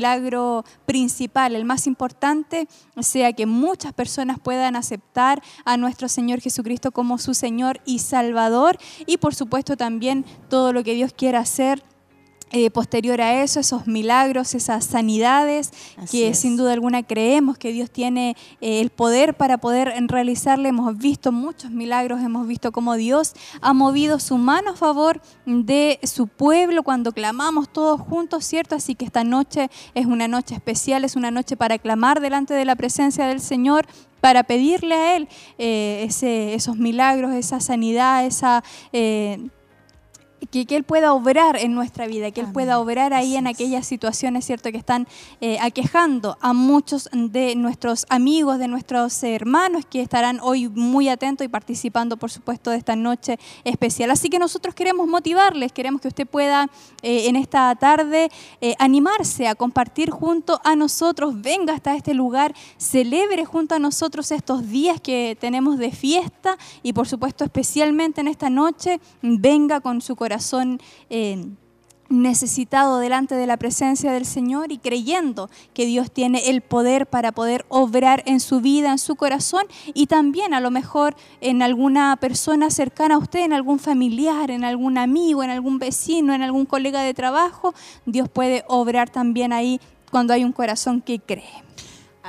milagro principal, el más importante, sea que muchas personas puedan aceptar a nuestro Señor Jesucristo como su Señor y Salvador y por supuesto también todo lo que Dios quiera hacer eh, posterior a eso, esos milagros, esas sanidades, que sin duda alguna creemos que Dios tiene eh, el poder para poder realizarle. Hemos visto muchos milagros, hemos visto cómo Dios ha movido su mano a favor de su pueblo cuando clamamos todos juntos, ¿cierto? Así que esta noche es una noche especial, es una noche para clamar delante de la presencia del Señor, para pedirle a Él eh, ese, esos milagros, esa sanidad, esa que, Él pueda obrar en nuestra vida, que Él pueda obrar ahí en aquellas situaciones, ¿cierto?, que están eh, aquejando a muchos de nuestros amigos, de nuestros hermanos que estarán hoy muy atentos y participando, por supuesto, de esta noche especial. Así que nosotros queremos motivarles, queremos que usted pueda eh, en esta tarde eh, animarse a compartir junto a nosotros, venga hasta este lugar, celebre junto a nosotros estos días que tenemos de fiesta y, por supuesto, especialmente en esta noche, venga con su corazón corazón eh, necesitado delante de la presencia del Señor y creyendo que Dios tiene el poder para poder obrar en su vida, en su corazón y también a lo mejor en alguna persona cercana a usted, en algún familiar, en algún amigo, en algún vecino, en algún colega de trabajo. Dios puede obrar también ahí cuando hay un corazón que cree.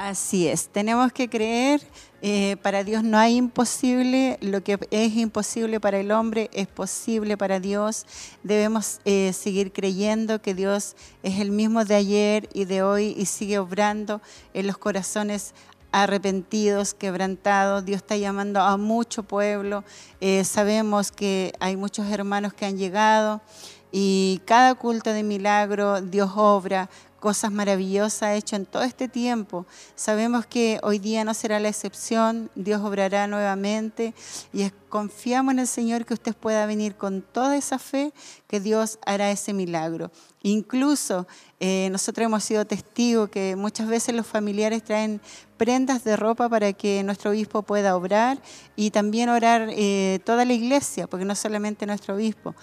Así es, tenemos que creer, eh, para Dios no hay imposible, lo que es imposible para el hombre es posible para Dios. Debemos eh, seguir creyendo que Dios es el mismo de ayer y de hoy y sigue obrando en los corazones arrepentidos, quebrantados. Dios está llamando a mucho pueblo. Eh, sabemos que hay muchos hermanos que han llegado y cada culto de milagro Dios obra cosas maravillosas ha hecho en todo este tiempo. Sabemos que hoy día no será la excepción, Dios obrará nuevamente y confiamos en el Señor que usted pueda venir con toda esa fe que Dios hará ese milagro. Incluso eh, nosotros hemos sido testigos que muchas veces los familiares traen prendas de ropa para que nuestro obispo pueda obrar y también orar eh, toda la iglesia, porque no solamente nuestro obispo.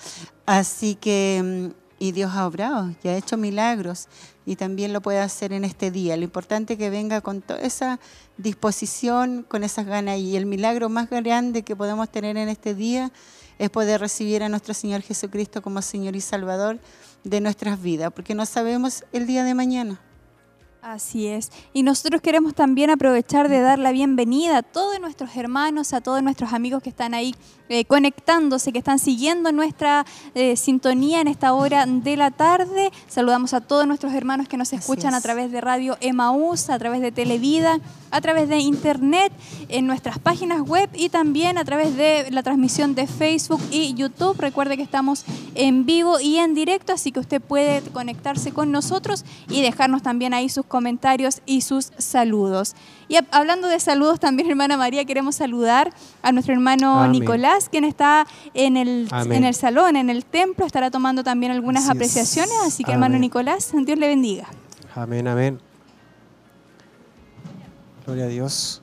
Así que, mm, y Dios ha obrado y ha hecho milagros y también lo puede hacer en este día. Lo importante es que venga con toda esa disposición, con esas ganas. Y el milagro más grande que podemos tener en este día es poder recibir a nuestro Señor Jesucristo como Señor y Salvador de nuestras vidas, porque no sabemos el día de mañana. Así es. Y nosotros queremos también aprovechar de dar la bienvenida a todos nuestros hermanos, a todos nuestros amigos que están ahí eh, conectándose, que están siguiendo nuestra eh, sintonía en esta hora de la tarde. Saludamos a todos nuestros hermanos que nos escuchan a través de Radio Emaús, a través de Televida, a través de Internet, en nuestras páginas web y también a través de la transmisión de Facebook y YouTube. Recuerde que estamos en vivo y en directo, así que usted puede conectarse con nosotros y dejarnos también ahí sus comentarios y sus saludos. Y hablando de saludos también, hermana María, queremos saludar a nuestro hermano Nicolás, quien está en el, en el salón, en el templo, estará tomando también algunas apreciaciones, así que hermano Nicolás, Dios le bendiga. Amén, amén. Gloria a Dios.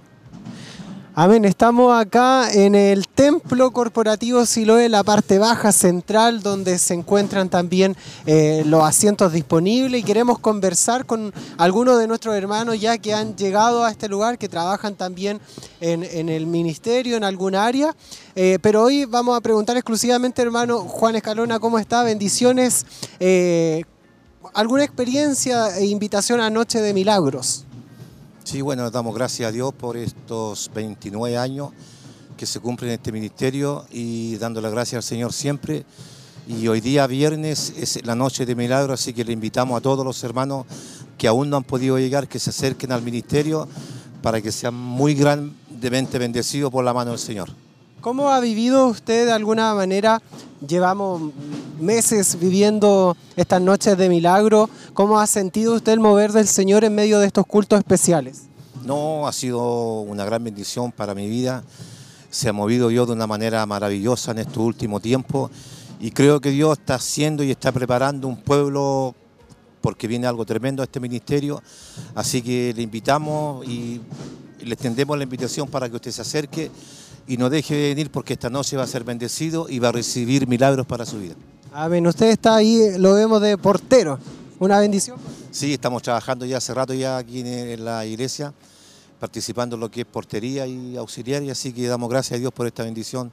Amén, estamos acá en el templo corporativo Siloé, la parte baja central, donde se encuentran también eh, los asientos disponibles y queremos conversar con algunos de nuestros hermanos ya que han llegado a este lugar, que trabajan también en, el ministerio, en algún área. Eh, pero hoy vamos a preguntar exclusivamente, hermano Juan Escalona, ¿cómo está? Bendiciones. Eh, ¿Alguna experiencia e invitación a Noche de Milagros? Sí, bueno, damos gracias a Dios por estos 29 años que se cumplen en este ministerio y dando las gracias al Señor siempre. Y hoy día viernes es la noche de milagro, así que le invitamos a todos los hermanos que aún no han podido llegar, que se acerquen al ministerio para que sean muy grandemente bendecidos por la mano del Señor. ¿Cómo ha vivido usted de alguna manera? Llevamos meses viviendo estas noches de milagro. ¿Cómo ha sentido usted el mover del Señor en medio de estos cultos especiales? No, ha sido una gran bendición para mi vida. Se ha movido Dios de una manera maravillosa en estos últimos tiempos y creo que Dios está haciendo y está preparando un pueblo porque viene algo tremendo a este ministerio. Así que le invitamos y le extendemos la invitación para que usted se acerque y no deje de venir porque esta noche va a ser bendecido y va a recibir milagros para su vida. Amén. Usted está ahí, lo vemos de portero. Una bendición. Sí, estamos trabajando ya hace rato ya aquí en la iglesia, participando en lo que es portería y auxiliar, y así que damos gracias a Dios por esta bendición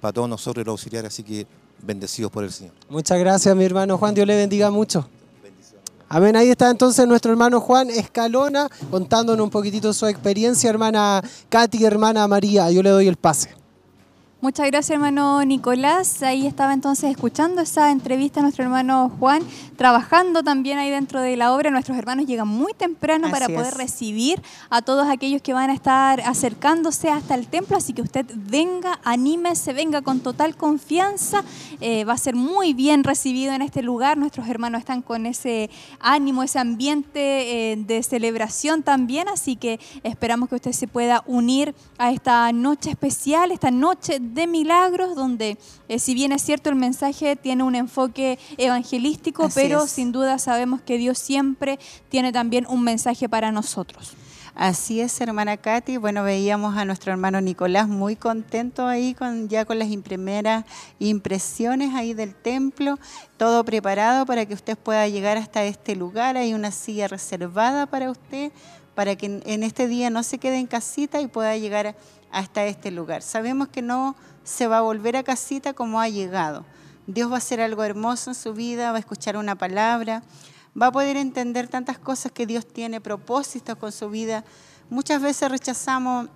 para todos nosotros los auxiliares, así que bendecidos por el Señor. Muchas gracias, mi hermano Juan, Dios le bendiga mucho. Amén, ahí está entonces nuestro hermano Juan Escalona contándonos un poquitito su experiencia, hermana Katy, hermana María, yo le doy el pase. Muchas gracias, hermano Nicolás. Ahí estaba entonces escuchando esa entrevista a nuestro hermano Juan, trabajando también ahí dentro de la obra. Nuestros hermanos llegan muy temprano para poder recibir a todos aquellos que van a estar acercándose hasta el templo. Así que usted venga, anímese, venga con total confianza. Eh, va a ser muy bien recibido en este lugar. Nuestros hermanos están con ese ánimo, ese ambiente eh, de celebración también. Así que esperamos que usted se pueda unir a esta noche especial, esta noche de milagros, donde eh, si bien es cierto el mensaje tiene un enfoque evangelístico, pero sin duda sabemos que Dios siempre tiene también un mensaje para nosotros. Así es, hermana Katy. Bueno, veíamos a nuestro hermano Nicolás muy contento ahí con ya con las primeras impresiones ahí del templo, todo preparado para que usted pueda llegar hasta este lugar. Hay una silla reservada para usted, para que en este día no se quede en casita y pueda llegar a hasta este lugar. Sabemos que no se va a volver a casita como ha llegado. Dios va a hacer algo hermoso en su vida, va a escuchar una palabra, va a poder entender tantas cosas que Dios tiene, propósitos con su vida. Muchas veces rechazamos,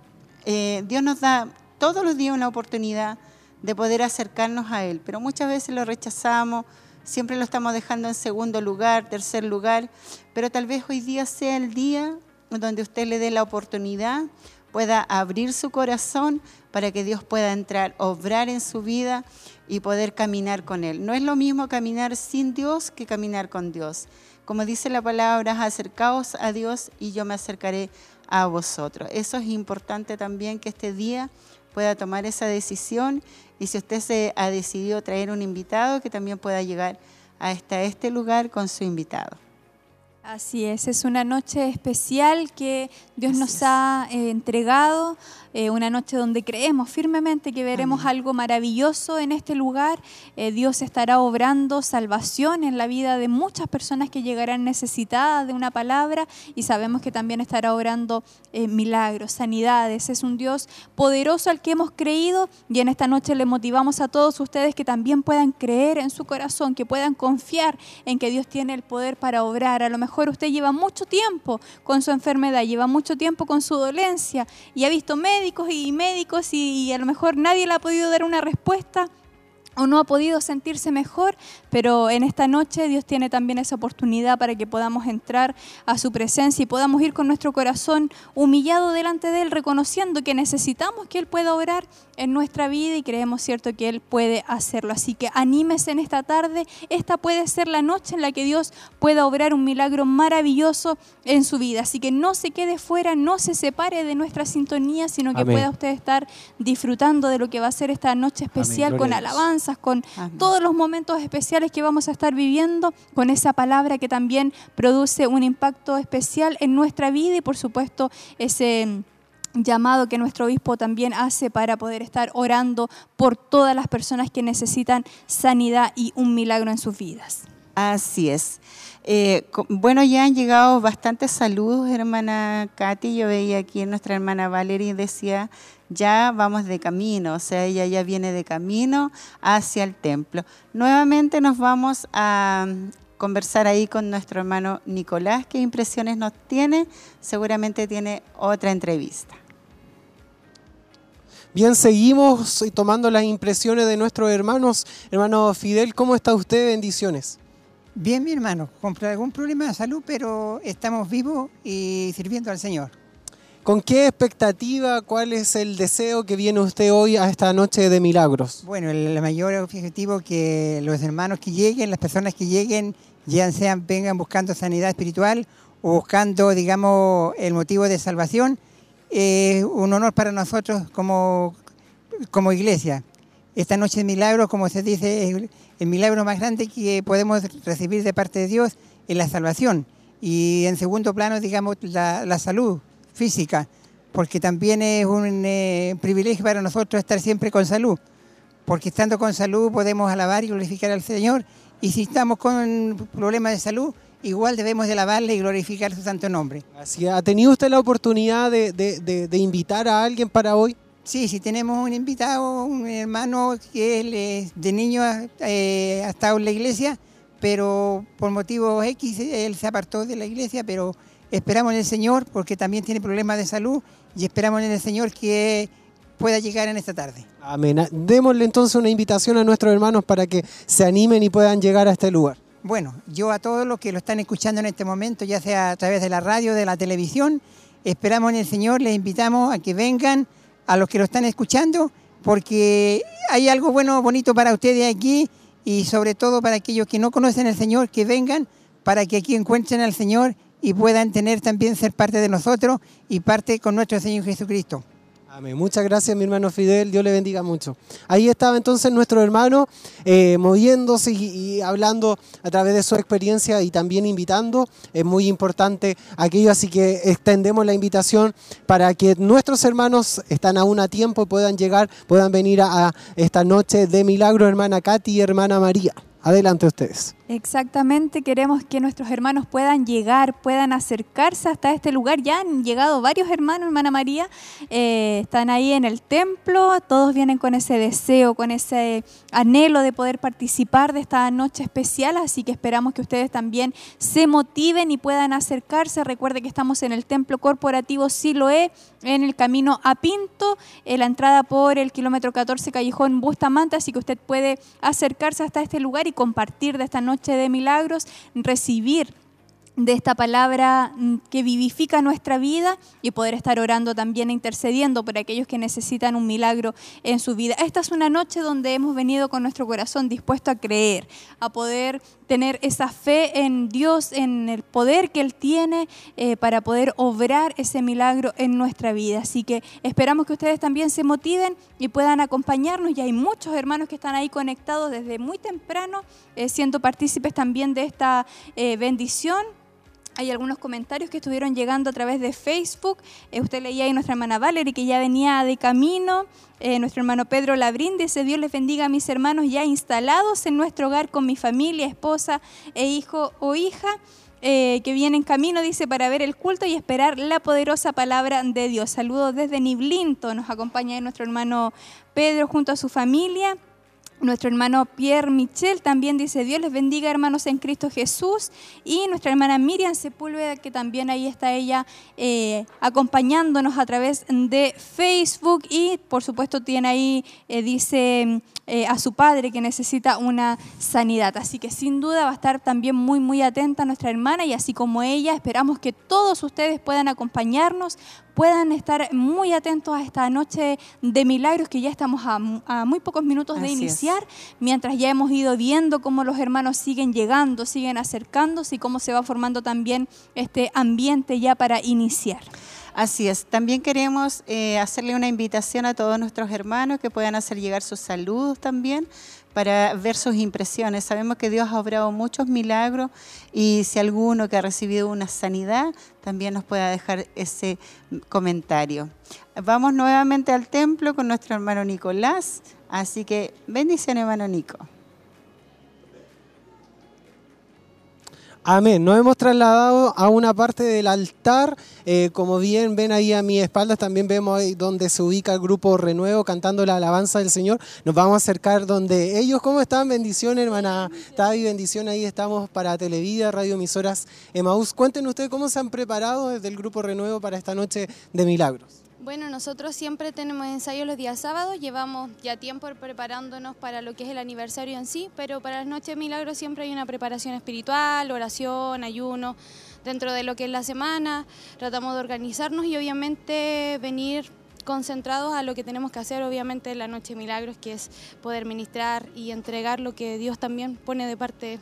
eh, Dios nos da todos los días una oportunidad de poder acercarnos a Él, pero muchas veces lo rechazamos, siempre lo estamos dejando en segundo lugar, tercer lugar, pero tal vez hoy día sea el día donde usted le dé la oportunidad pueda abrir su corazón para que Dios pueda entrar, obrar en su vida y poder caminar con Él. No es lo mismo caminar sin Dios que caminar con Dios. Como dice la palabra, acercaos a Dios y yo me acercaré a vosotros. Eso es importante también que este día pueda tomar esa decisión y si usted se ha decidido traer un invitado, que también pueda llegar hasta este lugar con su invitado. Así es, es una noche especial que Dios nos ha eh, entregado eh, una noche donde creemos firmemente que veremos algo maravilloso en este lugar. Eh, Dios estará obrando salvación en la vida de muchas personas que llegarán necesitadas de una palabra y sabemos que también estará obrando eh, milagros, sanidades. Es un Dios poderoso al que hemos creído y en esta noche le motivamos a todos ustedes que también puedan creer en su corazón, que puedan confiar en que Dios tiene el poder para obrar. A lo mejor usted lleva mucho tiempo con su enfermedad, lleva mucho tiempo con su dolencia y ha visto médicos y médicos y, a lo mejor nadie le ha podido dar una respuesta o no ha podido sentirse mejor, pero en esta noche Dios tiene también esa oportunidad para que podamos entrar a su presencia y podamos ir con nuestro corazón humillado delante de Él, reconociendo que necesitamos que Él pueda obrar en nuestra vida y creemos cierto que Él puede hacerlo. Así que anímese en esta tarde, esta puede ser la noche en la que Dios pueda obrar un milagro maravilloso en su vida. Así que no se quede fuera, no se separe de nuestra sintonía, sino que pueda usted estar disfrutando de lo que va a ser esta noche especial con alabanza con todos los momentos especiales que vamos a estar viviendo, con esa palabra que también produce un impacto especial en nuestra vida y por supuesto ese llamado que nuestro obispo también hace para poder estar orando por todas las personas que necesitan sanidad y un milagro en sus vidas. Así es. Eh, bueno, ya han llegado bastantes saludos, hermana Katy. Yo veía aquí nuestra hermana Valerie decía ya vamos de camino, o sea, ella ya viene de camino hacia el templo. Nuevamente nos vamos a mm, conversar ahí con nuestro hermano Nicolás, qué impresiones nos tiene, seguramente tiene otra entrevista. Bien, seguimos tomando las impresiones de nuestros hermanos. Hermano Fidel, ¿cómo está usted? Bendiciones. Bien, mi hermano, con algún problema de salud, pero estamos vivos y sirviendo al Señor. ¿Con qué expectativa, cuál es el deseo que viene usted hoy a esta noche de milagros? Bueno, el mayor objetivo que los hermanos que lleguen, las personas que lleguen, ya sean vengan buscando sanidad espiritual o buscando, digamos, el motivo de salvación, es un honor para nosotros como, como iglesia. Esta noche de milagros, como se dice, es el milagro más grande que podemos recibir de parte de Dios es la salvación. Y en segundo plano, digamos, la salud física, porque también es un eh, privilegio para nosotros estar siempre con salud, porque estando con salud podemos alabar y glorificar al Señor, y si estamos con problemas de salud, igual debemos de alabarle y glorificar su santo nombre. Así, ¿Ha tenido usted la oportunidad de, de- de- de invitar a alguien para hoy? Sí, sí, tenemos un invitado, un hermano que él de niño eh, ha estado en la iglesia, pero por motivos X él se apartó de la iglesia, pero esperamos en el Señor porque también tiene problemas de salud y esperamos en el Señor que pueda llegar en esta tarde. Amén. Ah, Démosle entonces una invitación a nuestros hermanos para que se animen y puedan llegar a este lugar. Bueno, yo a todos los que lo están escuchando en este momento, ya sea a través de la radio, de la televisión, esperamos en el Señor, les invitamos a que vengan, a los que lo están escuchando, porque hay algo bueno, bonito para ustedes aquí y sobre todo para aquellos que no conocen al Señor, que vengan para que aquí encuentren al Señor y puedan tener también ser parte de nosotros y parte con nuestro Señor Jesucristo. Amén. Muchas gracias, mi hermano Fidel. Dios le bendiga mucho. Ahí estaba entonces nuestro hermano eh, moviéndose y, hablando a través de su experiencia y también invitando. Es muy importante aquello, así que extendemos la invitación para que nuestros hermanos están aún a tiempo y puedan llegar, puedan venir a, a esta noche de milagro, hermana Katy y hermana María. Adelante ustedes. Exactamente, queremos que nuestros hermanos puedan llegar, puedan acercarse hasta este lugar. Ya han llegado varios hermanos, hermana María, eh, están ahí en el templo, todos vienen con ese deseo, con ese anhelo de poder participar de esta noche especial, así que esperamos que ustedes también se motiven y puedan acercarse. Recuerde que estamos en el templo corporativo Siloé, en el camino a Pinto, en la entrada por el kilómetro 14 Callejón Bustamante, así que usted puede acercarse hasta este lugar y compartir de esta noche de milagros, recibir de esta palabra mm, que vivifica nuestra vida y poder estar orando también e intercediendo por aquellos que necesitan un milagro en su vida. Esta es una noche donde hemos venido con nuestro corazón dispuesto a creer, a poder tener esa fe en Dios, en el poder que Él tiene eh, para poder obrar ese milagro en nuestra vida. Así que esperamos que ustedes también se motiven y puedan acompañarnos. Y hay muchos hermanos que están ahí conectados desde muy temprano, eh, siendo partícipes también de esta eh, bendición. Hay algunos comentarios que estuvieron llegando a través de Facebook. Eh, usted leía ahí nuestra hermana Valerie que ya venía de camino. Eh, nuestro hermano Pedro Labrín dice, Dios les bendiga a mis hermanos ya instalados en nuestro hogar con mi familia, esposa e hijo o hija. eh, que viene en camino, dice, para ver el culto y esperar la poderosa palabra de Dios. Saludos desde Niblinto, nos acompaña nuestro hermano Pedro junto a su familia. Nuestro hermano Pierre Michel también dice, Dios les bendiga hermanos en Cristo Jesús. Y nuestra hermana Miriam Sepúlveda, que también ahí está ella eh, acompañándonos a través de Facebook. Y por supuesto tiene ahí, eh, dice eh, a su padre que necesita una sanidad. Así que sin duda va a estar también muy, muy atenta nuestra hermana y así como ella, esperamos que todos ustedes puedan acompañarnos, puedan estar muy atentos a esta noche de milagros que ya estamos a, a muy pocos minutos de Así es. iniciar, mientras ya hemos ido viendo cómo los hermanos siguen llegando, siguen acercándose y cómo se va formando también este ambiente ya para iniciar. Así es. También queremos eh, hacerle una invitación a todos nuestros hermanos que puedan hacer llegar sus saludos también para ver sus impresiones. Sabemos que Dios ha obrado muchos milagros y si alguno que ha recibido una sanidad también nos pueda dejar ese comentario. Vamos nuevamente al templo con nuestro hermano Nicolás. Así que bendición hermano Nico. Amén. Nos hemos trasladado a una parte del altar. eh, como bien ven ahí a mi espalda, también vemos ahí donde se ubica el grupo Renuevo cantando la alabanza del Señor. Nos vamos a acercar donde ellos, ¿cómo están? Bendición, hermana Tavi, bendición. Ahí estamos para Televida, Radio Emisoras Emaús. Cuéntenos ustedes cómo se han preparado desde el grupo Renuevo para esta noche de milagros. Bueno, nosotros siempre tenemos ensayos los días sábados, llevamos ya tiempo preparándonos para lo que es el aniversario en sí, pero para las noches de milagros siempre hay una preparación espiritual, oración, ayuno, dentro de lo que es la semana, tratamos de organizarnos y obviamente venir concentrados a lo que tenemos que hacer, obviamente en la noche de milagros, que es poder ministrar y entregar lo que Dios también pone de parte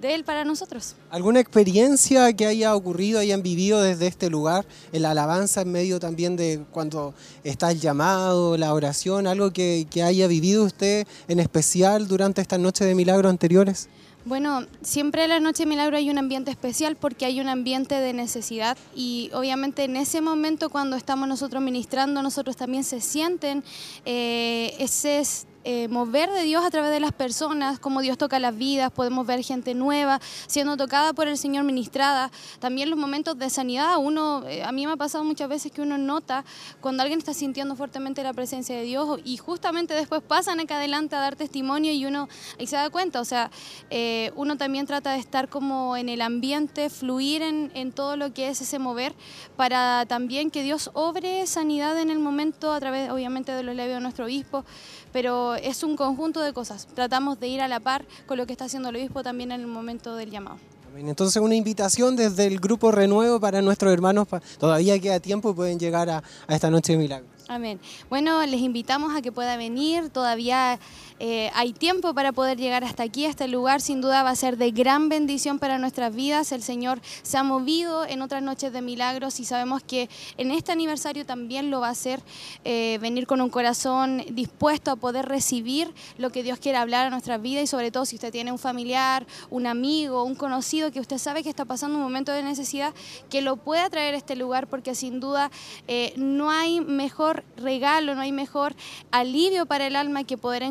de Él para nosotros. ¿Alguna experiencia que haya ocurrido, hayan vivido desde este lugar, en la alabanza, en medio también de cuando está el llamado, la oración, algo que, que haya vivido usted en especial durante estas noches de milagros anteriores? Bueno, siempre en la Noche de Milagro hay un ambiente especial porque hay un ambiente de necesidad y obviamente en ese momento cuando estamos nosotros ministrando, nosotros también se sienten eh, ese, eh, mover de Dios a través de las personas, cómo Dios toca las vidas, podemos ver gente nueva siendo tocada por el Señor, ministrada. También los momentos de sanidad, uno, eh, a mí me ha pasado muchas veces que uno nota cuando alguien está sintiendo fuertemente la presencia de Dios y justamente después pasan acá adelante a dar testimonio y uno ahí se da cuenta, o sea, eh, uno también trata de estar como en el ambiente, fluir en, en todo lo que es ese mover, para también que Dios obre sanidad en el momento a través, obviamente, de los labios de nuestro obispo, pero es un conjunto de cosas. Tratamos de ir a la par con lo que está haciendo el obispo también en el momento del llamado. Entonces una invitación desde el grupo Renuevo para nuestros hermanos, todavía queda tiempo y pueden llegar a, a esta noche de milagros. Amén. Bueno, les invitamos a que pueda venir, todavía eh, hay tiempo para poder llegar hasta aquí, a este lugar, sin duda va a ser de gran bendición para nuestras vidas. El Señor se ha movido en otras noches de milagros y sabemos que en este aniversario también lo va a hacer, eh, venir con un corazón dispuesto a poder recibir lo que Dios quiere hablar a nuestras vidas y sobre todo si usted tiene un familiar, un amigo, un conocido que usted sabe que está pasando un momento de necesidad, que lo pueda traer a este lugar porque sin duda eh, no hay mejor regalo, no hay mejor alivio para el alma que poder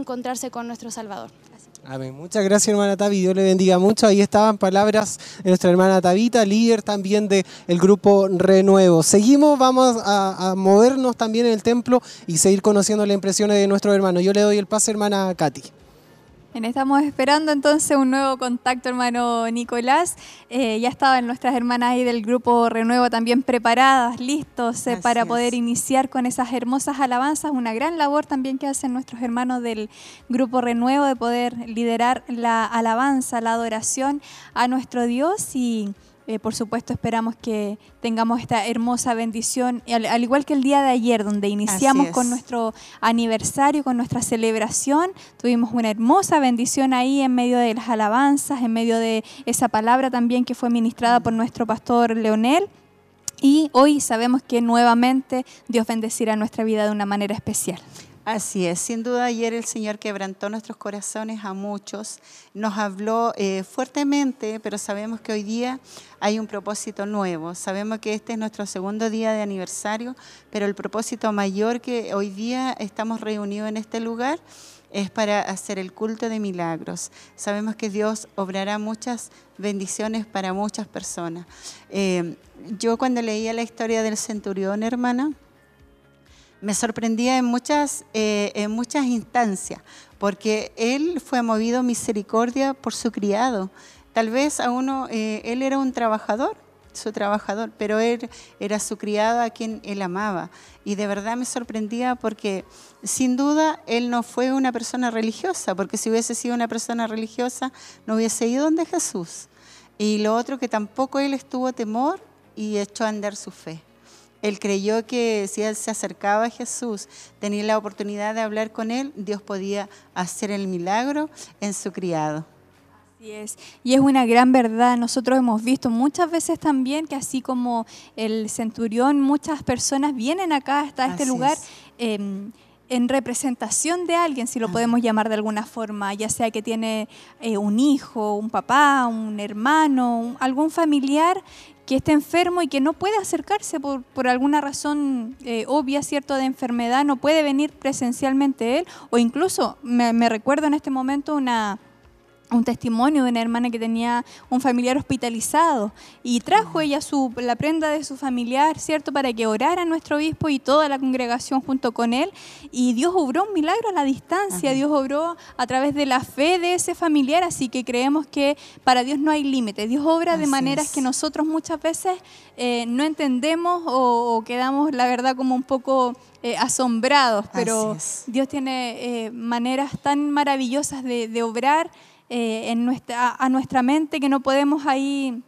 con nuestro Salvador. Amén. Muchas gracias, hermana Tavi. Dios le bendiga mucho. Ahí estaban palabras de nuestra hermana Tabita, líder también del grupo Renuevo. Seguimos, vamos a, movernos también en el templo y seguir conociendo las impresiones de nuestros hermanos. Yo le doy el pase, hermana Katy. Estamos esperando entonces un nuevo contacto, hermano Nicolás. Eh, ya estaban nuestras hermanas ahí del grupo Renuevo también preparadas, listos eh, para poder iniciar con esas hermosas alabanzas. Una gran labor también que hacen nuestros hermanos del grupo Renuevo de poder liderar la alabanza, la adoración a nuestro Dios y eh, por supuesto, esperamos que tengamos esta hermosa bendición, al, igual que el día de ayer, donde iniciamos con nuestro aniversario, con nuestra celebración. Tuvimos una hermosa bendición ahí en medio de las alabanzas, en medio de esa palabra también que fue ministrada por nuestro pastor Leonel. Y hoy sabemos que nuevamente Dios bendecirá nuestra vida de una manera especial. Así es, sin duda ayer el Señor quebrantó nuestros corazones a muchos, nos habló eh, fuertemente, pero sabemos que hoy día hay un propósito nuevo. Sabemos que este es nuestro segundo día de aniversario, pero el propósito mayor que hoy día estamos reunidos en este lugar es para hacer el culto de milagros. Sabemos que Dios obrará muchas bendiciones para muchas personas. Eh, yo cuando leía la historia del centurión, hermana, me sorprendía en muchas, eh, en muchas instancias, porque él fue movido misericordia por su criado. Tal vez a uno, eh, él era un trabajador, su trabajador, pero él era su criado a quien él amaba. Y de verdad me sorprendía porque sin duda él no fue una persona religiosa, porque si hubiese sido una persona religiosa no hubiese ido donde Jesús. Y lo otro que tampoco él estuvo temor y echó a andar su fe. Él creyó que si él se acercaba a Jesús, tenía la oportunidad de hablar con él, Dios podía hacer el milagro en su criado. Así es. Y es una gran verdad. Nosotros hemos visto muchas veces también que así como el centurión, muchas personas vienen acá hasta este lugar. Eh, en representación de alguien, si lo podemos llamar de alguna forma, ya sea que tiene eh, un hijo, un papá, un hermano, algún familiar que esté enfermo y que no puede acercarse por, por alguna razón eh, obvia, cierto, de enfermedad, no puede venir presencialmente él, o incluso me, me recuerdo en este momento una, un testimonio de una hermana que tenía un familiar hospitalizado y trajo ella su, la prenda de su familiar, ¿cierto?, para que orara nuestro obispo y toda la congregación junto con él. Y Dios obró un milagro a la distancia, Dios obró a través de la fe de ese familiar, así que creemos que para Dios no hay límite. Dios obra de maneras que nosotros muchas veces eh, no entendemos o, quedamos, la verdad, como un poco eh, asombrados, pero Dios tiene eh, maneras tan maravillosas de, de obrar eh, en nuestra, a nuestra mente que no podemos ahí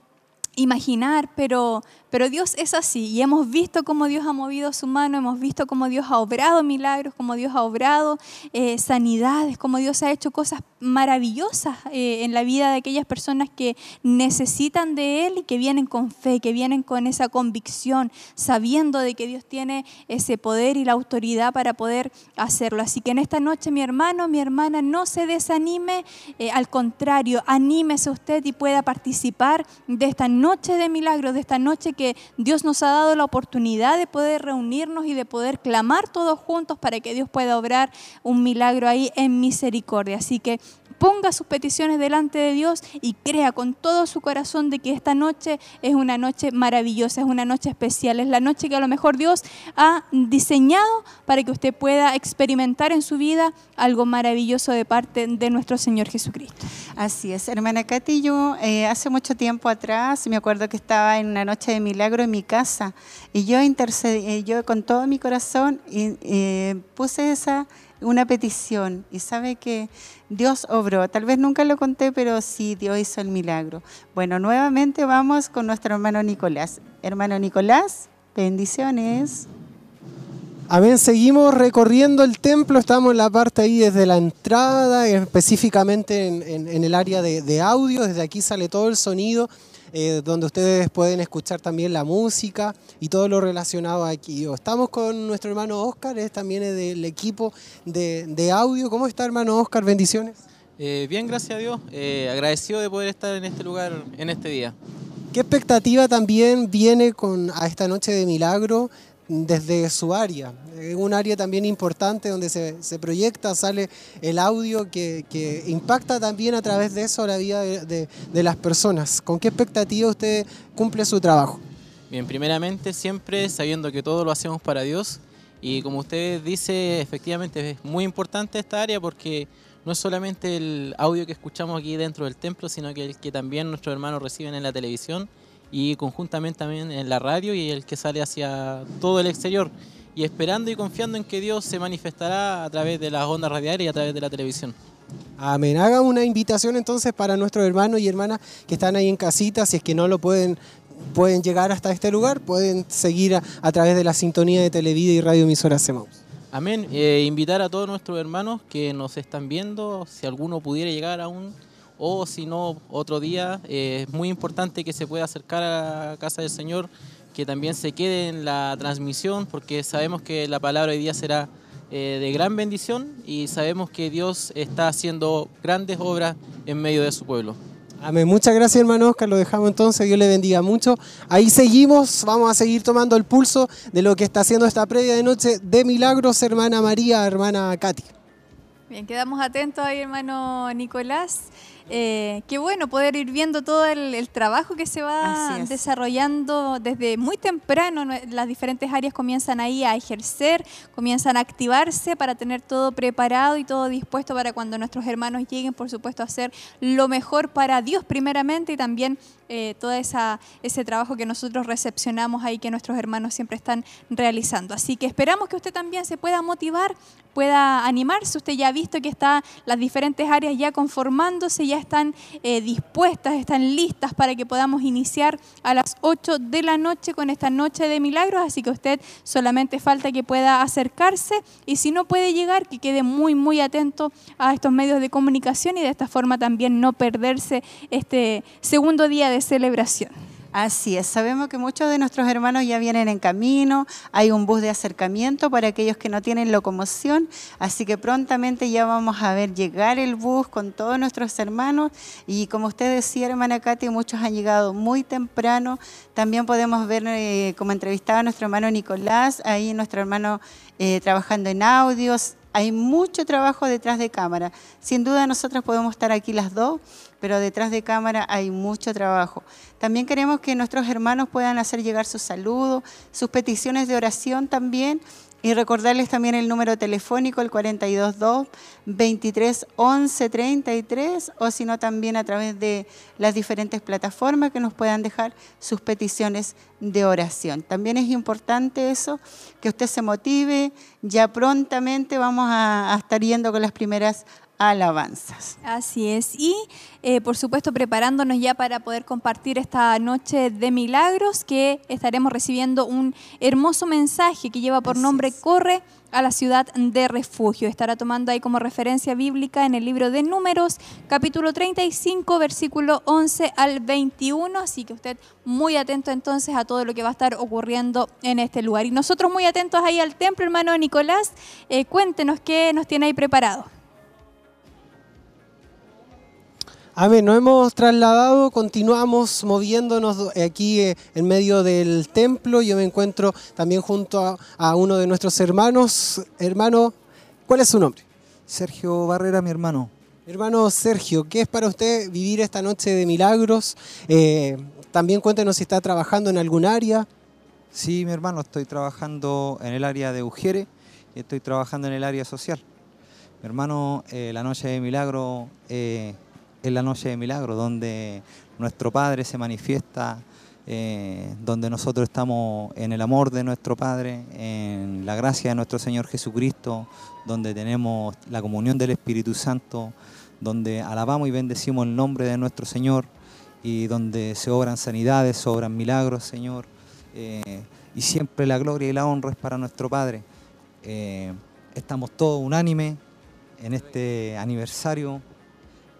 imaginar, pero, pero Dios es así y hemos visto cómo Dios ha movido su mano, hemos visto cómo Dios ha obrado milagros, cómo Dios ha obrado eh, sanidades, cómo Dios ha hecho cosas maravillosas eh, en la vida de aquellas personas que necesitan de Él y que vienen con fe, que vienen con esa convicción, sabiendo de que Dios tiene ese poder y la autoridad para poder hacerlo. Así que en esta noche, mi hermano, mi hermana, no se desanime, eh, al contrario, anímese usted y pueda participar de esta noche de milagros, de esta noche que Dios nos ha dado la oportunidad de poder reunirnos y de poder clamar todos juntos para que Dios pueda obrar un milagro ahí en misericordia. Así que ponga sus peticiones delante de Dios y crea con todo su corazón de que esta noche es una noche maravillosa, es una noche especial, es la noche que a lo mejor Dios ha diseñado para que usted pueda experimentar en su vida algo maravilloso de parte de nuestro Señor Jesucristo. Así es, hermana Katy, yo eh, hace mucho tiempo atrás me acuerdo que estaba en una noche de milagro en mi casa y yo intercedí, eh, yo con todo mi corazón eh, puse esa una petición y sabe que Dios obró. Tal vez nunca lo conté, pero sí, Dios hizo el milagro. Bueno, nuevamente vamos con nuestro hermano Nicolás. Hermano Nicolás, bendiciones. Amén, seguimos recorriendo el templo, estamos en la parte ahí desde la entrada, específicamente en, el área de, de audio, desde aquí sale todo el sonido eh, donde ustedes pueden escuchar también la música y todo lo relacionado aquí. Estamos con nuestro hermano Oscar, es también del equipo de, audio. ¿Cómo está hermano Oscar? Bendiciones. Eh, bien, gracias a Dios. Eh, agradecido de poder estar en este lugar en este día. ¿Qué expectativa también viene con a esta noche de milagro? Desde su área. Es un área también importante donde se, proyecta, sale el audio que, impacta también a través de eso la vida de, las personas. ¿Con qué expectativa usted cumple su trabajo? Bien, primeramente siempre sabiendo que todo lo hacemos para Dios y como usted dice, efectivamente es muy importante esta área porque no es solamente el audio que escuchamos aquí dentro del templo, sino que el que también nuestros hermanos reciben en la televisión y conjuntamente también en la radio y el que sale hacia todo el exterior y esperando y confiando en que Dios se manifestará a través de las ondas radiales y a través de la televisión. Amén. Haga una invitación entonces para nuestros hermanos y hermanas que están ahí en casita, si es que no lo pueden pueden llegar hasta este lugar, pueden seguir a, través de la sintonía de Televida y Radio Emisora Semaus. Amén. Eh, invitar a todos nuestros hermanos que nos están viendo, si alguno pudiera llegar aún o si no, otro día. Eh, es muy importante que se pueda acercar a la casa del Señor, que también se quede en la transmisión, porque sabemos que la palabra hoy día será eh, de gran bendición y sabemos que Dios está haciendo grandes obras en medio de su pueblo. Amén. Muchas gracias, hermano Oscar. Lo dejamos entonces. Dios le bendiga mucho. Ahí seguimos. Vamos a seguir tomando el pulso de lo que está haciendo esta previa de noche de milagros, hermana María, hermana Katy. Bien, quedamos atentos ahí, hermano Nicolás. Eh, qué bueno poder ir viendo todo el, trabajo que se va desarrollando desde muy temprano. Las diferentes áreas comienzan ahí a ejercer, comienzan a activarse para tener todo preparado y todo dispuesto para cuando nuestros hermanos lleguen, por supuesto, a hacer lo mejor para Dios primeramente y también eh, todo ese trabajo que nosotros recepcionamos ahí que nuestros hermanos siempre están realizando. Así que esperamos que usted también se pueda motivar, pueda animarse. Usted ya ha visto que está las diferentes áreas ya conformándose, ya están eh, dispuestas, están listas para que podamos iniciar a las 8 de la noche con esta noche de milagros. Así que usted solamente falta que pueda acercarse y si no puede llegar, que quede muy, muy atento a estos medios de comunicación y de esta forma también no perderse este segundo día de celebración. Así es, sabemos que muchos de nuestros hermanos ya vienen en camino, hay un bus de acercamiento para aquellos que no tienen locomoción, así que prontamente ya vamos a ver llegar el bus con todos nuestros hermanos. Y como usted decía, hermana Katy, muchos han llegado muy temprano, también podemos ver eh, como entrevistaba a nuestro hermano Nicolás, ahí nuestro hermano eh, trabajando en audios, hay mucho trabajo detrás de cámara. Sin duda nosotros podemos estar aquí las dos, pero detrás de cámara hay mucho trabajo. También queremos que nuestros hermanos puedan hacer llegar sus saludos, sus peticiones de oración también y recordarles también el número telefónico, el 422 23 11 33, o si no también a través de las diferentes plataformas que nos puedan dejar sus peticiones de oración. También es importante eso, que usted se motive. Ya prontamente vamos a, a estar yendo con las primeras alabanzas. Así es. Y eh, por supuesto preparándonos ya para poder compartir esta noche de milagros que estaremos recibiendo un hermoso mensaje que lleva por nombre Corre a la ciudad de refugio. Estará tomando ahí como referencia bíblica en el libro de Números, capítulo 35, versículo 11 al 21. Así que usted muy atento entonces a todo lo que va a estar ocurriendo en este lugar. Y nosotros muy atentos ahí al templo, hermano Nicolás. Eh, cuéntenos qué nos tiene ahí preparado. Amén, nos hemos trasladado, continuamos moviéndonos aquí eh, en medio del templo. Yo me encuentro también junto a, a uno de nuestros hermanos. Hermano, ¿cuál es su nombre? Sergio Barrera, mi hermano. Hermano Sergio, ¿qué es para usted vivir esta noche de milagros? Eh, también cuéntenos si está trabajando en algún área. Sí, mi hermano, estoy trabajando en el área de Ujiere y estoy trabajando en el área social. Mi hermano, eh, la noche de milagro eh, es la noche de milagro, donde nuestro Padre se manifiesta, eh, donde nosotros estamos en el amor de nuestro Padre, en la gracia de nuestro Señor Jesucristo, donde tenemos la comunión del Espíritu Santo, donde alabamos y bendecimos el nombre de nuestro Señor y donde se obran sanidades, se obran milagros, Señor. Eh, y siempre la gloria y la honra es para nuestro Padre. Eh, estamos todos unánimes en este aniversario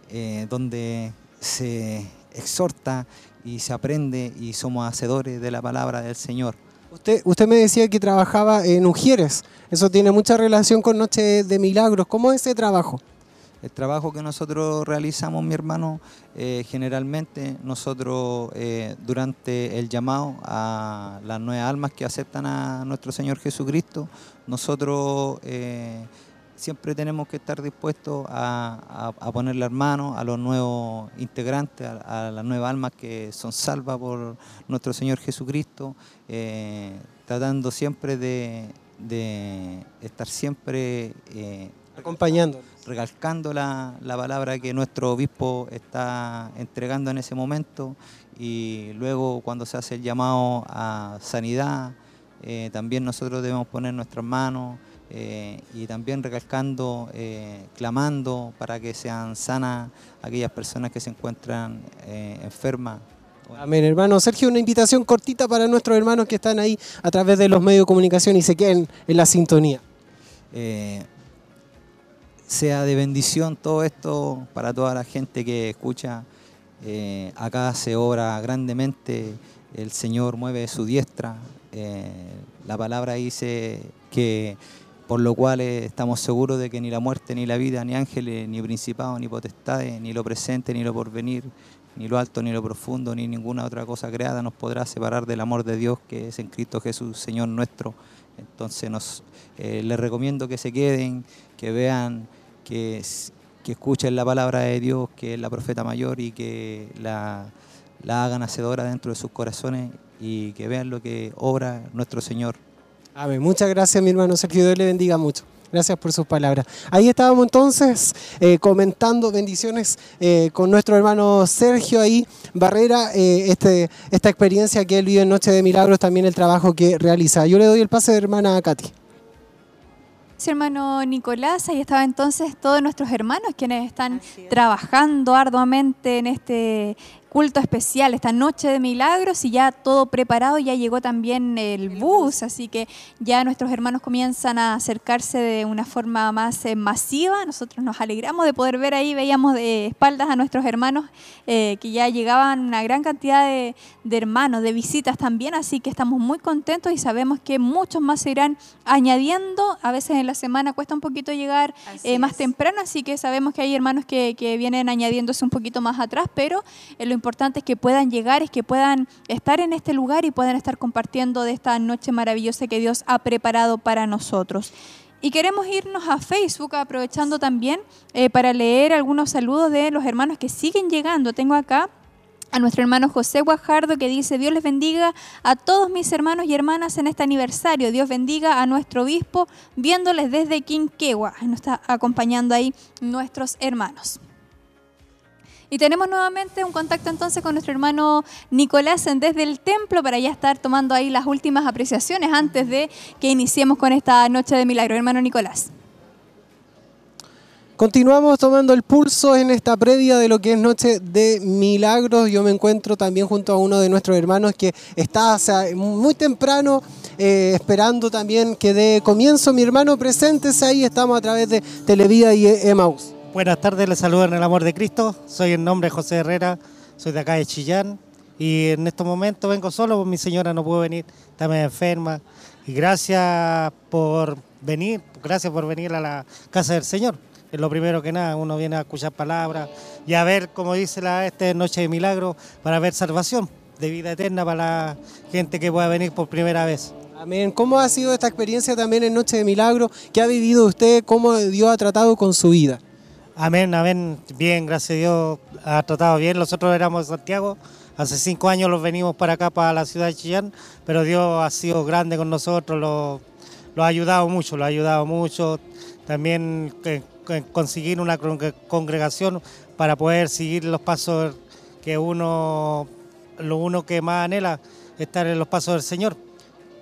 eh, donde se exhorta y se aprende y somos hacedores de la palabra del Señor. Usted, usted me decía que trabajaba en Ujieres. Eso tiene mucha relación con Noche de Milagros. ¿Cómo es ese trabajo? El trabajo que nosotros realizamos, mi hermano, eh, generalmente nosotros eh, durante el llamado a las nueve almas que aceptan a nuestro Señor Jesucristo, nosotros eh, siempre tenemos que estar dispuestos a, a, a poner las manos a los nuevos integrantes, a, a, las nuevas almas que son salvas por nuestro Señor Jesucristo, tratando siempre de, de estar siempre acompañando recalcando la, la, palabra que nuestro obispo está entregando en ese momento y luego cuando se hace el llamado a sanidad, eh, también nosotros debemos poner nuestras manos eh, y también recalcando, eh, clamando para que sean sanas aquellas personas que se encuentran eh, enfermas. Amén, hermano Sergio, una invitación cortita para nuestros hermanos que están ahí a través de los medios de comunicación y se queden en la sintonía sea de bendición todo esto para toda la gente que escucha. Acá se obra grandemente, el Señor mueve su diestra. La palabra dice que por lo cual estamos seguros de que ni la muerte, ni la vida, ni ángeles, ni principados, ni potestades, ni lo presente, ni lo porvenir, ni lo alto, ni lo profundo, ni ninguna otra cosa creada nos podrá separar del amor de Dios que es en Cristo Jesús, Señor nuestro. Entonces nos, eh, les recomiendo que se queden, que vean que, que escuchen la palabra de Dios, que es la profeta mayor, y que la, la hagan hacedora dentro de sus corazones y que vean lo que obra nuestro Señor. Amén. Muchas gracias, mi hermano Sergio. Dios le bendiga mucho. Gracias por sus palabras. Ahí estábamos entonces eh, comentando bendiciones eh, con nuestro hermano Sergio ahí, Barrera, eh, este, esta experiencia que él vive en Noche de Milagros, también el trabajo que realiza. Yo le doy el pase de hermana Katy. Sí, hermano Nicolás, ahí estaba entonces todos nuestros hermanos quienes están trabajando arduamente en este culto especial, esta noche de milagros y ya todo preparado, ya llegó también el bus, así que ya nuestros hermanos comienzan a acercarse de una forma más eh, masiva. Nosotros nos alegramos de poder ver ahí, veíamos de espaldas a nuestros hermanos eh, que ya llegaban una gran cantidad de, de, hermanos, de visitas también, así que estamos muy contentos y sabemos que muchos más se irán añadiendo. A veces en la semana cuesta un poquito llegar eh, más temprano, así que sabemos que hay hermanos que, que vienen añadiéndose un poquito más atrás, pero lo importante es que puedan llegar, es que puedan estar en este lugar y puedan estar compartiendo de esta noche maravillosa que Dios ha preparado para nosotros. Y queremos irnos a Facebook aprovechando también eh, para leer algunos saludos de los hermanos que siguen llegando. Tengo acá a nuestro hermano José Guajardo que dice, Dios les bendiga a todos mis hermanos y hermanas en este aniversario. Dios bendiga a nuestro obispo viéndoles desde Quinquegua. Nos está acompañando ahí nuestros hermanos. Y tenemos nuevamente un contacto entonces con nuestro hermano Nicolás desde el templo para ya estar tomando ahí las últimas apreciaciones antes de que iniciemos con esta noche de milagro. Hermano Nicolás. Continuamos tomando el pulso en esta previa de lo que es Noche de Milagros. Yo me encuentro también junto a uno de nuestros hermanos que está o muy temprano eh, esperando también que dé comienzo. Mi hermano, preséntese ahí, estamos a través de Televida y Emaus. Buenas tardes, les saludo en el amor de Cristo. Soy el nombre José Herrera, soy de acá de Chillán y en estos momentos vengo solo, porque mi señora no pudo venir, medio enferma. Y gracias por venir, gracias por venir a la casa del Señor. es lo primero que nada, uno viene a escuchar palabras y a ver, como dice la este Noche de Milagro, para ver salvación de vida eterna para la gente que pueda venir por primera vez. Amén. ¿Cómo ha sido esta experiencia también en Noche de Milagro? ¿Qué ha vivido usted? ¿Cómo Dios ha tratado con su vida? Amén, amén. Bien, gracias a Dios ha tratado bien. Nosotros éramos de Santiago, hace cinco años los venimos para acá, para la ciudad de Chillán, pero Dios ha sido grande con nosotros, lo, ha ayudado mucho, lo ha ayudado mucho. También eh, eh, conseguir una congre- congregación para poder seguir los pasos que uno, lo uno que más anhela, estar en los pasos del Señor.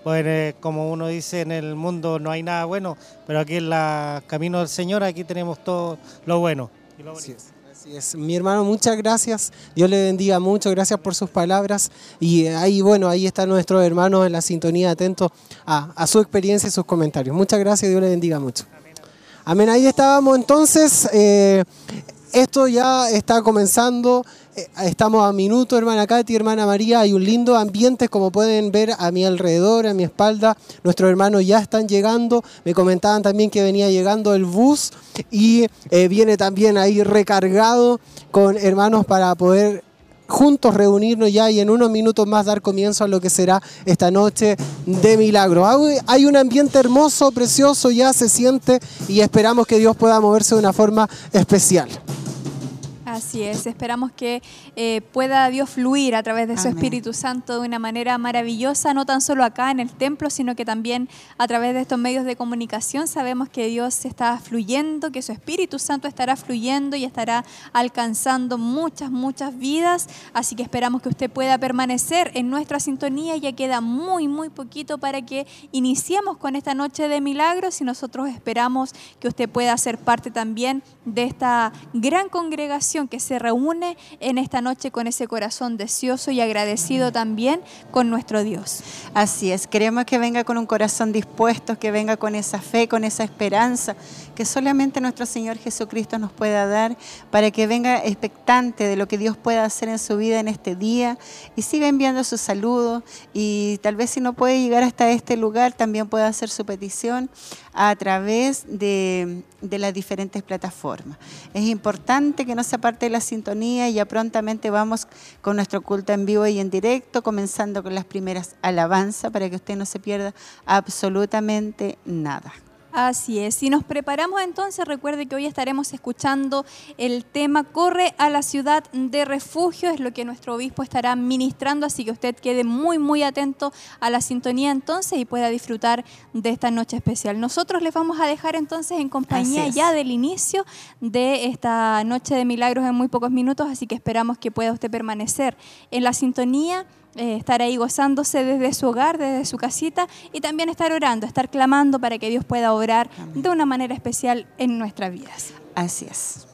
Pues eh, como uno dice, en el mundo no hay nada bueno, pero aquí en la camino del Señor, aquí tenemos todo lo bueno. y lo bonito. es, así es. Mi hermano, muchas gracias. Dios le bendiga mucho. Gracias por sus palabras. Y eh, ahí, bueno, ahí están nuestros hermanos en la sintonía, atentos a, a su experiencia y sus comentarios. Muchas gracias. Dios le bendiga mucho. Amén. Ahí estábamos entonces. eh, esto ya está comenzando. Eh, Estamos a minuto, hermana Katy, hermana María. Hay un lindo ambiente, como pueden ver a mi alrededor, a mi espalda. Nuestros hermanos ya están llegando. Me comentaban también que venía llegando el bus y eh, viene también ahí recargado con hermanos para poder juntos reunirnos ya y en unos minutos más dar comienzo a lo que será esta noche de milagro. Hay- Hay un ambiente hermoso, precioso, ya se siente y esperamos que Dios pueda moverse de una forma especial. Así es, esperamos que eh, pueda Dios fluir a través de su. Espíritu Santo de una manera maravillosa, no tan solo acá en el templo, sino que también a través de estos medios de comunicación. Sabemos que Dios está fluyendo, que su Espíritu Santo estará fluyendo y estará alcanzando muchas, muchas vidas. Así que esperamos que usted pueda permanecer en nuestra sintonía. Ya queda muy, muy poquito para que iniciemos con esta noche de milagros y nosotros esperamos que usted pueda ser parte también de esta gran congregación que se reúne en esta noche con ese corazón deseoso y agradecido también con nuestro Dios. Así es, queremos que venga con un corazón dispuesto, que venga con esa fe, con esa esperanza que solamente nuestro Señor Jesucristo nos pueda dar, para que venga expectante de lo que Dios pueda hacer en su vida en este día y siga enviando sus saludos y tal vez si no puede llegar hasta este lugar, también pueda hacer su petición a través de, las diferentes plataformas. Es importante que no se aparte de la sintonía y ya prontamente vamos con nuestro culto en vivo y en directo, comenzando con las primeras alabanzas para que usted no se pierda absolutamente nada. Así es. Si nos preparamos entonces, recuerde que hoy estaremos escuchando el tema Corre a la ciudad de refugio, es lo que nuestro obispo estará ministrando, así que usted quede muy, muy atento a la sintonía entonces y pueda disfrutar de esta noche especial. Nosotros les vamos a dejar entonces en compañía ya del inicio de esta noche de milagros en muy pocos minutos, así que esperamos que pueda usted permanecer en la sintonía eh, estar ahí gozándose desde su hogar, desde su casita y también estar orando, estar clamando para que Dios pueda obrar de una manera especial en nuestras vidas. Así es.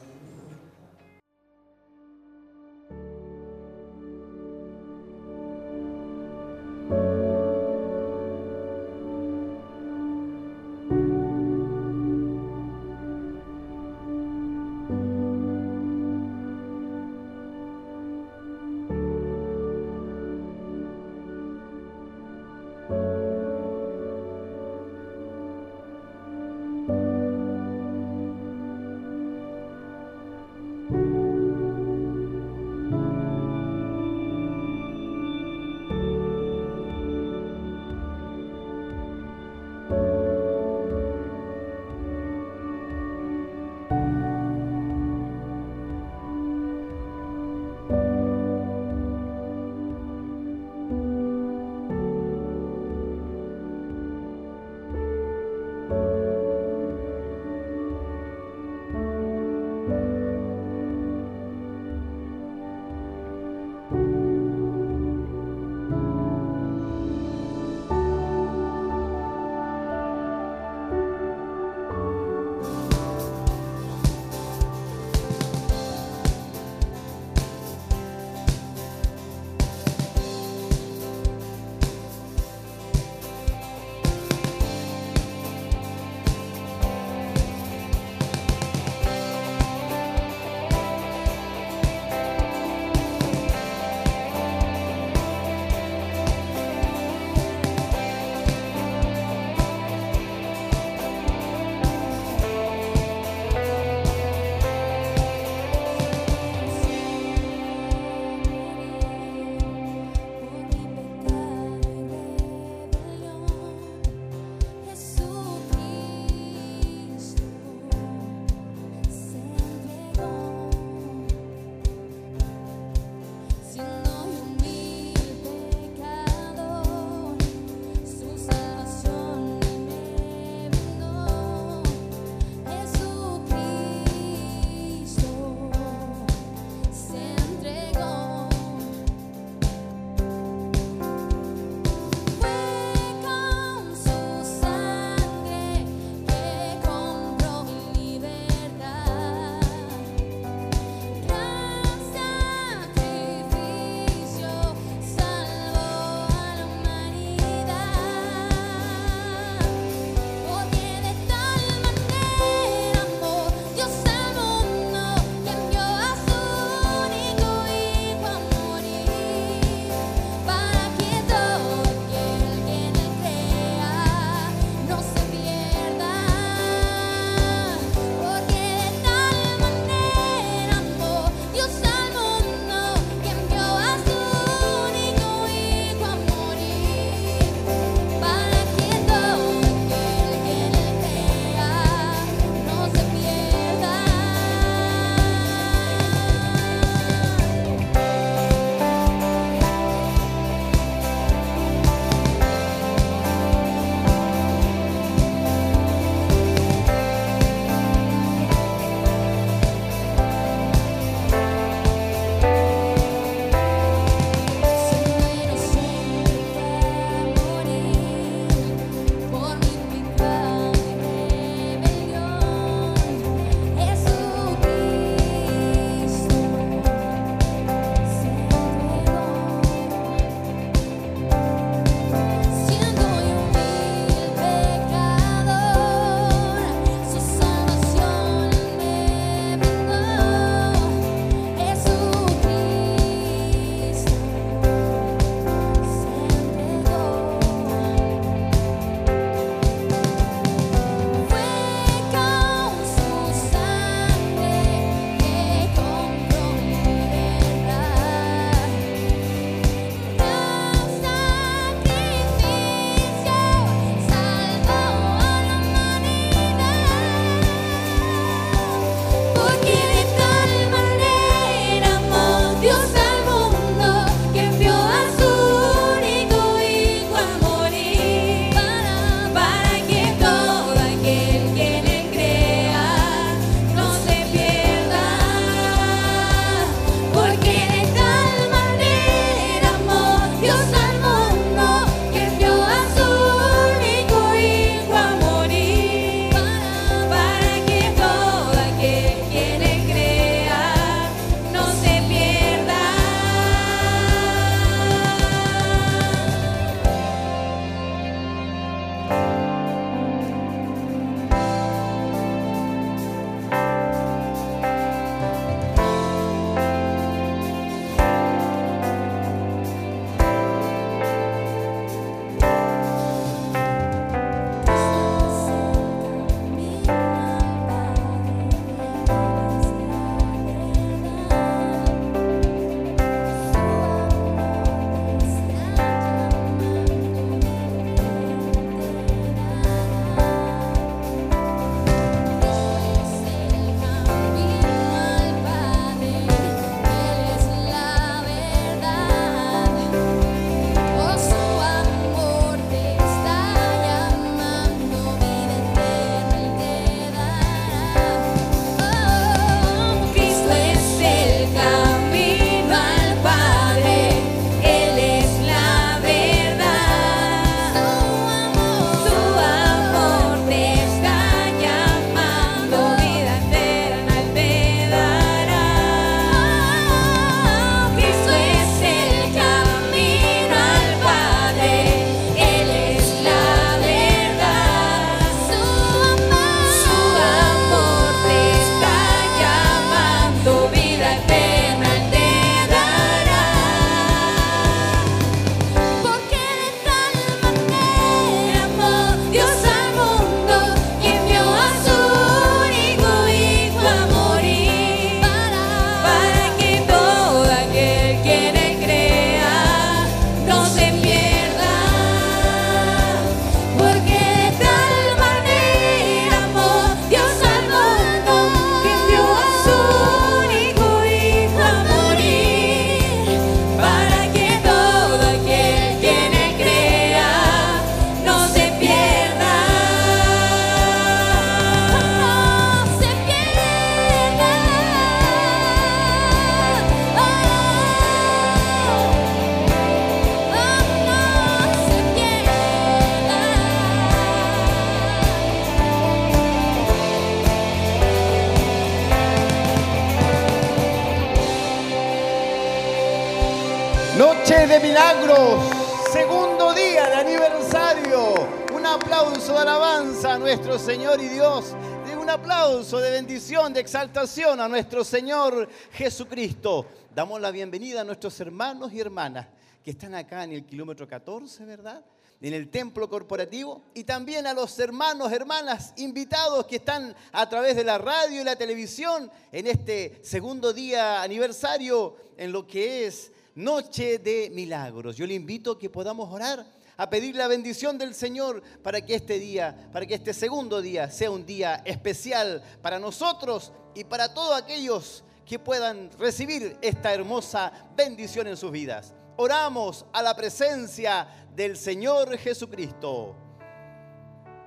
de exaltación a nuestro Señor Jesucristo. Damos la bienvenida a nuestros hermanos y hermanas que están acá en el kilómetro 14, ¿verdad? en el templo corporativo y también a los hermanos, hermanas invitados que están a través de la radio y la televisión en este segundo día aniversario en lo que es Noche de Milagros. Yo le invito a que podamos orar a pedir la bendición del Señor para que este día, para que este segundo día sea un día especial para nosotros y para todos aquellos que puedan recibir esta hermosa bendición en sus vidas. Oramos a la presencia del Señor Jesucristo.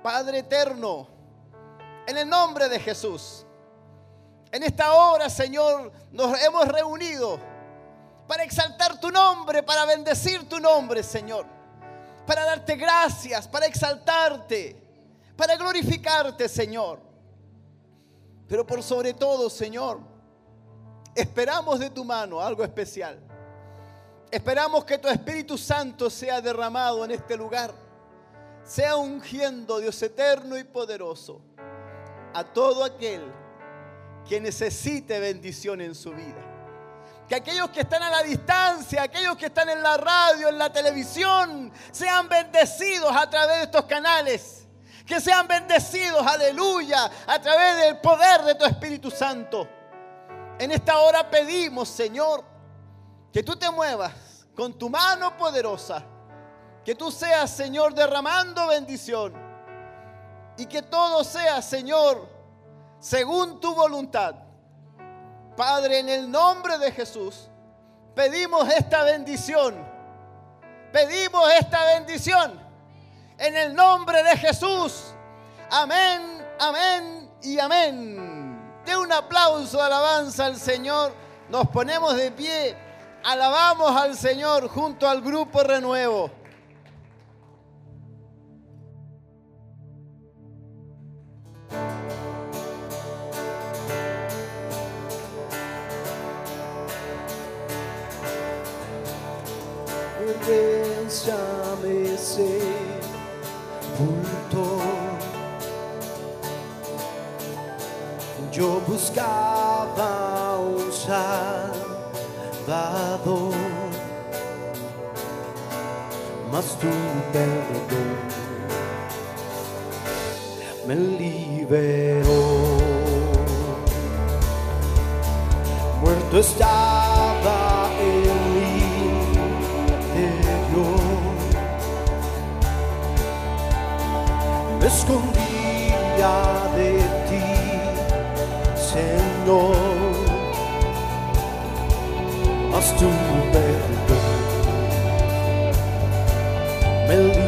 Padre eterno, en el nombre de Jesús, en esta hora, Señor, nos hemos reunido para exaltar tu nombre, para bendecir tu nombre, Señor, para darte gracias, para exaltarte, para glorificarte, Señor. Pero por sobre todo, Señor, esperamos de tu mano algo especial. Esperamos que tu Espíritu Santo sea derramado en este lugar, sea ungiendo, Dios eterno y poderoso, a todo aquel que necesite bendición en su vida. Que aquellos que están a la distancia, aquellos que están en la radio, en la televisión, sean bendecidos a través de estos canales. Que sean bendecidos, aleluya, a través del poder de tu Espíritu Santo. En esta hora pedimos, Señor, que tú te muevas con tu mano poderosa. Que tú seas, Señor, derramando bendición. Y que todo sea, Señor, según tu voluntad. Padre, en el nombre de Jesús, pedimos esta bendición. Pedimos esta bendición. En el nombre de Jesús. Amén, amén y amén. De un aplauso alabanza al Señor. Nos ponemos de pie. Alabamos al Señor junto al grupo Renuevo. Bésame sepulto. Yo buscaba un salvador, mas tu perdón me liberó. Muerto estaba escondía de ti, Señor. Mas tu perdón me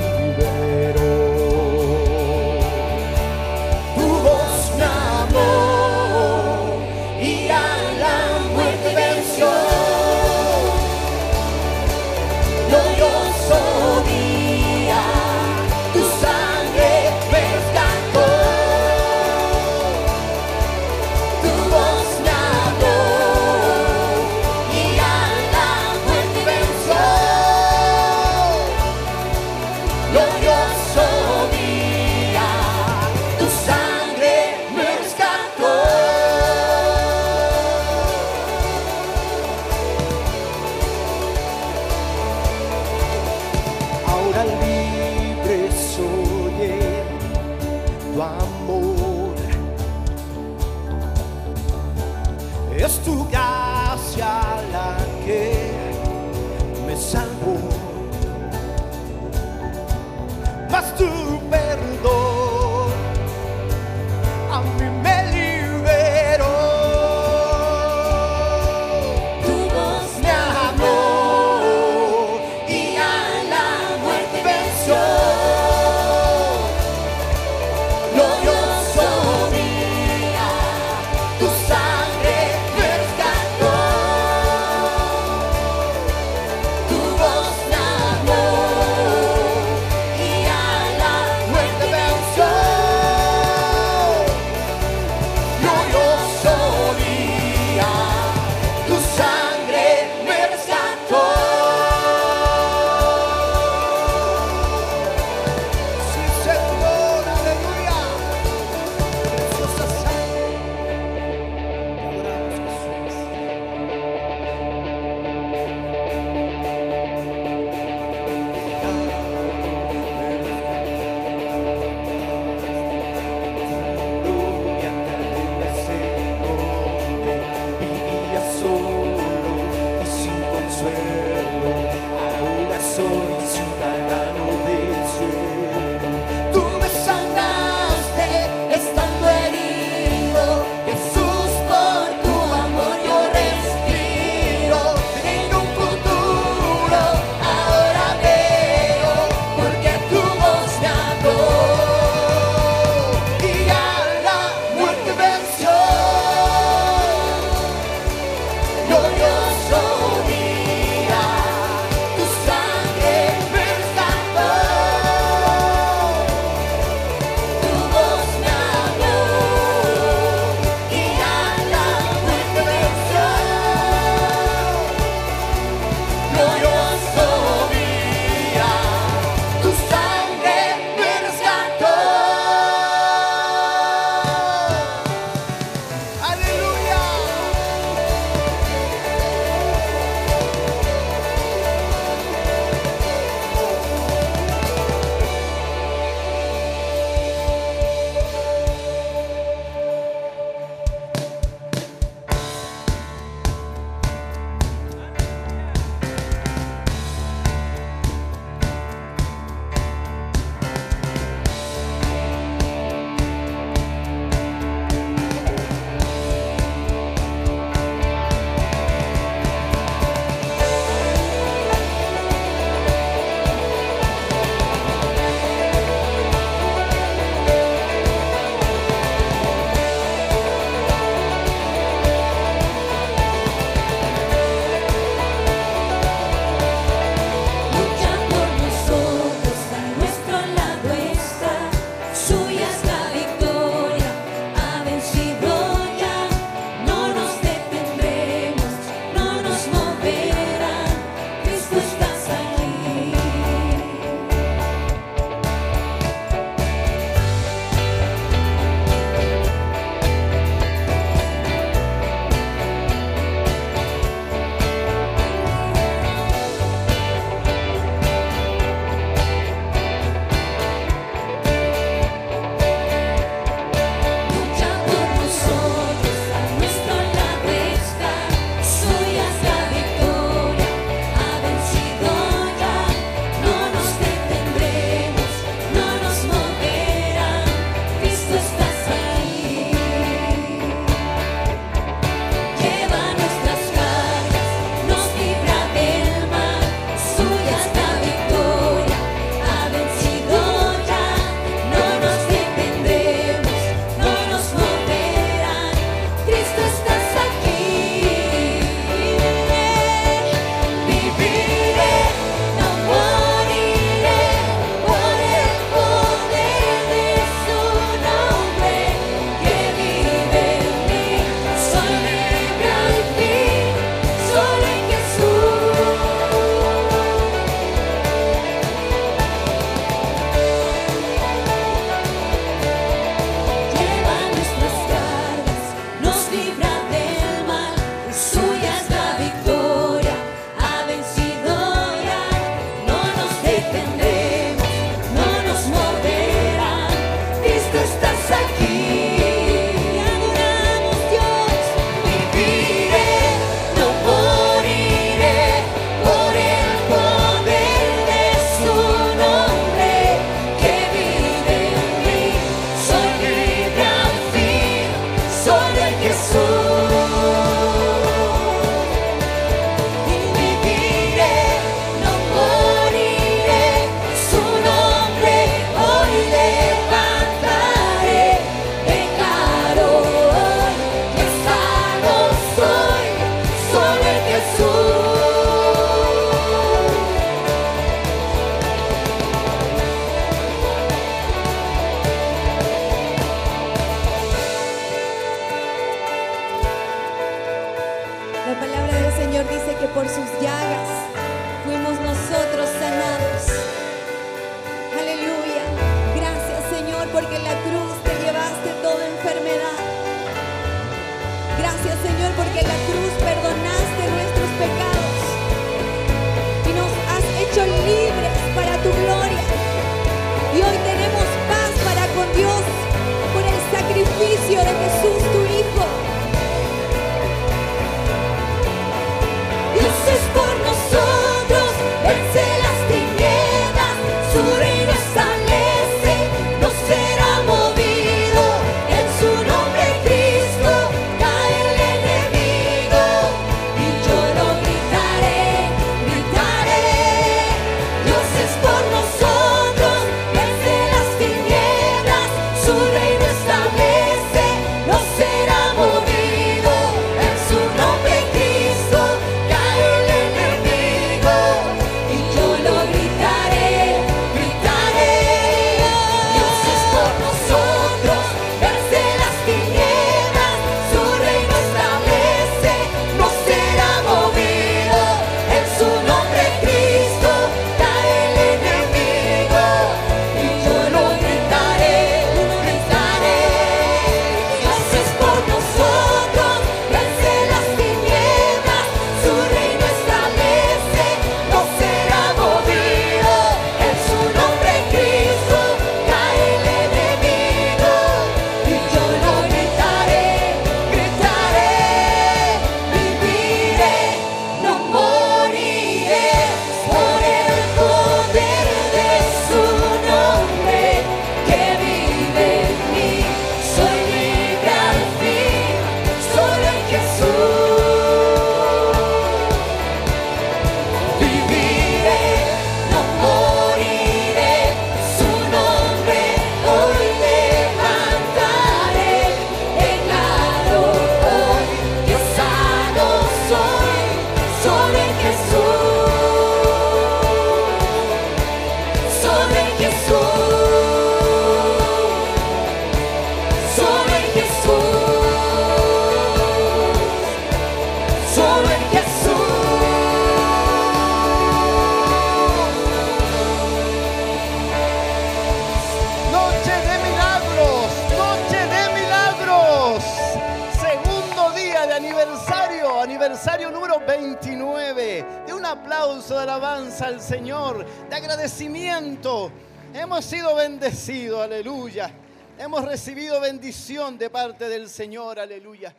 un aplauso de alabanza al Señor, de agradecimiento. Hemos sido bendecidos, aleluya. Hemos recibido bendición de parte del Señor, aleluya.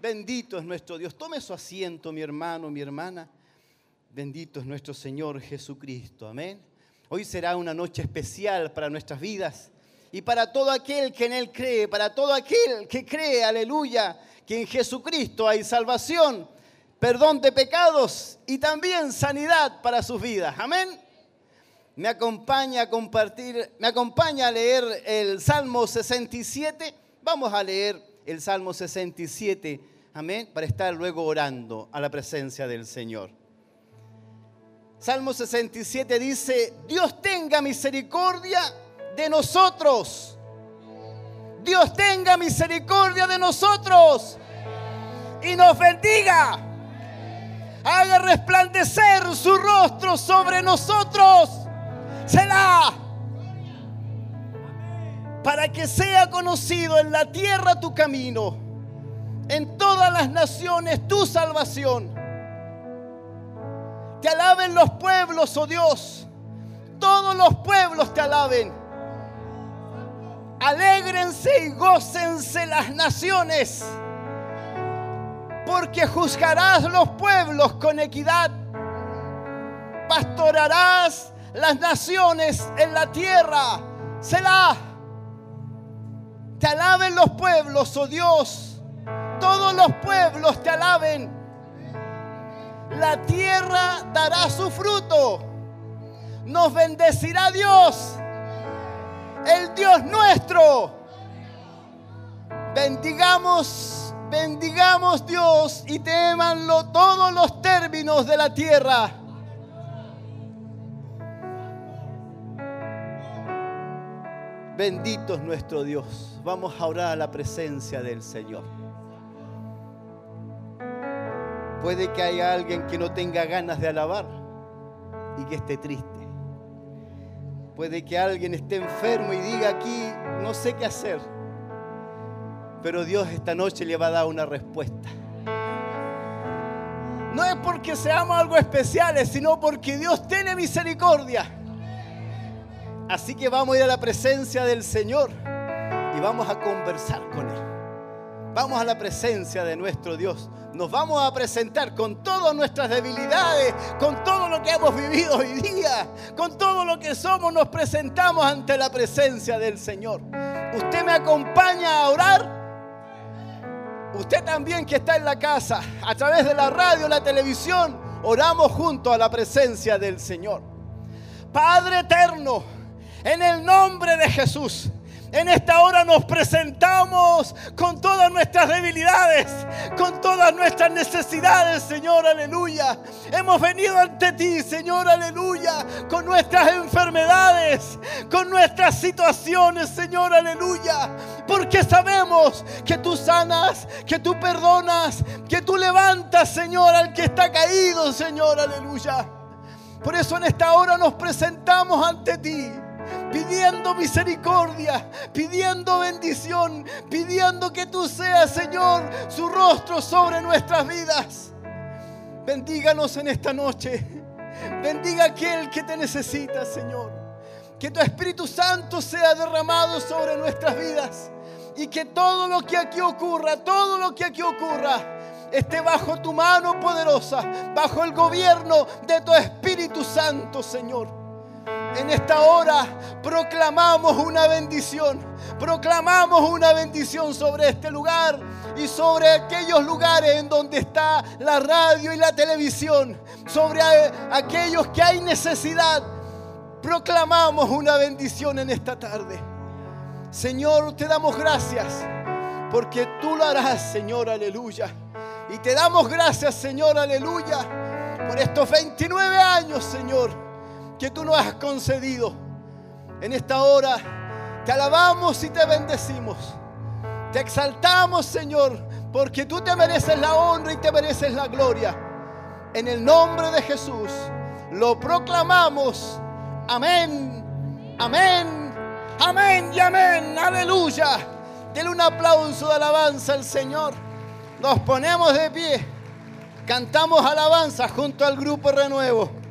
Bendito es nuestro Dios. Tome su asiento, mi hermano, mi hermana. Bendito es nuestro Señor Jesucristo. Amén. Hoy será una noche especial para nuestras vidas y para todo aquel que en Él cree, para todo aquel que cree, aleluya, que en Jesucristo hay salvación, perdón de pecados y también sanidad para sus vidas. Amén. Me acompaña a compartir, me acompaña a leer el Salmo 67. Vamos a leer el Salmo 67, amén, para estar luego orando a la presencia del Señor. Salmo 67 dice, Dios tenga misericordia de nosotros. Dios tenga misericordia de nosotros y nos bendiga. Haga resplandecer su rostro sobre nosotros. Será para que sea conocido en la tierra tu camino, en todas las naciones tu salvación. Te alaben los pueblos, oh Dios. Todos los pueblos te alaben. Alégrense y gócense las naciones, porque juzgarás los pueblos con equidad. Pastorarás las naciones en la tierra. Será. Te alaben los pueblos, oh Dios. Todos los pueblos te alaben. La tierra dará su fruto. Nos bendecirá Dios. El Dios nuestro. Bendigamos, bendigamos Dios y temanlo todos los términos de la tierra. Bendito es nuestro Dios. Vamos a orar a la presencia del Señor. Puede que haya alguien que no tenga ganas de alabar y que esté triste. Puede que alguien esté enfermo y diga aquí, no sé qué hacer. Pero Dios esta noche le va a dar una respuesta. No es porque seamos algo especiales, sino porque Dios tiene misericordia. Así que vamos a ir a la presencia del Señor y vamos a conversar con Él. Vamos a la presencia de nuestro Dios. Nos vamos a presentar con todas nuestras debilidades, con todo lo que hemos vivido hoy día, con todo lo que somos, nos presentamos ante la presencia del Señor. ¿Usted me acompaña a orar? Usted también que está en la casa, a través de la radio, la televisión, oramos junto a la presencia del Señor. Padre eterno, en el nombre de Jesús. En esta hora nos presentamos con todas nuestras debilidades, con todas nuestras necesidades, Señor, aleluya. Hemos venido ante ti, Señor, aleluya, con nuestras enfermedades, con nuestras situaciones, Señor, aleluya. Porque sabemos que tú sanas, que tú perdonas, que tú levantas, Señor, al que está caído, Señor, aleluya. Por eso en esta hora nos presentamos ante ti pidiendo misericordia, pidiendo bendición, pidiendo que tú seas, Señor, su rostro sobre nuestras vidas. Bendíganos en esta noche. Bendiga a aquel que te necesita, Señor. Que tu Espíritu Santo sea derramado sobre nuestras vidas. Y que todo lo que aquí ocurra, todo lo que aquí ocurra, esté bajo tu mano poderosa, bajo el gobierno de tu Espíritu Santo, Señor. En esta hora proclamamos una bendición. Proclamamos una bendición sobre este lugar y sobre aquellos lugares en donde está la radio y la televisión. Sobre aquellos que hay necesidad. Proclamamos una bendición en esta tarde. Señor, te damos gracias porque tú lo harás, Señor, aleluya. Y te damos gracias, Señor, aleluya, por estos 29 años, Señor, que tú nos has concedido. En esta hora te alabamos y te bendecimos. Te exaltamos, Señor, porque tú te mereces la honra y te mereces la gloria. En el nombre de Jesús lo proclamamos. Amén, amén, amén y amén. Aleluya. Denle un aplauso de alabanza al Señor. Nos ponemos de pie. Cantamos alabanza junto al grupo Renuevo.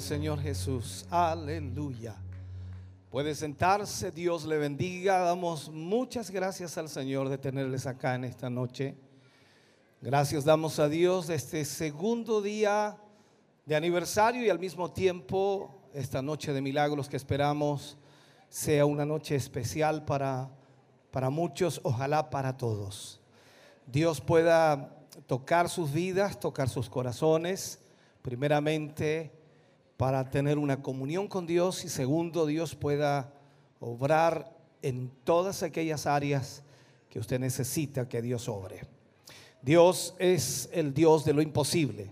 Señor Jesús. Aleluya. Puede sentarse, Dios le bendiga. Damos muchas gracias al Señor de tenerles acá en esta noche. Gracias damos a Dios este segundo día de aniversario y al mismo tiempo esta noche de milagros que esperamos sea una noche especial para, para muchos, ojalá para todos. Dios pueda tocar sus vidas, tocar sus corazones, primeramente para tener una comunión con Dios y segundo, Dios pueda obrar en todas aquellas áreas que usted necesita que Dios obre. Dios es el Dios de lo imposible.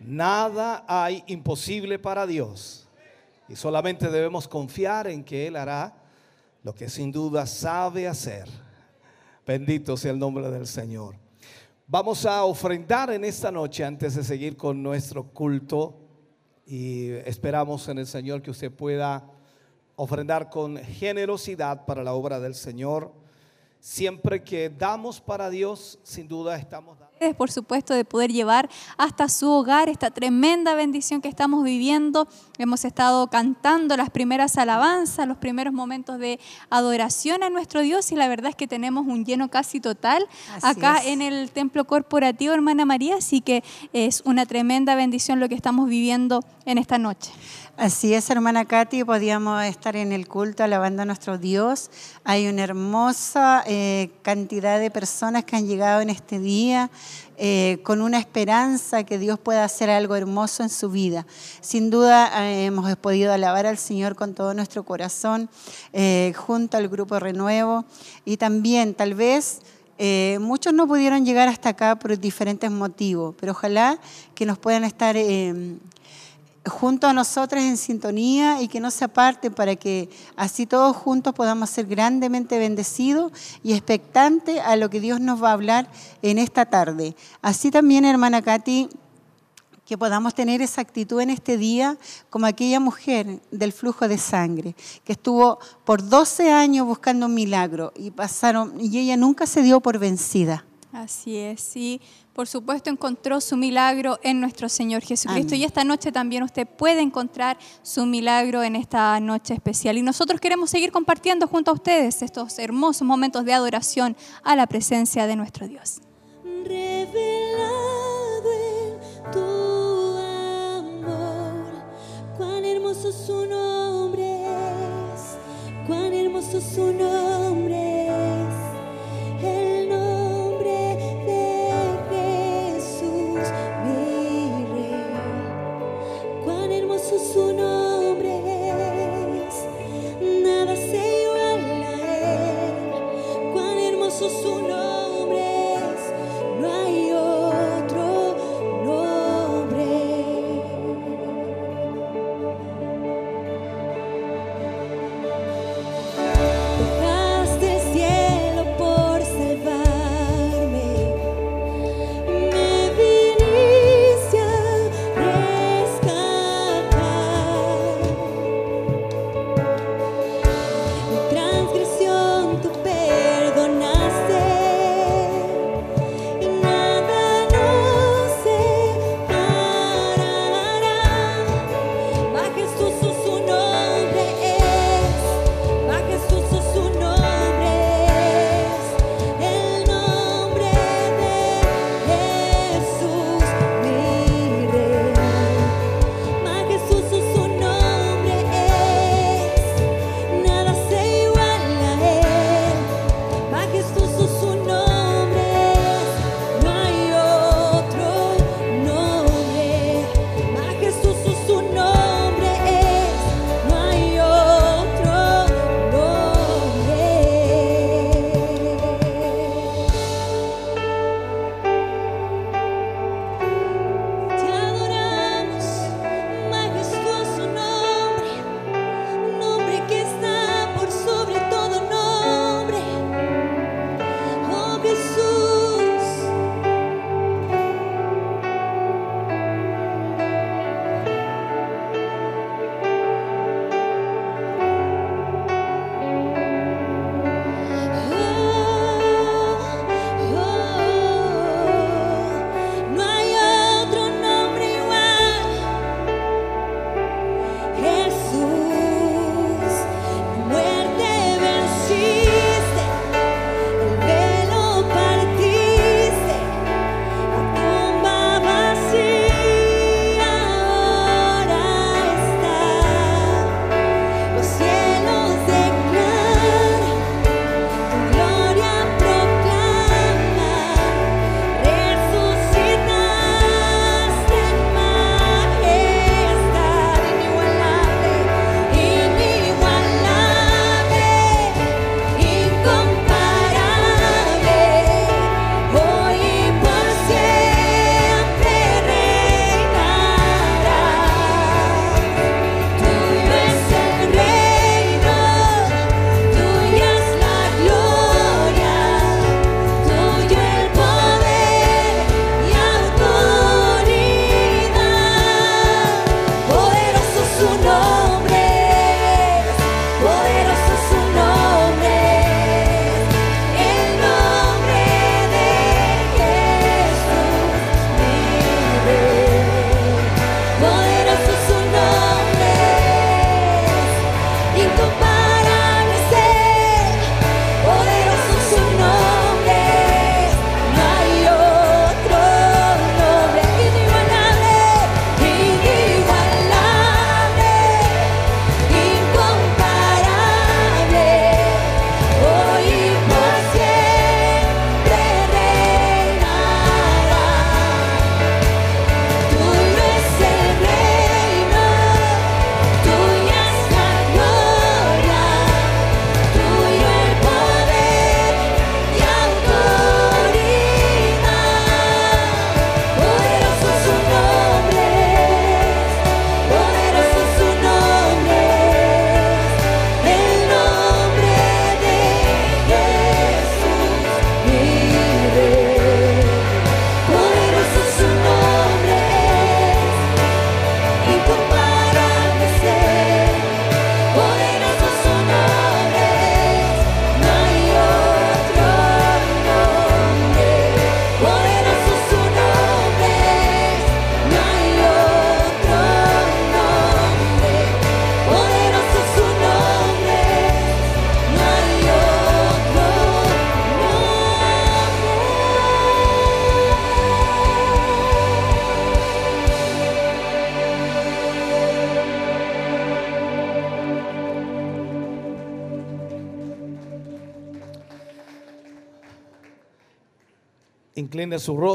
Nada hay imposible para Dios. Y solamente debemos confiar en que Él hará lo que sin duda sabe hacer. Bendito sea el nombre del Señor. Vamos a ofrendar en esta noche antes de seguir con nuestro culto. Y esperamos en el Señor que usted pueda ofrendar con generosidad para la obra del Señor. Siempre que damos para Dios, sin duda estamos dando por supuesto, de poder llevar hasta su hogar esta tremenda bendición que estamos viviendo. Hemos estado cantando las primeras alabanzas, los primeros momentos de adoración a nuestro Dios y la verdad es que tenemos un lleno casi total Así acá es. en el templo corporativo, hermana María, así que es una tremenda bendición lo que estamos viviendo en esta noche. Así es, hermana Katy, podíamos estar en el culto alabando a nuestro Dios. Hay una hermosa eh, cantidad de personas que han llegado en este día eh, con una esperanza que Dios pueda hacer algo hermoso en su vida. Sin duda eh, hemos podido alabar al Señor con todo nuestro corazón junto al grupo Renuevo y también tal vez... Muchos no pudieron llegar hasta acá por diferentes motivos, pero ojalá que nos puedan estar junto a nosotras en sintonía y que no se aparten para que así todos juntos podamos ser grandemente bendecidos y expectantes a lo que Dios nos va a hablar en esta tarde. Así también, hermana Katy, que podamos tener esa actitud en este día como aquella mujer del flujo de sangre que estuvo por 12 años buscando un milagro y pasaron y ella nunca se dio por vencida. Así es, y por supuesto encontró su milagro en nuestro Señor Jesucristo. Amén. Y esta noche también usted puede encontrar su milagro en esta noche especial. Y nosotros queremos seguir compartiendo junto a ustedes estos hermosos momentos de adoración a la presencia de nuestro Dios. revelado en tu amor. Cuán hermoso su nombre es, cuán hermoso su nombre es,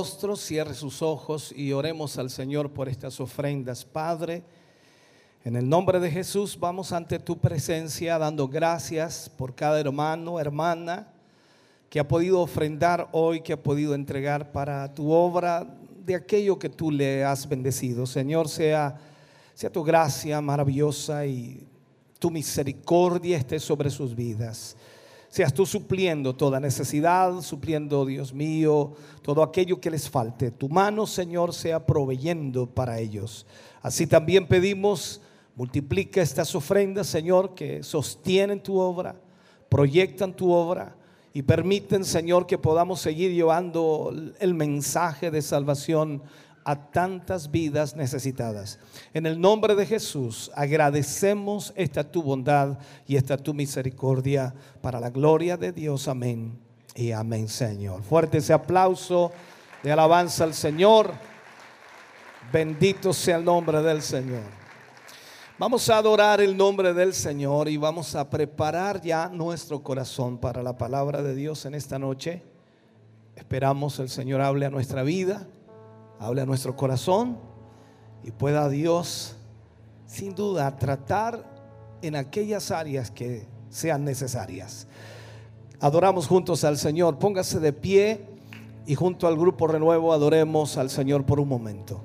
rostro, cierre sus ojos y oremos al Señor por estas ofrendas. Padre, en el nombre de Jesús vamos ante tu presencia dando gracias por cada hermano, hermana que ha podido ofrendar hoy, que ha podido entregar para tu obra de aquello que tú le has bendecido. Señor, sea, sea tu gracia maravillosa y tu misericordia esté sobre sus vidas. Seas tú supliendo toda necesidad, supliendo, Dios mío, todo aquello que les falte. Tu mano, Señor, sea proveyendo para ellos. Así también pedimos, multiplica estas ofrendas, Señor, que sostienen tu obra, proyectan tu obra y permiten, Señor, que podamos seguir llevando el mensaje de salvación a tantas vidas necesitadas. En el nombre de Jesús agradecemos esta tu bondad y esta tu misericordia para la gloria de Dios. Amén y amén, Señor. Fuerte ese aplauso de alabanza al Señor. Bendito sea el nombre del Señor. Vamos a adorar el nombre del Señor y vamos a preparar ya nuestro corazón para la palabra de Dios en esta noche. Esperamos el Señor hable a nuestra vida, hable a nuestro corazón y pueda Dios sin duda tratar en aquellas áreas que sean necesarias. Adoramos juntos al Señor. Póngase de pie y junto al grupo renuevo adoremos al Señor por un momento.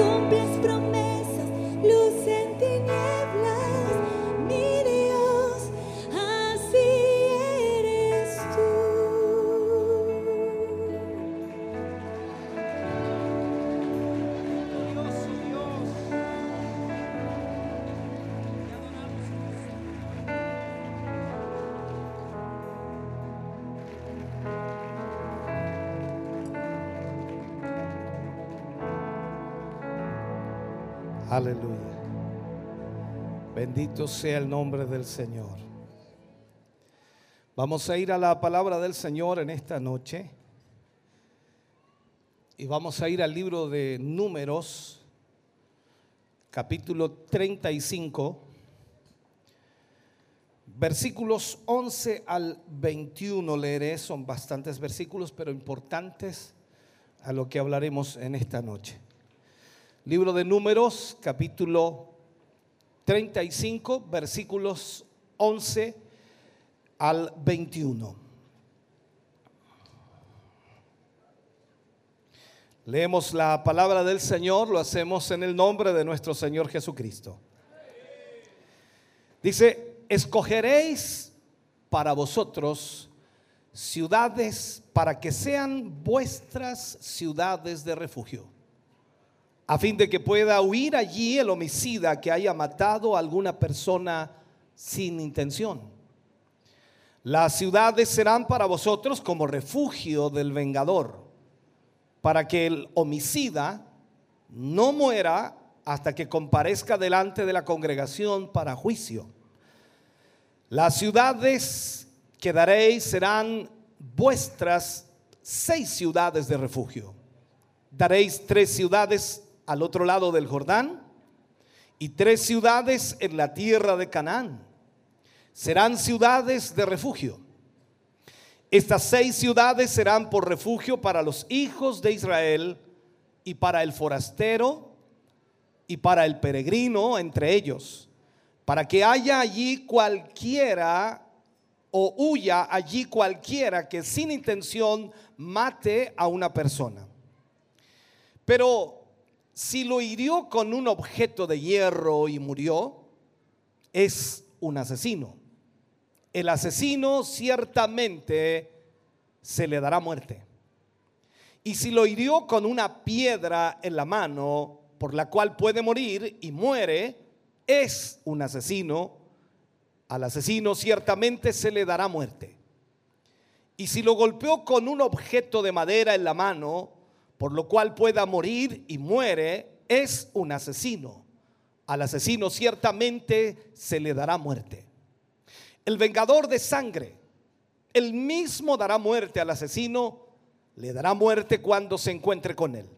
Con Bendito sea el nombre del Señor. Vamos a ir a la palabra del Señor en esta noche. Y vamos a ir al libro de Números, capítulo 35, versículos 11 al 21. Leeré, son bastantes versículos, pero importantes a lo que hablaremos en esta noche. Libro de Números, capítulo 35, versículos 11 al 21. Leemos la palabra del Señor, lo hacemos en el nombre de nuestro Señor Jesucristo. Dice, escogeréis para vosotros ciudades para que sean vuestras ciudades de refugio, a fin de que pueda huir allí el homicida que haya matado a alguna persona sin intención. Las ciudades serán para vosotros como refugio del vengador, para que el homicida no muera hasta que comparezca delante de la congregación para juicio. Las ciudades que daréis serán vuestras seis ciudades de refugio. Daréis tres ciudades al otro lado del Jordán y tres ciudades en la tierra de Canaán. Serán ciudades de refugio. Estas seis ciudades serán por refugio para los hijos de Israel y para el forastero y para el peregrino entre ellos para que haya allí cualquiera o huya allí cualquiera que sin intención mate a una persona. Pero si lo hirió con un objeto de hierro y murió, es un asesino. El asesino ciertamente se le dará muerte. Y si lo hirió con una piedra en la mano, por la cual puede morir y muere, es un asesino, al asesino ciertamente se le dará muerte. Y si lo golpeó con un objeto de madera en la mano, por lo cual pueda morir y muere, es un asesino. Al asesino ciertamente se le dará muerte. El vengador de sangre, el mismo dará muerte al asesino, le dará muerte cuando se encuentre con él.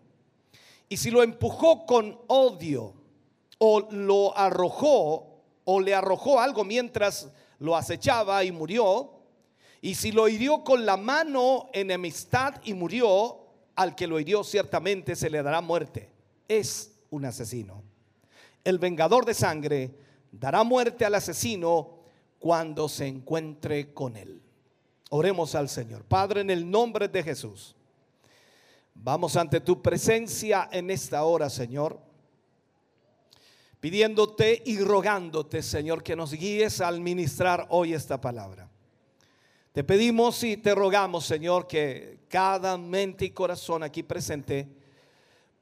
Y si lo empujó con odio, o lo arrojó o le arrojó algo mientras lo acechaba y murió, y si lo hirió con la mano enemistad y murió, al que lo hirió ciertamente se le dará muerte. Es un asesino. El vengador de sangre dará muerte al asesino cuando se encuentre con él. Oremos al Señor. Padre, en el nombre de Jesús, vamos ante tu presencia en esta hora, Señor pidiéndote y rogándote, Señor, que nos guíes al ministrar hoy esta palabra. Te pedimos y te rogamos, Señor, que cada mente y corazón aquí presente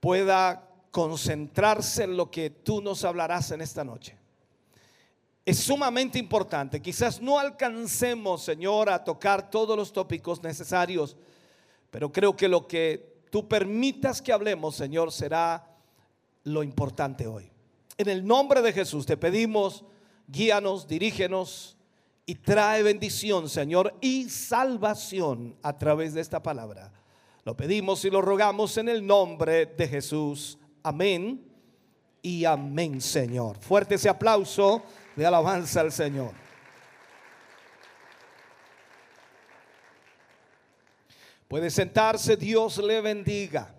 pueda concentrarse en lo que tú nos hablarás en esta noche. Es sumamente importante. Quizás no alcancemos, Señor, a tocar todos los tópicos necesarios, pero creo que lo que tú permitas que hablemos, Señor, será lo importante hoy. En el nombre de Jesús te pedimos, guíanos, dirígenos y trae bendición, Señor, y salvación a través de esta palabra. Lo pedimos y lo rogamos en el nombre de Jesús. Amén y amén, Señor. Fuerte ese aplauso de alabanza al Señor. Puede sentarse, Dios le bendiga.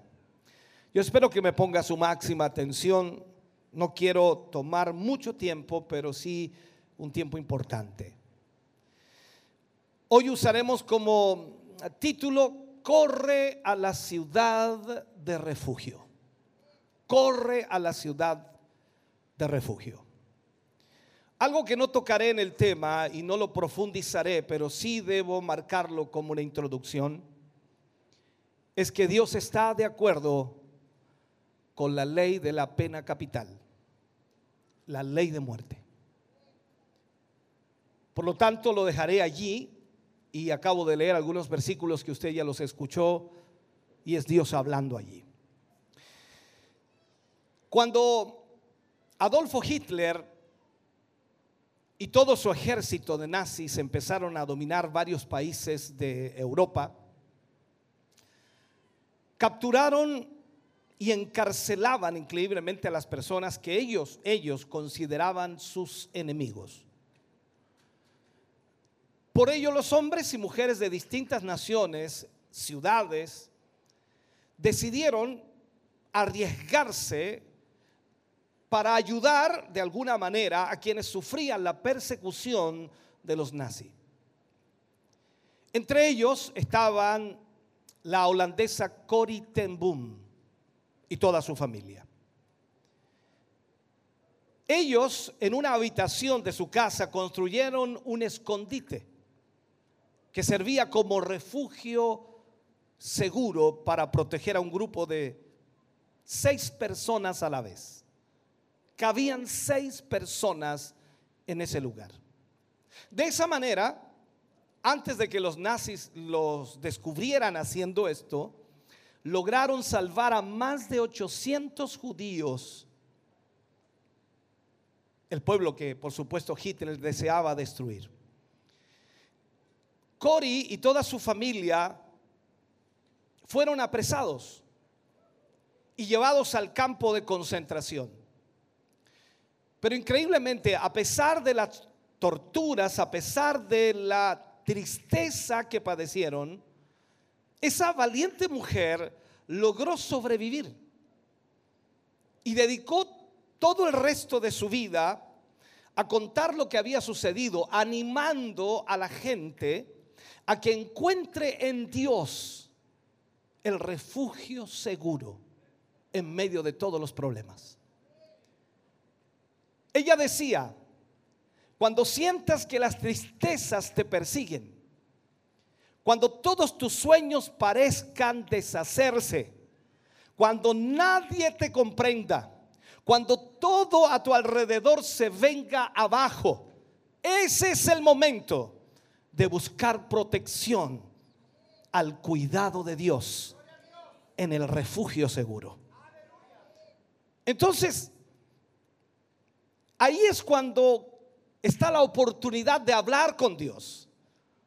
Yo espero que me ponga su máxima atención no quiero tomar mucho tiempo, pero sí un tiempo importante. Hoy usaremos como título Corre a la ciudad de refugio. Corre a la ciudad de refugio. Algo que no tocaré en el tema y no lo profundizaré, pero sí debo marcarlo como una introducción, es que Dios está de acuerdo con la ley de la pena capital la ley de muerte. Por lo tanto, lo dejaré allí y acabo de leer algunos versículos que usted ya los escuchó y es Dios hablando allí. Cuando Adolfo Hitler y todo su ejército de nazis empezaron a dominar varios países de Europa, capturaron y encarcelaban increíblemente a las personas que ellos, ellos consideraban sus enemigos. Por ello los hombres y mujeres de distintas naciones, ciudades, decidieron arriesgarse para ayudar de alguna manera a quienes sufrían la persecución de los nazis. Entre ellos estaban la holandesa Corrie ten Boom y toda su familia. Ellos en una habitación de su casa construyeron un escondite que servía como refugio seguro para proteger a un grupo de seis personas a la vez. Cabían seis personas en ese lugar. De esa manera, antes de que los nazis los descubrieran haciendo esto, lograron salvar a más de 800 judíos, el pueblo que por supuesto Hitler deseaba destruir. Cory y toda su familia fueron apresados y llevados al campo de concentración. Pero increíblemente, a pesar de las torturas, a pesar de la tristeza que padecieron, esa valiente mujer logró sobrevivir y dedicó todo el resto de su vida a contar lo que había sucedido, animando a la gente a que encuentre en Dios el refugio seguro en medio de todos los problemas. Ella decía, cuando sientas que las tristezas te persiguen, cuando todos tus sueños parezcan deshacerse, cuando nadie te comprenda, cuando todo a tu alrededor se venga abajo, ese es el momento de buscar protección al cuidado de Dios en el refugio seguro. Entonces, ahí es cuando está la oportunidad de hablar con Dios,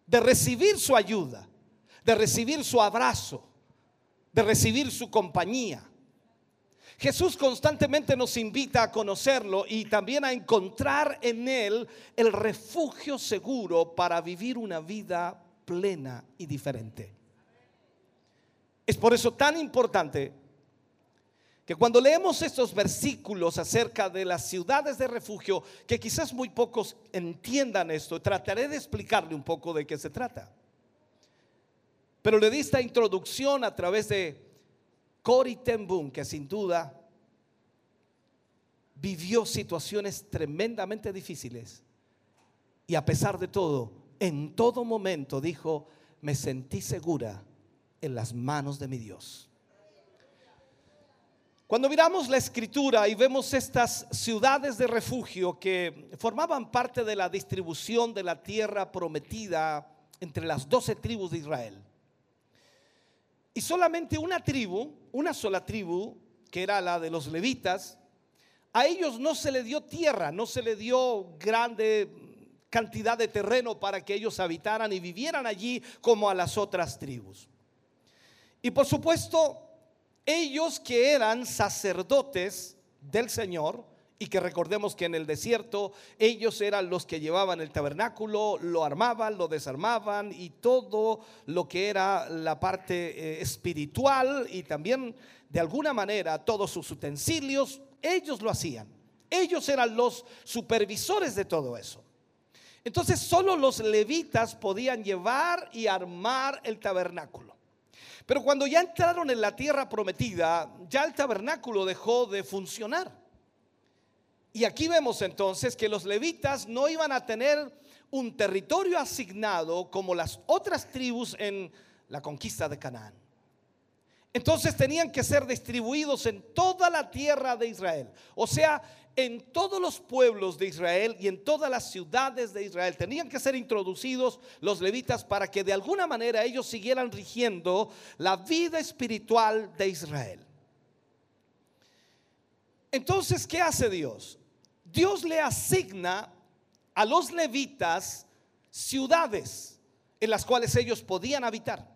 de recibir su ayuda, de recibir su abrazo, de recibir su compañía. Jesús constantemente nos invita a conocerlo y también a encontrar en Él el refugio seguro para vivir una vida plena y diferente. Es por eso tan importante que cuando leemos estos versículos acerca de las ciudades de refugio, que quizás muy pocos entiendan esto, trataré de explicarle un poco de qué se trata. Pero le di esta introducción a través de Cory ten que sin duda vivió situaciones tremendamente difíciles y a pesar de todo, en todo momento dijo, me sentí segura en las manos de mi Dios. Cuando miramos la escritura y vemos estas ciudades de refugio que formaban parte de la distribución de la tierra prometida entre las doce tribus de Israel, y solamente una tribu, una sola tribu, que era la de los levitas, a ellos no se le dio tierra, no se le dio grande cantidad de terreno para que ellos habitaran y vivieran allí como a las otras tribus. Y por supuesto, ellos que eran sacerdotes del Señor, y que recordemos que en el desierto ellos eran los que llevaban el tabernáculo, lo armaban, lo desarmaban y todo lo que era la parte eh, espiritual y también de alguna manera todos sus utensilios, ellos lo hacían. Ellos eran los supervisores de todo eso. Entonces solo los levitas podían llevar y armar el tabernáculo. Pero cuando ya entraron en la tierra prometida, ya el tabernáculo dejó de funcionar. Y aquí vemos entonces que los levitas no iban a tener un territorio asignado como las otras tribus en la conquista de Canaán. Entonces tenían que ser distribuidos en toda la tierra de Israel. O sea, en todos los pueblos de Israel y en todas las ciudades de Israel. Tenían que ser introducidos los levitas para que de alguna manera ellos siguieran rigiendo la vida espiritual de Israel. Entonces, ¿qué hace Dios? Dios le asigna a los levitas ciudades en las cuales ellos podían habitar.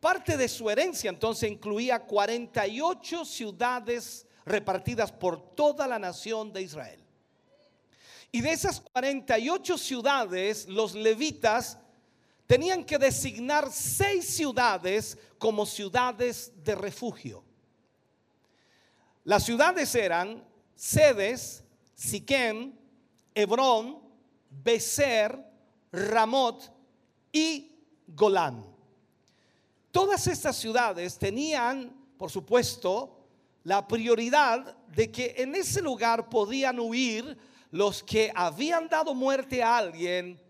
Parte de su herencia entonces incluía 48 ciudades repartidas por toda la nación de Israel. Y de esas 48 ciudades, los levitas tenían que designar seis ciudades como ciudades de refugio. Las ciudades eran Sedes, Siquem, Hebrón, Becer, Ramot y Golán. Todas estas ciudades tenían, por supuesto, la prioridad de que en ese lugar podían huir los que habían dado muerte a alguien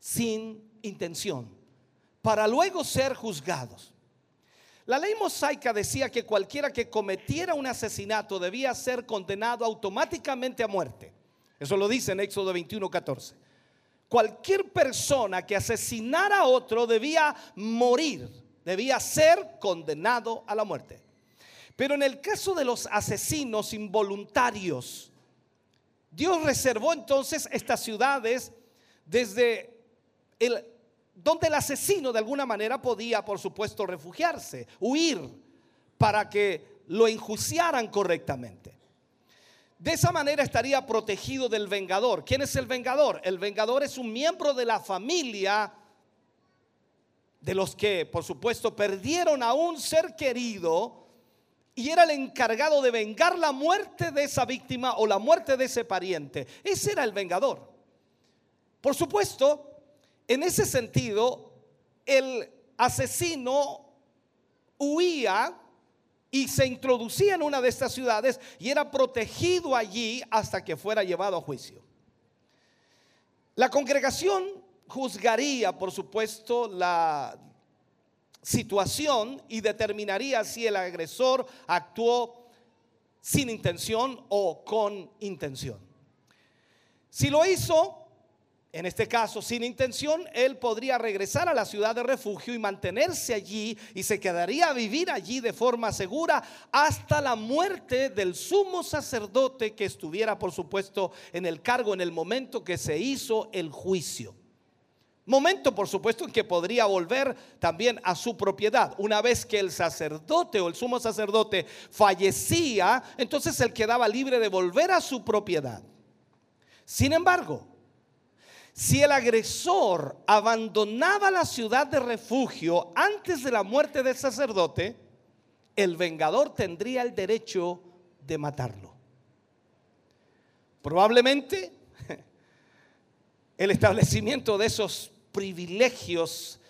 sin intención, para luego ser juzgados. La ley mosaica decía que cualquiera que cometiera un asesinato debía ser condenado automáticamente a muerte. Eso lo dice en Éxodo 21, 14. Cualquier persona que asesinara a otro debía morir, debía ser condenado a la muerte. Pero en el caso de los asesinos involuntarios, Dios reservó entonces estas ciudades desde el donde el asesino de alguna manera podía, por supuesto, refugiarse, huir para que lo enjuiciaran correctamente. De esa manera estaría protegido del vengador. ¿Quién es el vengador? El vengador es un miembro de la familia de los que, por supuesto, perdieron a un ser querido y era el encargado de vengar la muerte de esa víctima o la muerte de ese pariente. Ese era el vengador. Por supuesto, en ese sentido, el asesino huía y se introducía en una de estas ciudades y era protegido allí hasta que fuera llevado a juicio. La congregación juzgaría, por supuesto, la situación y determinaría si el agresor actuó sin intención o con intención. Si lo hizo, en este caso sin intención, él podría regresar a la ciudad de refugio y mantenerse allí y se quedaría a vivir allí de forma segura hasta la muerte del sumo sacerdote que estuviera, por supuesto, en el cargo en el momento que se hizo el juicio. Momento, por supuesto, en que podría volver también a su propiedad. Una vez que el sacerdote o el sumo sacerdote fallecía, entonces él quedaba libre de volver a su propiedad. Sin embargo, si el agresor abandonaba la ciudad de refugio antes de la muerte del sacerdote, el vengador tendría el derecho de matarlo. Probablemente el establecimiento de esos privilegios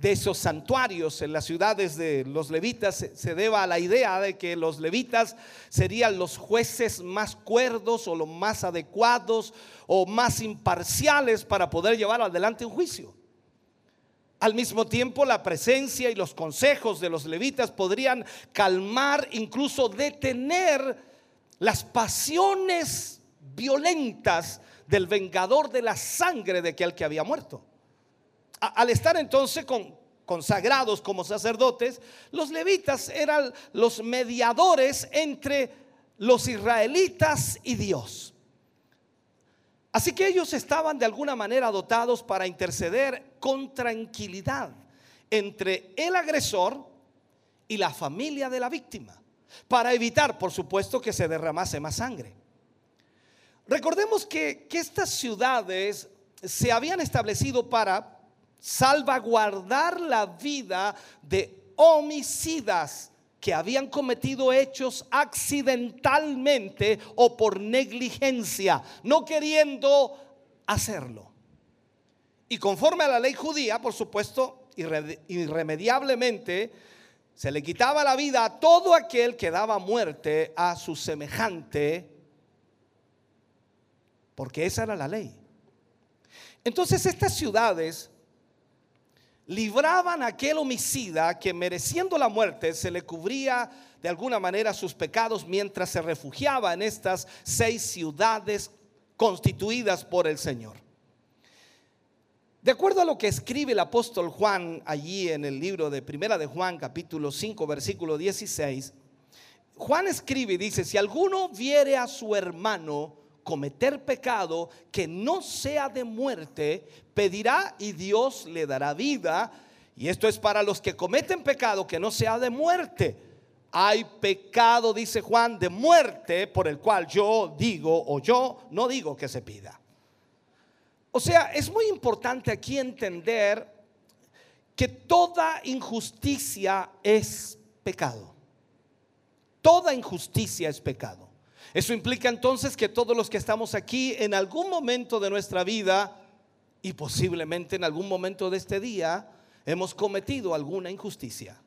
de esos santuarios en las ciudades de los levitas se deba a la idea de que los levitas serían los jueces más cuerdos o los más adecuados o más imparciales para poder llevar adelante un juicio. Al mismo tiempo, la presencia y los consejos de los levitas podrían calmar, incluso detener las pasiones violentas del vengador de la sangre de aquel que había muerto al estar entonces con, consagrados como sacerdotes, los levitas eran los mediadores entre los israelitas y Dios. Así que ellos estaban de alguna manera dotados para interceder con tranquilidad entre el agresor y la familia de la víctima, para evitar, por supuesto, que se derramase más sangre. Recordemos que, que estas ciudades se habían establecido para salvaguardar la vida de homicidas que habían cometido hechos accidentalmente o por negligencia, no queriendo hacerlo. Y conforme a la ley judía, por supuesto, irremediablemente, se le quitaba la vida a todo aquel que daba muerte a su semejante, porque esa era la ley. Entonces estas ciudades libraban a aquel homicida que mereciendo la muerte se le cubría de alguna manera sus pecados mientras se refugiaba en estas seis ciudades constituidas por el Señor. De acuerdo a lo que escribe el apóstol Juan allí en el libro de Primera de Juan, capítulo 5, versículo 16, Juan escribe y dice, si alguno viere a su hermano cometer pecado que no sea de muerte, pedirá y Dios le dará vida. Y esto es para los que cometen pecado que no sea de muerte. Hay pecado, dice Juan, de muerte por el cual yo digo o yo no digo que se pida. O sea, es muy importante aquí entender que toda injusticia es pecado. Toda injusticia es pecado. Eso implica entonces que todos los que estamos aquí en algún momento de nuestra vida y posiblemente en algún momento de este día hemos cometido alguna injusticia.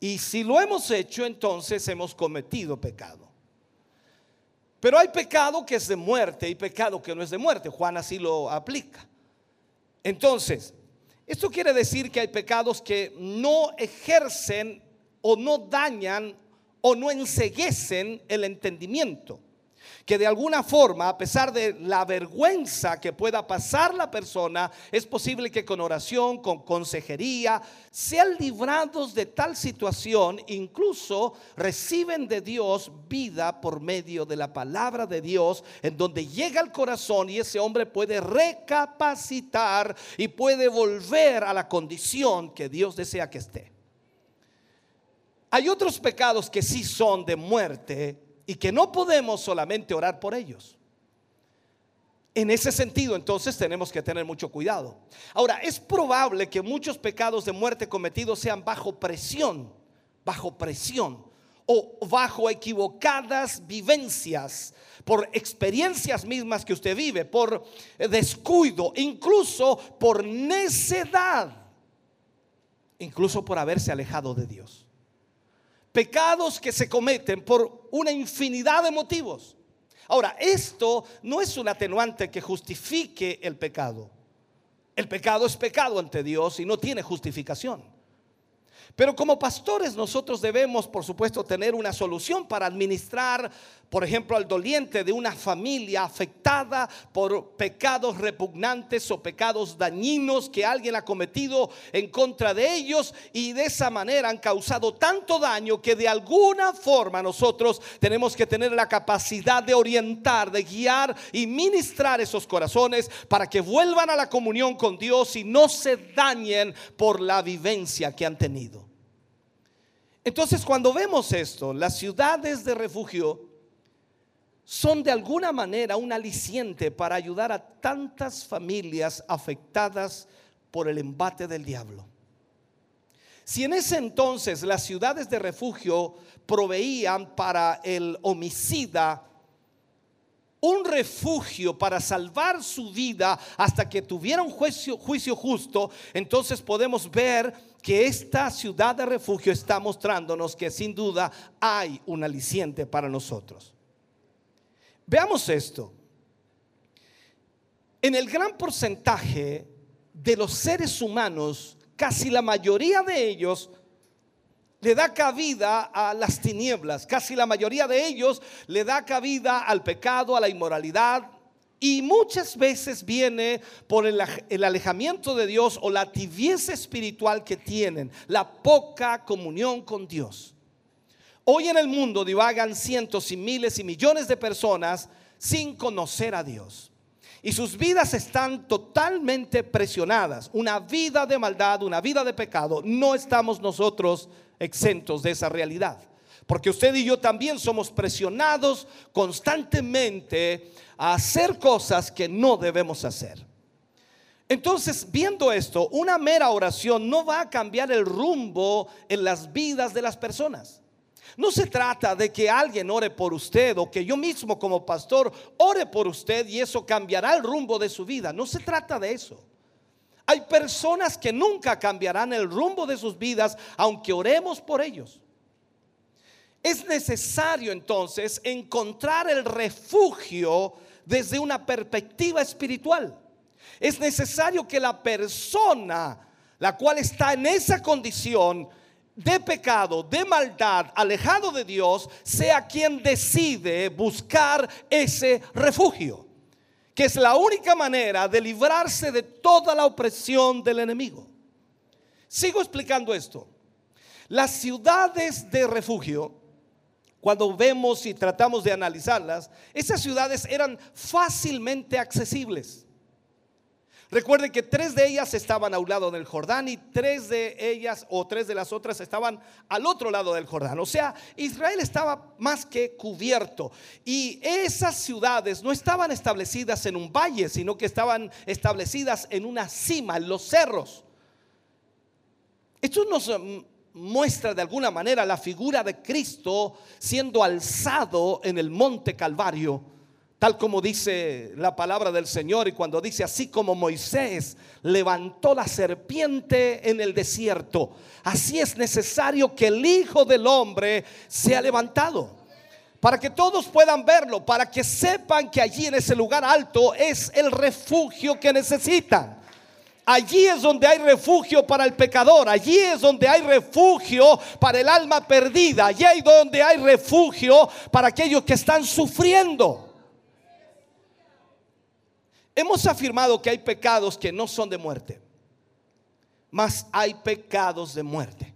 Y si lo hemos hecho, entonces hemos cometido pecado. Pero hay pecado que es de muerte y pecado que no es de muerte. Juan así lo aplica. Entonces, esto quiere decir que hay pecados que no ejercen o no dañan o no enseguecen el entendimiento que de alguna forma, a pesar de la vergüenza que pueda pasar la persona, es posible que con oración, con consejería, sean librados de tal situación, incluso reciben de Dios vida por medio de la palabra de Dios, en donde llega al corazón y ese hombre puede recapacitar y puede volver a la condición que Dios desea que esté. Hay otros pecados que sí son de muerte y que no podemos solamente orar por ellos. En ese sentido, entonces tenemos que tener mucho cuidado. Ahora, es probable que muchos pecados de muerte cometidos sean bajo presión, bajo presión o bajo equivocadas vivencias, por experiencias mismas que usted vive, por descuido, incluso por necedad, incluso por haberse alejado de Dios pecados que se cometen por una infinidad de motivos. Ahora, esto no es un atenuante que justifique el pecado. El pecado es pecado ante Dios y no tiene justificación. Pero como pastores nosotros debemos, por supuesto, tener una solución para administrar, por ejemplo, al doliente de una familia afectada por pecados repugnantes o pecados dañinos que alguien ha cometido en contra de ellos y de esa manera han causado tanto daño que de alguna forma nosotros tenemos que tener la capacidad de orientar, de guiar y ministrar esos corazones para que vuelvan a la comunión con Dios y no se dañen por la vivencia que han tenido. Entonces, cuando vemos esto, las ciudades de refugio son de alguna manera un aliciente para ayudar a tantas familias afectadas por el embate del diablo. Si en ese entonces las ciudades de refugio proveían para el homicida un refugio para salvar su vida hasta que tuviera un juicio, juicio justo, entonces podemos ver que esta ciudad de refugio está mostrándonos que sin duda hay un aliciente para nosotros. Veamos esto. En el gran porcentaje de los seres humanos, casi la mayoría de ellos le da cabida a las tinieblas, casi la mayoría de ellos le da cabida al pecado, a la inmoralidad, y muchas veces viene por el, alejamiento de Dios o la tibieza espiritual que tienen, la poca comunión con Dios. Hoy en el mundo divagan cientos y miles y millones de personas sin conocer a Dios. Y sus vidas están totalmente presionadas. Una vida de maldad, una vida de pecado. No estamos nosotros exentos de esa realidad. Porque usted y yo también somos presionados constantemente a hacer cosas que no debemos hacer. Entonces, viendo esto, una mera oración no va a cambiar el rumbo en las vidas de las personas. No se trata de que alguien ore por usted o que yo mismo como pastor ore por usted y eso cambiará el rumbo de su vida. No se trata de eso. Hay personas que nunca cambiarán el rumbo de sus vidas aunque oremos por ellos. Es necesario entonces encontrar el refugio desde una perspectiva espiritual. Es necesario que la persona, la cual está en esa condición de pecado, de maldad, alejado de Dios, sea quien decide buscar ese refugio, que es la única manera de librarse de toda la opresión del enemigo. Sigo explicando esto. Las ciudades de refugio cuando vemos y tratamos de analizarlas, esas ciudades eran fácilmente accesibles. Recuerden que tres de ellas estaban a un lado del Jordán y tres de ellas o tres de las otras estaban al otro lado del Jordán. O sea, Israel estaba más que cubierto. Y esas ciudades no estaban establecidas en un valle, sino que estaban establecidas en una cima, en los cerros. Esto nos mm, muestra de alguna manera la figura de Cristo siendo alzado en el monte Calvario Tal como dice la palabra del Señor y cuando dice así como Moisés levantó la serpiente en el desierto, así es necesario que el Hijo del Hombre sea levantado. Para que todos puedan verlo, para que sepan que allí en ese lugar alto es el refugio que necesitan. Allí es donde hay refugio para el pecador, allí es donde hay refugio para el alma perdida, allí es donde hay refugio para aquellos que están sufriendo. Hemos afirmado que hay pecados que no son de muerte, mas hay pecados de muerte.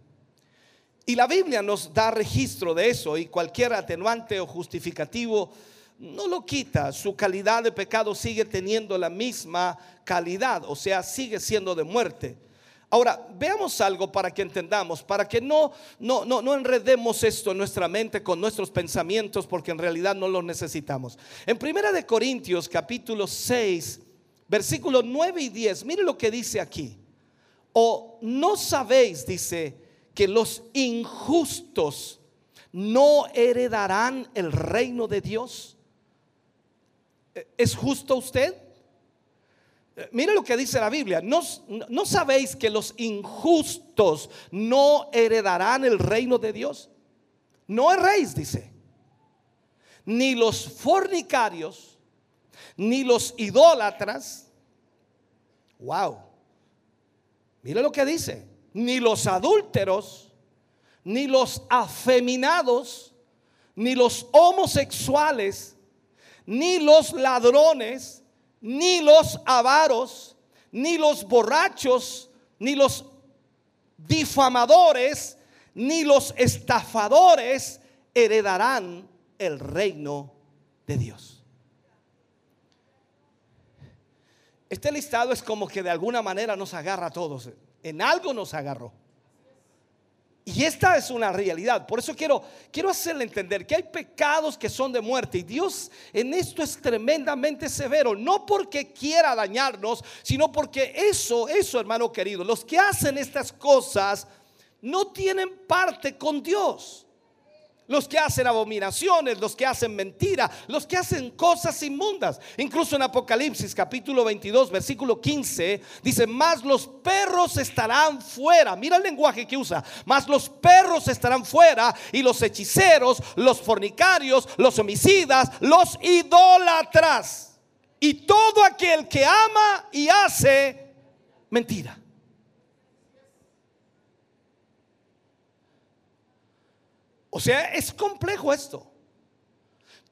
Y la Biblia nos da registro de eso y cualquier atenuante o justificativo no lo quita. Su calidad de pecado sigue teniendo la misma calidad, o sea, sigue siendo de muerte. Ahora, veamos algo para que entendamos, para que no, no, no, no enredemos esto en nuestra mente con nuestros pensamientos, porque en realidad no lo necesitamos. En Primera de Corintios, capítulo 6, versículos 9 y 10, mire lo que dice aquí. O no sabéis, dice, que los injustos no heredarán el reino de Dios. ¿Es justo usted? Mire lo que dice la Biblia. ¿No, ¿No, sabéis que los injustos no heredarán el reino de Dios? No erréis, dice. Ni los fornicarios, ni los idólatras. Wow. Mire lo que dice. Ni los adúlteros, ni los afeminados, ni los homosexuales, ni los ladrones ni los avaros, ni los borrachos, ni los difamadores, ni los estafadores heredarán el reino de Dios. Este listado es como que de alguna manera nos agarra a todos. En algo nos agarró. Y esta es una realidad. Por eso quiero, quiero hacerle entender que hay pecados que son de muerte. Y Dios en esto es tremendamente severo. No porque quiera dañarnos, sino porque eso, eso hermano querido, los que hacen estas cosas no tienen parte con Dios los que hacen abominaciones, los que hacen mentira, los que hacen cosas inmundas. Incluso en Apocalipsis capítulo 22, versículo 15, dice, más los perros estarán fuera. Mira el lenguaje que usa. Más los perros estarán fuera y los hechiceros, los fornicarios, los homicidas, los idólatras. Y todo aquel que ama y hace mentira. O sea, es complejo esto.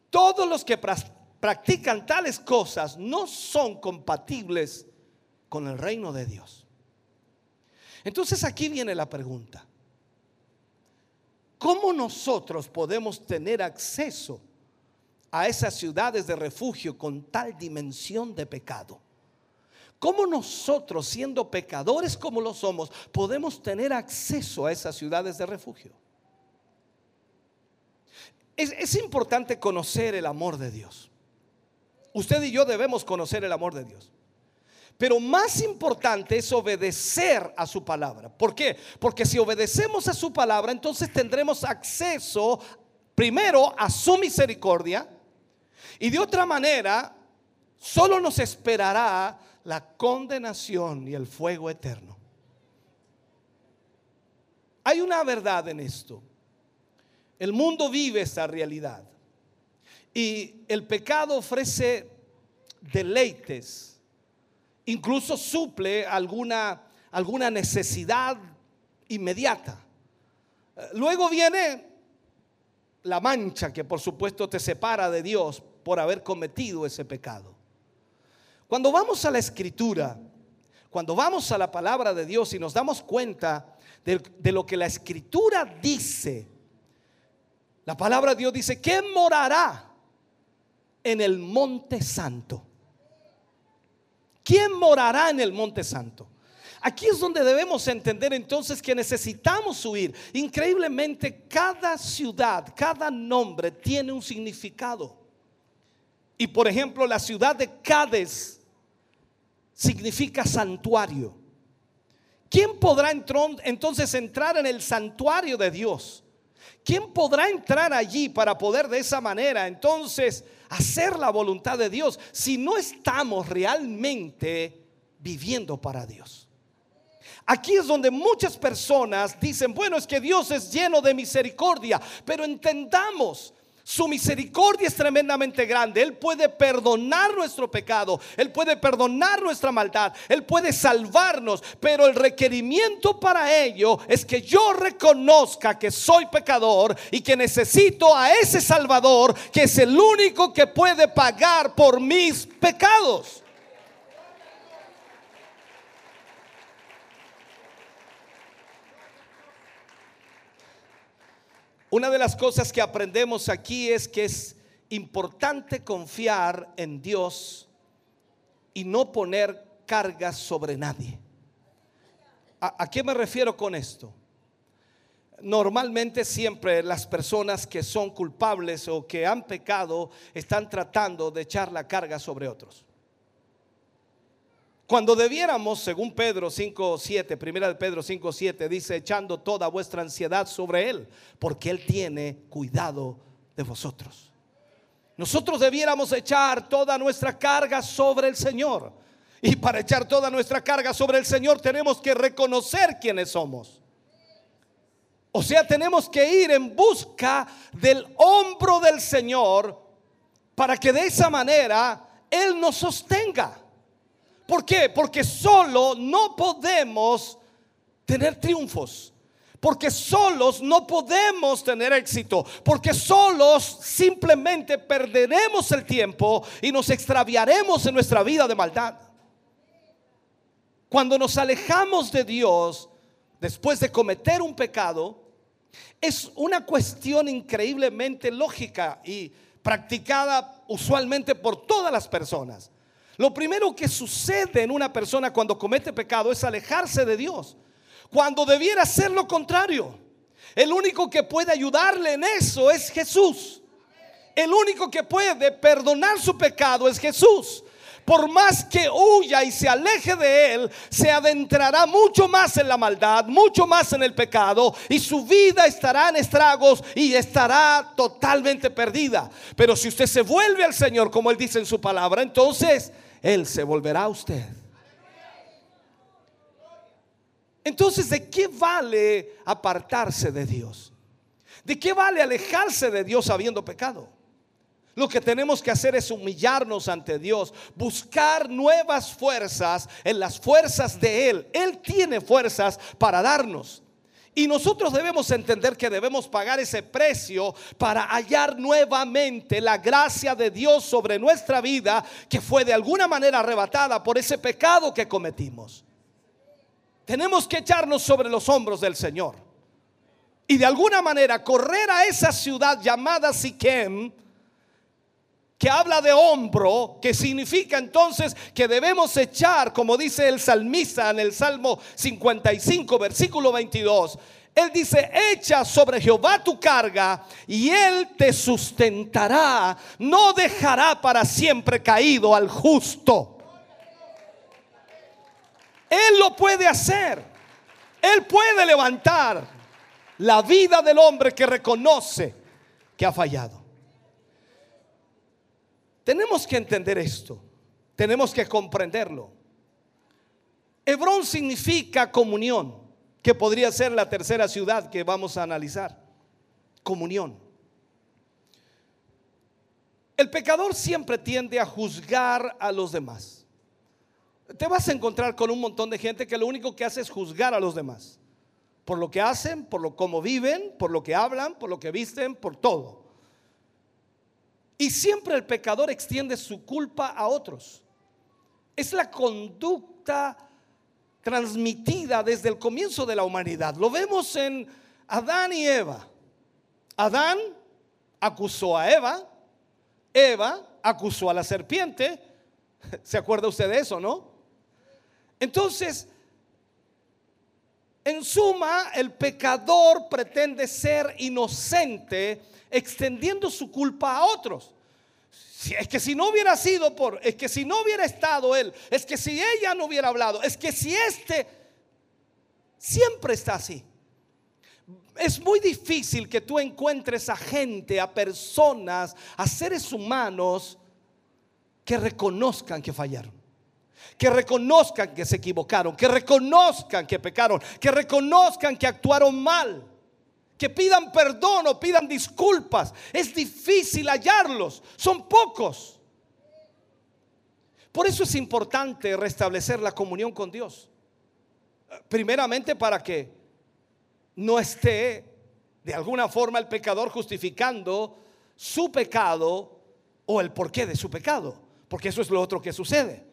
Todos los que practican tales cosas no son compatibles con el reino de Dios. Entonces aquí viene la pregunta. ¿Cómo nosotros podemos tener acceso a esas ciudades de refugio con tal dimensión de pecado? ¿Cómo nosotros, siendo pecadores como lo somos, podemos tener acceso a esas ciudades de refugio? Es, importante conocer el amor de Dios. Usted y yo debemos conocer el amor de Dios. Pero más importante es obedecer a su palabra. ¿Por qué? Porque si obedecemos a su palabra, entonces tendremos acceso primero a su misericordia y de otra manera solo nos esperará la condenación y el fuego eterno. Hay una verdad en esto. El mundo vive esta realidad. Y el pecado ofrece deleites, incluso suple alguna, alguna necesidad inmediata. Luego viene la mancha que por supuesto te separa de Dios por haber cometido ese pecado. Cuando vamos a la escritura, cuando vamos a la palabra de Dios y nos damos cuenta de, de lo que la escritura dice, la palabra de Dios dice, que morará en el monte santo? ¿quién morará en el monte santo? Aquí es donde debemos entender entonces que necesitamos huir. Increíblemente, cada ciudad, cada nombre tiene un significado. Y por ejemplo, la ciudad de Cádiz significa santuario. ¿Quién podrá entonces entrar en el santuario de Dios? ¿Quién podrá entrar allí para poder de esa manera entonces hacer la voluntad de Dios si no estamos realmente viviendo para Dios? Aquí es donde muchas personas dicen, bueno, es que Dios es lleno de misericordia, pero entendamos, su misericordia es tremendamente grande. Él puede perdonar nuestro pecado, Él puede perdonar nuestra maldad, Él puede salvarnos, pero el requerimiento para ello es que yo reconozca que soy pecador y que necesito a ese Salvador que es el único que puede pagar por mis pecados. Una de las cosas que aprendemos aquí es que es importante confiar en Dios y no poner cargas sobre nadie. ¿A, a qué me refiero con esto? Normalmente siempre las personas que son culpables o que han pecado están tratando de echar la carga sobre otros. Cuando debiéramos, según Pedro 5.7, primera de Pedro 5.7, dice, echando toda vuestra ansiedad sobre Él, porque Él tiene cuidado de vosotros. Nosotros debiéramos echar toda nuestra carga sobre el Señor. Y para echar toda nuestra carga sobre el Señor tenemos que reconocer quiénes somos. O sea, tenemos que ir en busca del hombro del Señor para que de esa manera Él nos sostenga. ¿Por qué? Porque solo no podemos tener triunfos. Porque solos no podemos tener éxito. Porque solos simplemente perderemos el tiempo y nos extraviaremos en nuestra vida de maldad. Cuando nos alejamos de Dios después de cometer un pecado, es una cuestión increíblemente lógica y practicada usualmente por todas las personas. Lo primero que sucede en una persona cuando comete pecado es alejarse de Dios, cuando debiera ser lo contrario. El único que puede ayudarle en eso es Jesús. El único que puede perdonar su pecado es Jesús. Por más que huya y se aleje de él, se adentrará mucho más en la maldad, mucho más en el pecado y su vida estará en estragos y estará totalmente perdida. Pero si usted se vuelve al Señor, como él dice en su palabra, entonces él se volverá a usted. Entonces, ¿de qué vale apartarse de Dios? ¿De qué vale alejarse de Dios habiendo pecado? Lo que tenemos que hacer es humillarnos ante Dios, buscar nuevas fuerzas en las fuerzas de Él. Él tiene fuerzas para darnos. Y nosotros debemos entender que debemos pagar ese precio para hallar nuevamente la gracia de Dios sobre nuestra vida que fue de alguna manera arrebatada por ese pecado que cometimos. Tenemos que echarnos sobre los hombros del Señor y de alguna manera correr a esa ciudad llamada Siquem que habla de hombro, que significa entonces que debemos echar, como dice el salmista en el Salmo 55, versículo 22. Él dice, echa sobre Jehová tu carga y él te sustentará, no dejará para siempre caído al justo. Él lo puede hacer. Él puede levantar la vida del hombre que reconoce que ha fallado. Tenemos que entender esto. Tenemos que comprenderlo. Hebrón significa comunión, que podría ser la tercera ciudad que vamos a analizar. Comunión. El pecador siempre tiende a juzgar a los demás. Te vas a encontrar con un montón de gente que lo único que hace es juzgar a los demás. Por lo que hacen, por lo cómo viven, por lo que hablan, por lo que visten, por todo. Y siempre el pecador extiende su culpa a otros. Es la conducta transmitida desde el comienzo de la humanidad. Lo vemos en Adán y Eva. Adán acusó a Eva, Eva acusó a la serpiente. ¿Se acuerda usted de eso, no? Entonces, en suma, el pecador pretende ser inocente extendiendo su culpa a otros. Si- es que si no hubiera sido por, es que si no hubiera estado él, es que si ella no hubiera hablado, es que si este siempre está así. Es muy difícil que tú encuentres a gente, a personas, a seres humanos que reconozcan que fallaron que reconozcan que se equivocaron, que reconozcan que pecaron, que reconozcan que actuaron mal, que pidan perdón o pidan disculpas. Es difícil hallarlos, son pocos. Por eso es importante restablecer la comunión con Dios. Primeramente para que no esté de alguna forma el pecador justificando su pecado o el porqué de su pecado, porque eso es lo otro que sucede.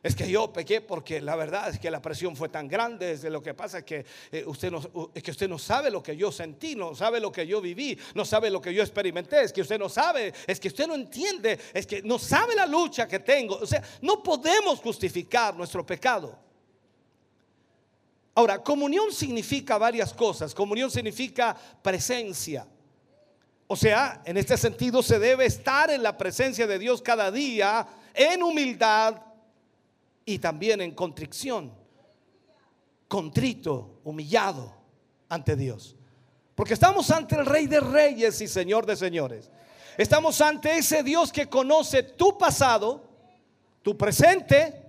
Es que yo pequé porque la verdad es que la presión fue tan grande. Es de lo que pasa es que, eh, usted no, es que usted no sabe lo que yo sentí, no sabe lo que yo viví, no sabe lo que yo experimenté. Es que usted no sabe, es que usted no entiende, es que no sabe la lucha que tengo. O sea, no podemos justificar nuestro pecado. Ahora, comunión significa varias cosas. Comunión significa presencia. O sea, en este sentido se debe estar en la presencia de Dios cada día en humildad y también en contrición. Contrito, humillado ante Dios. Porque estamos ante el Rey de Reyes y Señor de Señores. Estamos ante ese Dios que conoce tu pasado, tu presente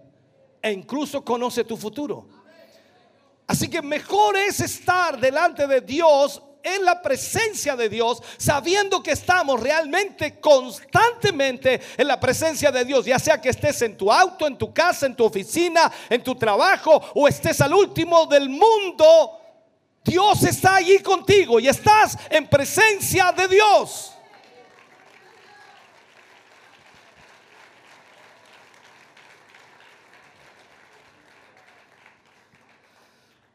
e incluso conoce tu futuro. Así que mejor es estar delante de Dios, en la presencia de Dios, sabiendo que estamos realmente constantemente en la presencia de Dios, ya sea que estés en tu auto, en tu casa, en tu oficina, en tu trabajo o estés al último del mundo. Dios está allí contigo y estás en presencia de Dios.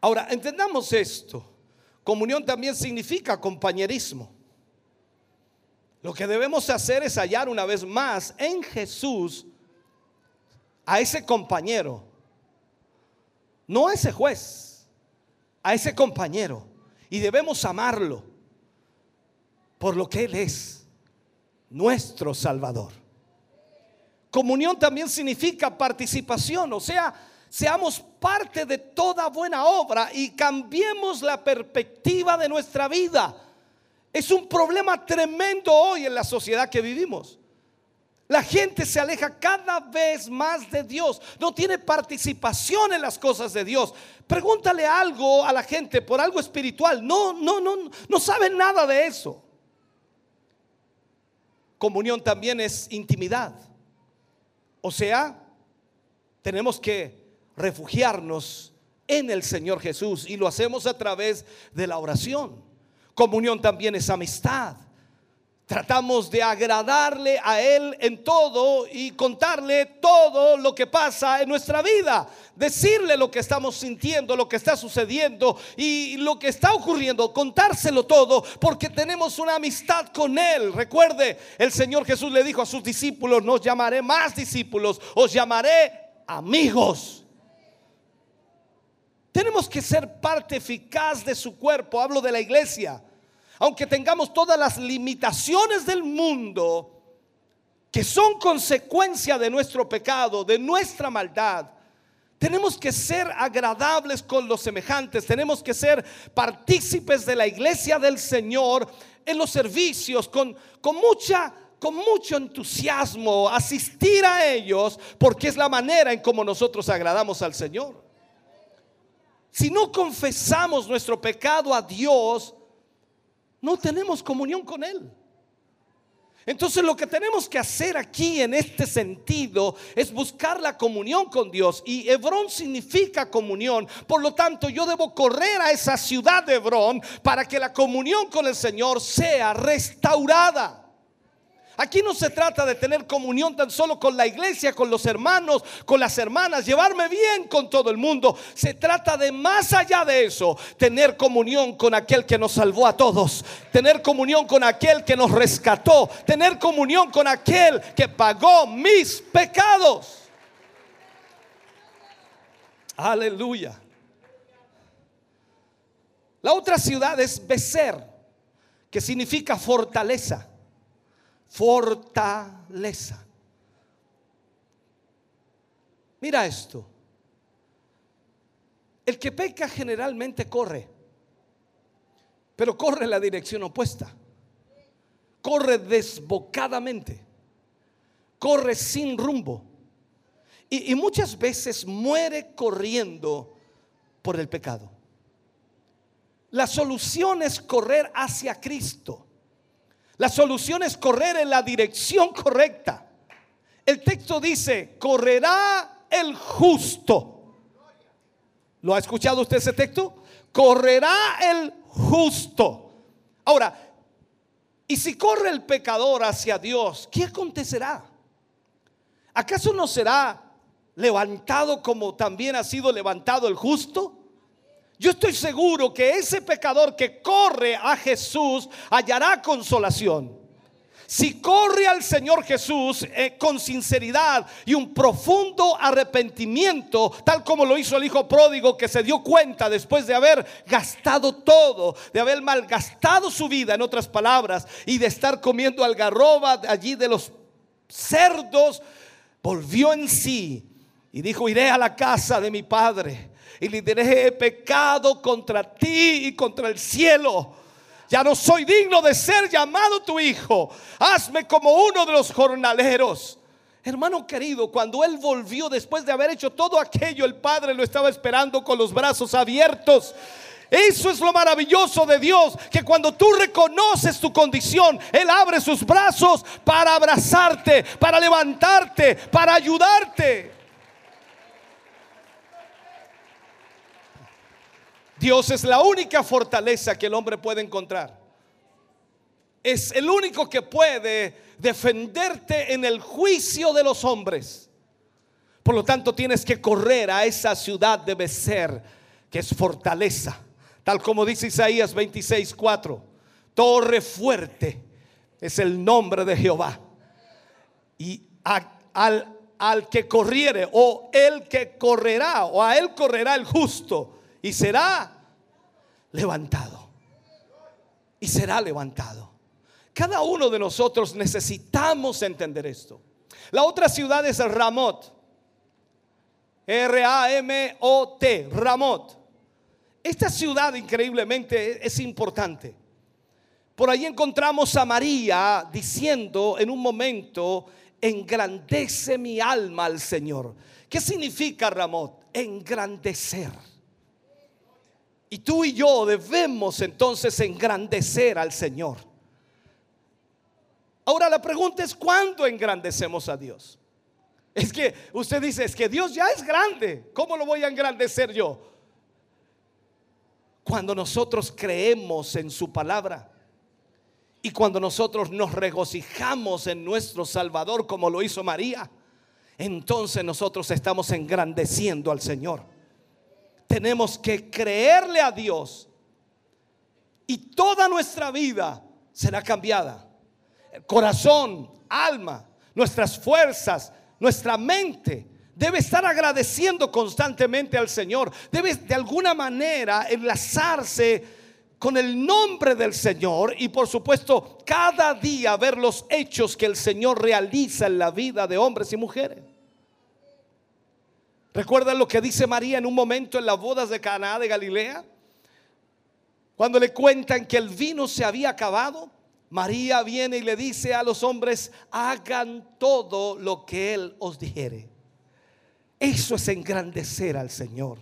Ahora, entendamos esto. Comunión también significa compañerismo. Lo que debemos hacer es hallar una vez más en Jesús a ese compañero, no a ese juez, a ese compañero. Y debemos amarlo por lo que Él es, nuestro Salvador. Comunión también significa participación, o sea, seamos parte de toda buena obra y cambiemos la perspectiva de nuestra vida. Es un problema tremendo hoy en la sociedad que vivimos. La gente se aleja cada vez más de Dios, no tiene participación en las cosas de Dios. Pregúntale algo a la gente por algo espiritual. No, no, no, no saben nada de eso. Comunión también es intimidad. O sea, tenemos que refugiarnos en el Señor Jesús y lo hacemos a través de la oración. Comunión también es amistad. Tratamos de agradarle a Él en todo y contarle todo lo que pasa en nuestra vida. Decirle lo que estamos sintiendo, lo que está sucediendo y lo que está ocurriendo. Contárselo todo porque tenemos una amistad con Él. Recuerde, el Señor Jesús le dijo a sus discípulos, no os llamaré más discípulos, os llamaré amigos. Tenemos que ser parte eficaz de su cuerpo. Hablo de la iglesia. Aunque tengamos todas las limitaciones del mundo que son consecuencia de nuestro pecado, de nuestra maldad, tenemos que ser agradables con los semejantes, tenemos que ser partícipes de la iglesia del Señor en los servicios, con, con mucha con mucho entusiasmo, asistir a ellos, porque es la manera en como nosotros agradamos al Señor. Si no confesamos nuestro pecado a Dios, no tenemos comunión con Él. Entonces lo que tenemos que hacer aquí en este sentido es buscar la comunión con Dios. Y Hebrón significa comunión. Por lo tanto, yo debo correr a esa ciudad de Hebrón para que la comunión con el Señor sea restaurada. Aquí no se trata de tener comunión tan solo con la iglesia, con los hermanos, con las hermanas, llevarme bien con todo el mundo. Se trata de más allá de eso, tener comunión con aquel que nos salvó a todos, tener comunión con aquel que nos rescató, tener comunión con aquel que pagó mis pecados. Aleluya. La otra ciudad es Becer, que significa fortaleza. Fortaleza. Mira esto. El que peca generalmente corre, pero corre en la dirección opuesta. Corre desbocadamente. Corre sin rumbo. Y, y muchas veces muere corriendo por el pecado. La solución es correr hacia Cristo. La solución es correr en la dirección correcta. El texto dice, correrá el justo. ¿Lo ha escuchado usted ese texto? Correrá el justo. Ahora, ¿y si corre el pecador hacia Dios, qué acontecerá? ¿Acaso no será levantado como también ha sido levantado el justo? Yo estoy seguro que ese pecador que corre a Jesús hallará consolación. Si corre al Señor Jesús eh, con sinceridad y un profundo arrepentimiento, tal como lo hizo el hijo pródigo que se dio cuenta después de haber gastado todo, de haber malgastado su vida, en otras palabras, y de estar comiendo algarroba allí de los cerdos, volvió en sí y dijo, iré a la casa de mi padre y le diré, he pecado contra ti y contra el cielo. Ya no soy digno de ser llamado tu hijo. Hazme como uno de los jornaleros. Hermano querido, cuando él volvió después de haber hecho todo aquello, el Padre lo estaba esperando con los brazos abiertos. Eso es lo maravilloso de Dios, que cuando tú reconoces tu condición, Él abre sus brazos para abrazarte, para levantarte, para ayudarte. Dios es la única fortaleza que el hombre puede encontrar. Es el único que puede defenderte en el juicio de los hombres. Por lo tanto, tienes que correr a esa ciudad de Becer, que es fortaleza, tal como dice Isaías 26:4. Torre fuerte es el nombre de Jehová. Y al que corriere, o el que correrá, o a él correrá el justo, y será levantado. Y será levantado. Cada uno de nosotros necesitamos entender esto. La otra ciudad es Ramot. R-A-M-O-T, Ramot. Esta ciudad increíblemente es importante. Por ahí encontramos a María diciendo en un momento, engrandece mi alma al Señor. ¿Qué significa Ramot? Engrandecer. Y tú y yo debemos entonces engrandecer al Señor. Ahora la pregunta es, ¿cuándo engrandecemos a Dios? Es que usted dice, es que Dios ya es grande. ¿Cómo lo voy a engrandecer yo? Cuando nosotros creemos en su palabra y cuando nosotros nos regocijamos en nuestro Salvador como lo hizo María, entonces nosotros estamos engrandeciendo al Señor. Tenemos que creerle a Dios y toda nuestra vida será cambiada. El corazón, alma, nuestras fuerzas, nuestra mente debe estar agradeciendo constantemente al Señor. Debe de alguna manera enlazarse con el nombre del Señor y por supuesto cada día ver los hechos que el Señor realiza en la vida de hombres y mujeres. ¿Recuerdan lo que dice María en un momento en las bodas de Caná de Galilea? Cuando le cuentan que el vino se había acabado, María viene y le dice a los hombres, hagan todo lo que Él os dijere. Eso es engrandecer al Señor.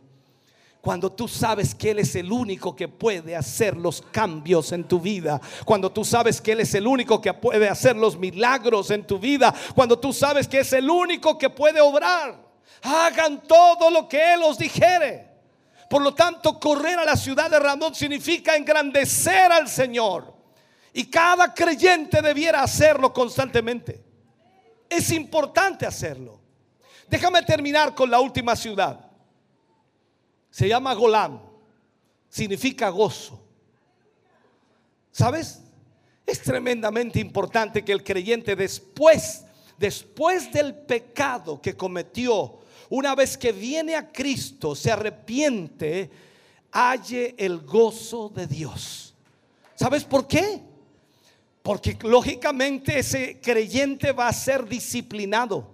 Cuando tú sabes que Él es el único que puede hacer los cambios en tu vida. Cuando tú sabes que Él es el único que puede hacer los milagros en tu vida. Cuando tú sabes que es el único que puede obrar. Hagan todo lo que Él os dijere. Por lo tanto, correr a la ciudad de Ramón significa engrandecer al Señor. Y cada creyente debiera hacerlo constantemente. Es importante hacerlo. Déjame terminar con la última ciudad. Se llama Golam. Significa gozo. ¿Sabes? Es tremendamente importante que el creyente después después del pecado que cometió, una vez que viene a Cristo, se arrepiente, halle el gozo de Dios. ¿Sabes por qué? Porque lógicamente ese creyente va a ser disciplinado.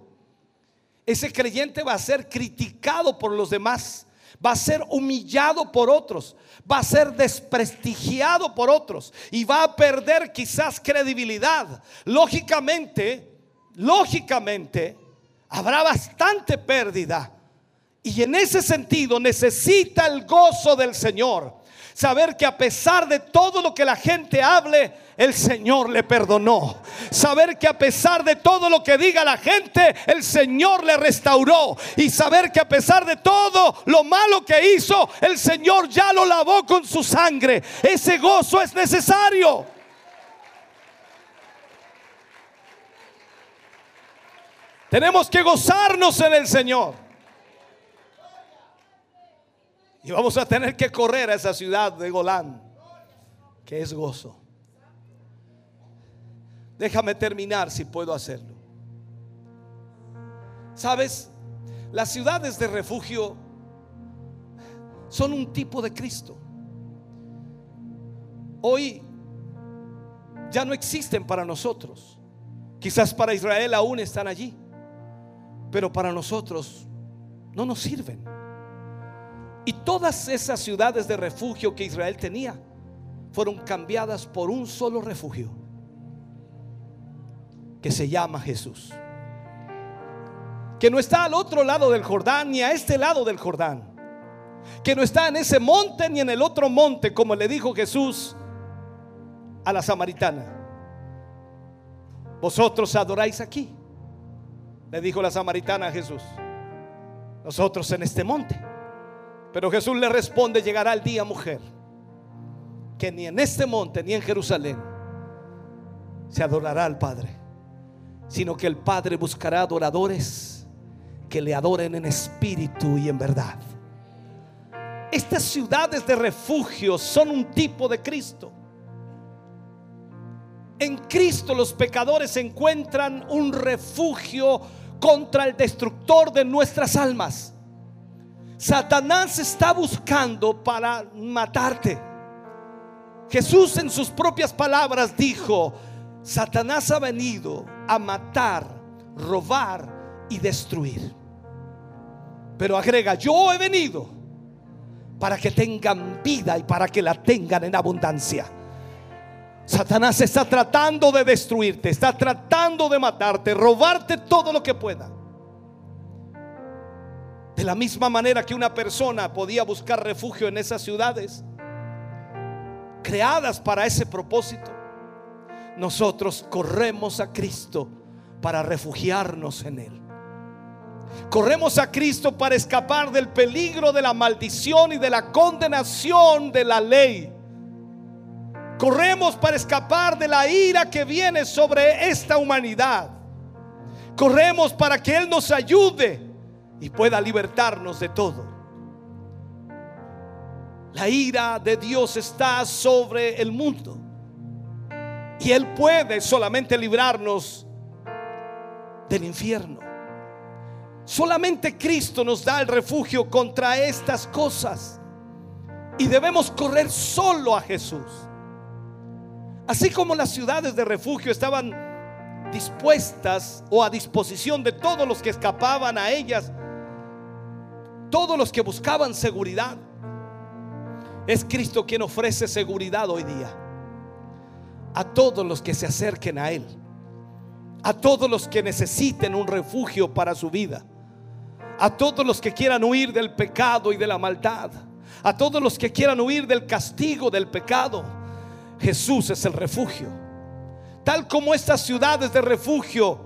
Ese creyente va a ser criticado por los demás. Va a ser humillado por otros. Va a ser desprestigiado por otros. Y va a perder quizás credibilidad. Lógicamente, lógicamente, habrá bastante pérdida. Y en ese sentido necesita el gozo del Señor. Saber que a pesar de todo lo que la gente hable, el Señor le perdonó. Saber que a pesar de todo lo que diga la gente, el Señor le restauró. Y saber que a pesar de todo lo malo que hizo, el Señor ya lo lavó con su sangre. Ese gozo es necesario. Tenemos que gozarnos en el Señor. Y vamos a tener que correr a esa ciudad de Golán, que es gozo. Déjame terminar si puedo hacerlo. Sabes, las ciudades de refugio son un tipo de Cristo. Hoy ya no existen para nosotros. Quizás para Israel aún están allí pero para nosotros no nos sirven. Y todas esas ciudades de refugio que Israel tenía fueron cambiadas por un solo refugio, que se llama Jesús. Que no está al otro lado del Jordán ni a este lado del Jordán. Que no está en ese monte ni en el otro monte, como le dijo Jesús a la samaritana. Vosotros adoráis aquí le dijo la samaritana a Jesús, nosotros en este monte. Pero Jesús le responde, llegará el día, mujer, que ni en este monte ni en Jerusalén se adorará al Padre, sino que el Padre buscará adoradores que le adoren en espíritu y en verdad. Estas ciudades de refugio son un tipo de Cristo. En Cristo los pecadores encuentran un refugio contra el destructor de nuestras almas. Satanás está buscando para matarte. Jesús en sus propias palabras dijo, Satanás ha venido a matar, robar y destruir. Pero agrega, yo he venido para que tengan vida y para que la tengan en abundancia. Satanás está tratando de destruirte, está tratando de matarte, robarte todo lo que pueda. De la misma manera que una persona podía buscar refugio en esas ciudades, creadas para ese propósito, nosotros corremos a Cristo para refugiarnos en Él. Corremos a Cristo para escapar del peligro de la maldición y de la condenación de la ley Corremos para escapar de la ira que viene sobre esta humanidad. Corremos para que Él nos ayude y pueda libertarnos de todo. La ira de Dios está sobre el mundo. Y Él puede solamente librarnos del infierno. Solamente Cristo nos da el refugio contra estas cosas. Y debemos correr solo a Jesús. Así como las ciudades de refugio estaban dispuestas o a disposición de todos los que escapaban a ellas, todos los que buscaban seguridad. Es Cristo quien ofrece seguridad hoy día a todos los que se acerquen a Él, a todos los que necesiten un refugio para su vida, a todos los que quieran huir del pecado y de la maldad, a todos los que quieran huir del castigo del pecado Jesús es el refugio. Tal como estas ciudades de refugio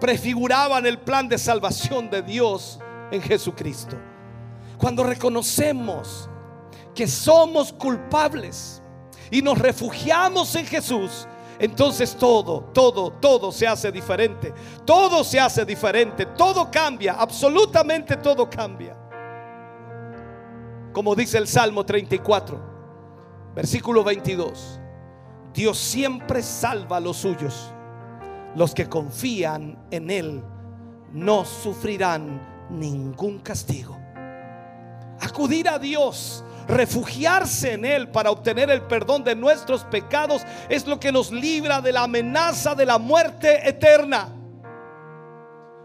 prefiguraban el plan de salvación de Dios en Jesucristo. Cuando reconocemos que somos culpables y nos refugiamos en Jesús, entonces todo, todo, todo se hace diferente. Todo se hace diferente. Todo cambia. Absolutamente todo cambia. Como dice el Salmo 34. Versículo 22. Dios siempre salva a los suyos, Los que confían en Él no sufrirán ningún castigo. Acudir a Dios, refugiarse en Él para obtener el perdón de nuestros pecados es lo que nos libra de la amenaza de la muerte eterna.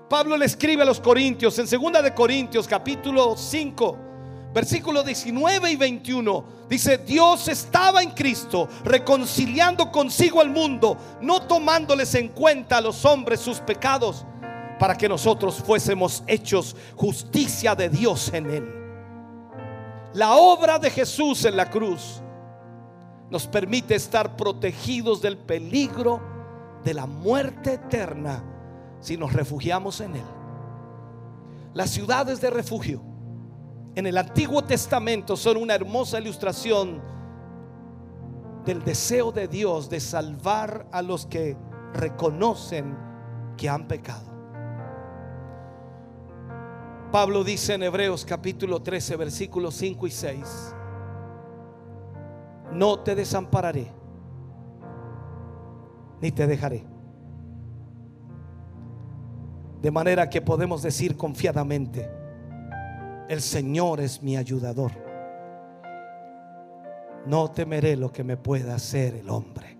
Pablo le escribe a los Corintios en 2 de Corintios capítulo 5, versículos 19 y 21. Dice, Dios estaba en Cristo reconciliando consigo al mundo, no tomándoles en cuenta a los hombres sus pecados, para que nosotros fuésemos hechos justicia de Dios en él. La obra de Jesús en la cruz nos permite estar protegidos del peligro de la muerte eterna si nos refugiamos en Él. Las ciudades de refugio en el Antiguo Testamento son una hermosa ilustración del deseo de Dios de salvar a los que reconocen que han pecado. Pablo dice en Hebreos capítulo 13, versículos 5 y 6, no te desampararé, ni te dejaré. De manera que podemos decir confiadamente, el Señor es mi ayudador. No temeré lo que me pueda hacer el hombre.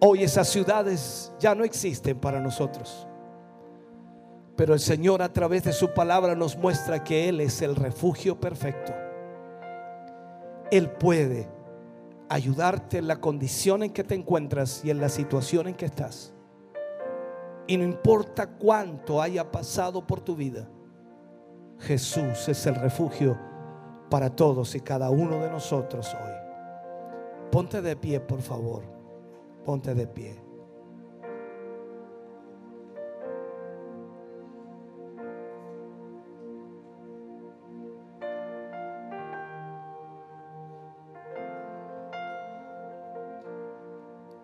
Hoy esas ciudades ya no existen para nosotros. Pero el Señor a través de su palabra nos muestra que Él es el refugio perfecto. Él puede ayudarte en la condición en que te encuentras y en la situación en que estás. Y no importa cuánto haya pasado por tu vida, Jesús es el refugio para todos y cada uno de nosotros hoy. Ponte de pie, por favor. Ponte de pie.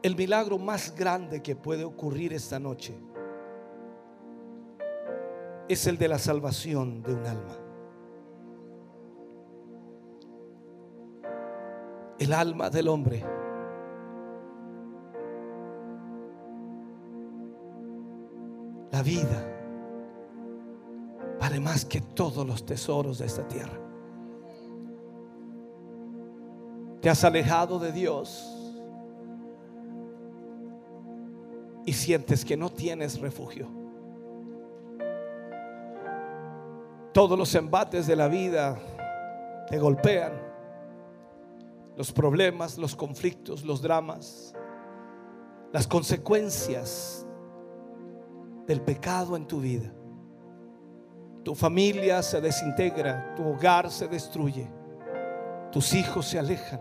El milagro más grande que puede ocurrir esta noche es el de la salvación de un alma. El alma del hombre. La vida vale más que todos los tesoros de esta tierra. Te has alejado de Dios y sientes que no tienes refugio. Todos los embates de la vida te golpean. Los problemas, los conflictos, los dramas, las consecuencias del pecado en tu vida. Tu familia se desintegra, tu hogar se destruye, tus hijos se alejan.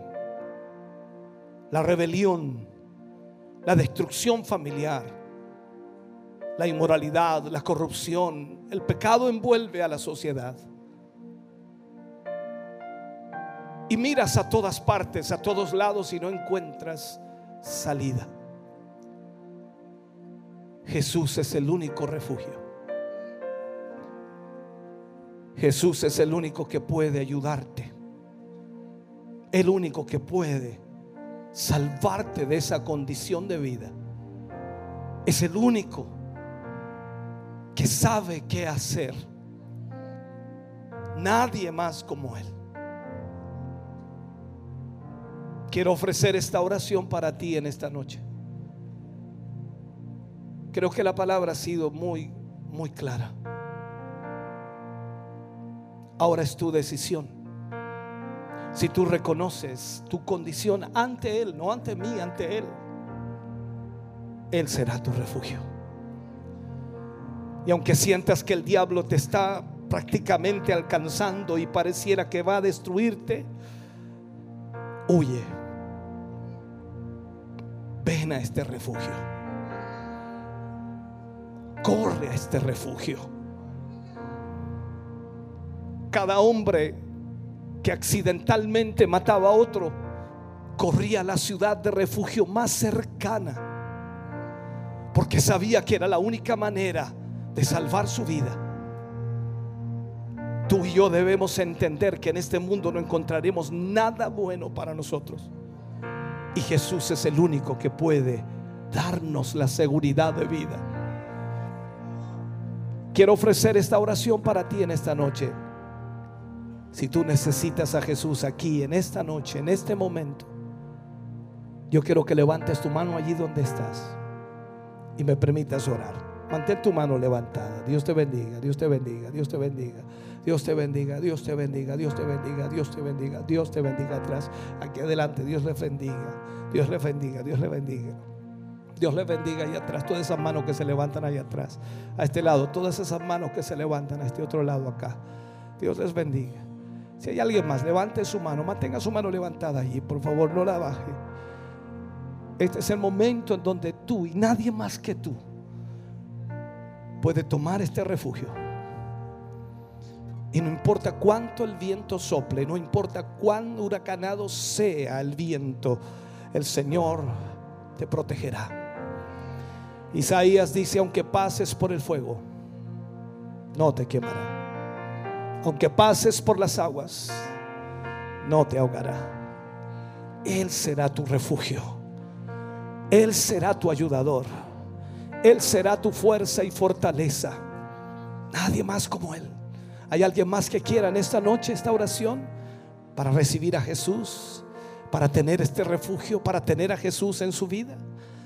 La rebelión, la destrucción familiar, la inmoralidad, la corrupción, el pecado envuelve a la sociedad. Y miras a todas partes, a todos lados y no encuentras salida. Jesús es el único refugio. Jesús es el único que puede ayudarte. El único que puede salvarte de esa condición de vida. Es el único que sabe qué hacer. Nadie más como Él. Quiero ofrecer esta oración para ti en esta noche. Creo que la palabra ha sido muy, muy clara. Ahora es tu decisión. Si tú reconoces tu condición ante Él, no ante mí, ante Él, Él será tu refugio. Y aunque sientas que el diablo te está prácticamente alcanzando y pareciera que va a destruirte, huye. Ven a este refugio. Corre a este refugio. Cada hombre que accidentalmente mataba a otro, corría a la ciudad de refugio más cercana, porque sabía que era la única manera de salvar su vida. Tú y yo debemos entender que en este mundo no encontraremos nada bueno para nosotros. Y Jesús es el único que puede darnos la seguridad de vida. Quiero ofrecer esta oración para ti en esta noche. Si tú necesitas a Jesús aquí, en esta noche, en este momento, yo quiero que levantes tu mano allí donde estás y me permitas orar. Mantén tu mano levantada. Dios te bendiga, Dios te bendiga, Dios te bendiga. Dios te bendiga, Dios te bendiga, Dios te bendiga, Dios te bendiga, Dios te bendiga atrás, aquí adelante, Dios le bendiga, Dios le bendiga, Dios le bendiga. Dios le bendiga ahí atrás, todas esas manos que se levantan ahí atrás, a este lado, todas esas manos que se levantan a este otro lado acá. Dios les bendiga. Si hay alguien más, levante su mano, mantenga su mano levantada allí, por favor, no la baje. Este es el momento en donde tú y nadie más que tú puede tomar este refugio. Y no importa cuánto el viento sople, no importa cuán huracanado sea el viento, el Señor te protegerá. Isaías dice, aunque pases por el fuego, no te quemará. Aunque pases por las aguas, no te ahogará. Él será tu refugio. Él será tu ayudador. Él será tu fuerza y fortaleza. Nadie más como Él. ¿Hay alguien más que quiera en esta noche esta oración para recibir a Jesús? Para tener este refugio, para tener a Jesús en su vida.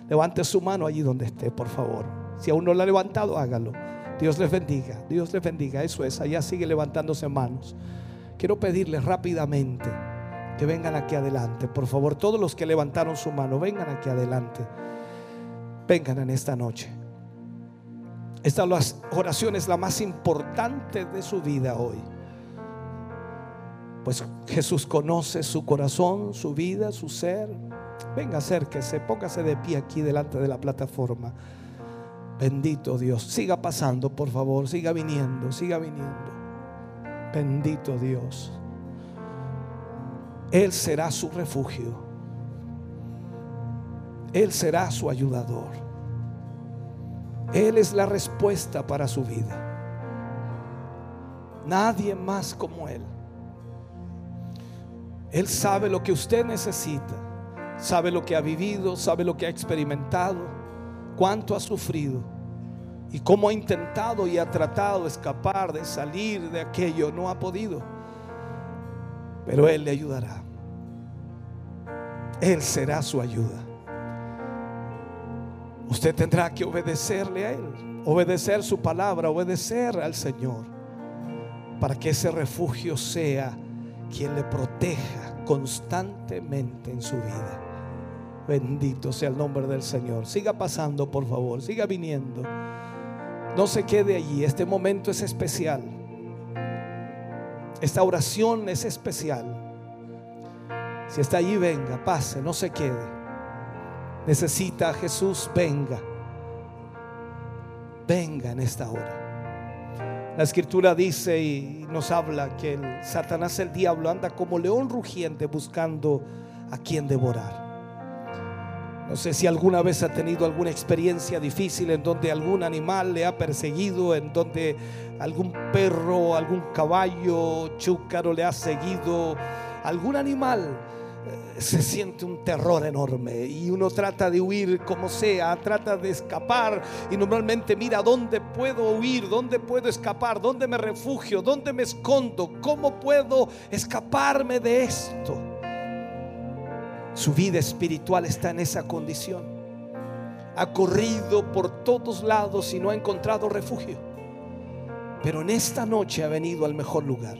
Levante su mano allí donde esté, por favor. Si aún no la ha levantado, hágalo. Dios les bendiga, Dios les bendiga. Eso es, allá sigue levantándose manos. Quiero pedirles rápidamente que vengan aquí adelante. Por favor, todos los que levantaron su mano, vengan aquí adelante. Vengan en esta noche. Esta oración es la más importante de su vida hoy. Pues Jesús conoce su corazón, su vida, su ser. Venga, acérquese, póngase de pie aquí delante de la plataforma. Bendito Dios. Siga pasando, por favor. Siga viniendo, siga viniendo. Bendito Dios. Él será su refugio. Él será su ayudador. Él es la respuesta para su vida. Nadie más como Él. Él sabe lo que usted necesita. Sabe lo que ha vivido, sabe lo que ha experimentado, cuánto ha sufrido y cómo ha intentado y ha tratado de escapar, de salir de aquello. No ha podido. Pero Él le ayudará. Él será su ayuda. Usted tendrá que obedecerle a Él, obedecer su palabra, obedecer al Señor, para que ese refugio sea quien le proteja constantemente en su vida. Bendito sea el nombre del Señor. Siga pasando, por favor, siga viniendo. No se quede allí, este momento es especial. Esta oración es especial. Si está allí, venga, pase, no se quede necesita a Jesús, venga. Venga en esta hora. La escritura dice y nos habla que el Satanás, el diablo, anda como león rugiente buscando a quien devorar. No sé si alguna vez ha tenido alguna experiencia difícil en donde algún animal le ha perseguido, en donde algún perro, algún caballo chúcaro le ha seguido, algún animal se siente un terror enorme y uno trata de huir como sea, trata de escapar y normalmente mira dónde puedo huir, dónde puedo escapar, dónde me refugio, dónde me escondo, cómo puedo escaparme de esto. Su vida espiritual está en esa condición. Ha corrido por todos lados y no ha encontrado refugio. Pero en esta noche ha venido al mejor lugar.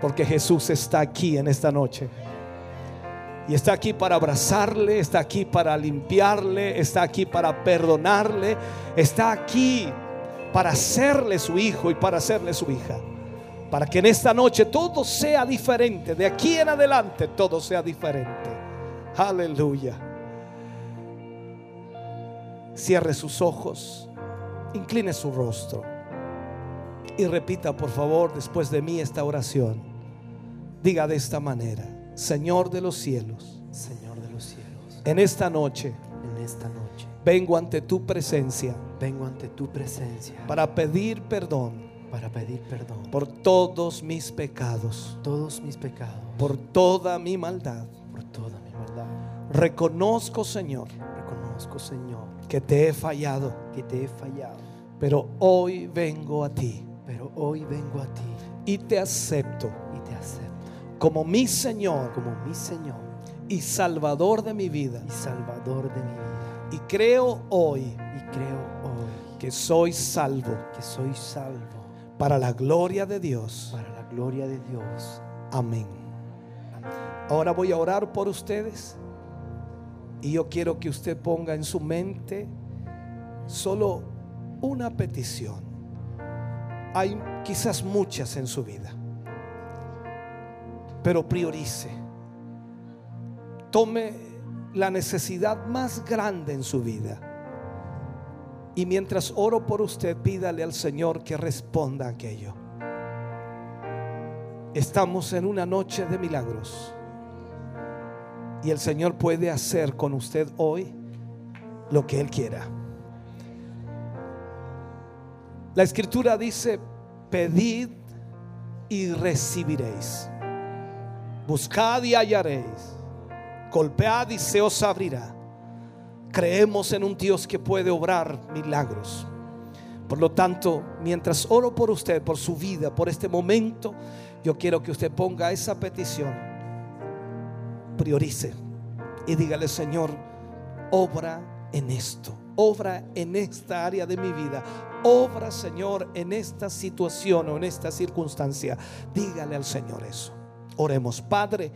Porque Jesús está aquí en esta noche. Y está aquí para abrazarle, está aquí para limpiarle, está aquí para perdonarle, está aquí para hacerle su hijo y para hacerle su hija. Para que en esta noche todo sea diferente, de aquí en adelante todo sea diferente. Aleluya. Cierre sus ojos, incline su rostro y repita por favor después de mí esta oración. Diga de esta manera. Señor de los cielos, Señor de los cielos, en esta noche, en esta noche, vengo ante tu presencia, vengo ante tu presencia para pedir perdón, para pedir perdón por todos mis pecados, todos mis pecados, por toda mi maldad, por toda mi maldad. Reconozco, Señor, reconozco Señor, que te he fallado, que te he fallado, pero hoy vengo a ti pero hoy vengo a ti y te acepto como mi Señor como mi Señor y Salvador de mi vida. y Salvador de mi vida. Y creo hoy Y creo hoy que soy salvo que soy salvo para la gloria de Dios. para la gloria de Dios. Amén. Ahora voy a orar por ustedes y yo quiero que usted ponga en su mente solo una petición. Hay quizás muchas en su vida, pero priorice. Tome la necesidad más grande en su vida. Y mientras oro por usted, pídale al Señor que responda a aquello. Estamos en una noche de milagros. Y el Señor puede hacer con usted hoy lo que Él quiera. La escritura dice, pedid y recibiréis. Buscad y hallaréis. Golpead y se os abrirá. Creemos en un Dios que puede obrar milagros. Por lo tanto, mientras oro por usted, por su vida, por este momento, yo quiero que usted ponga esa petición. Priorice y dígale, Señor, obra en esto, obra en esta área de mi vida, obra, Señor, en esta situación o en esta circunstancia. Dígale al Señor eso. Oremos, Padre,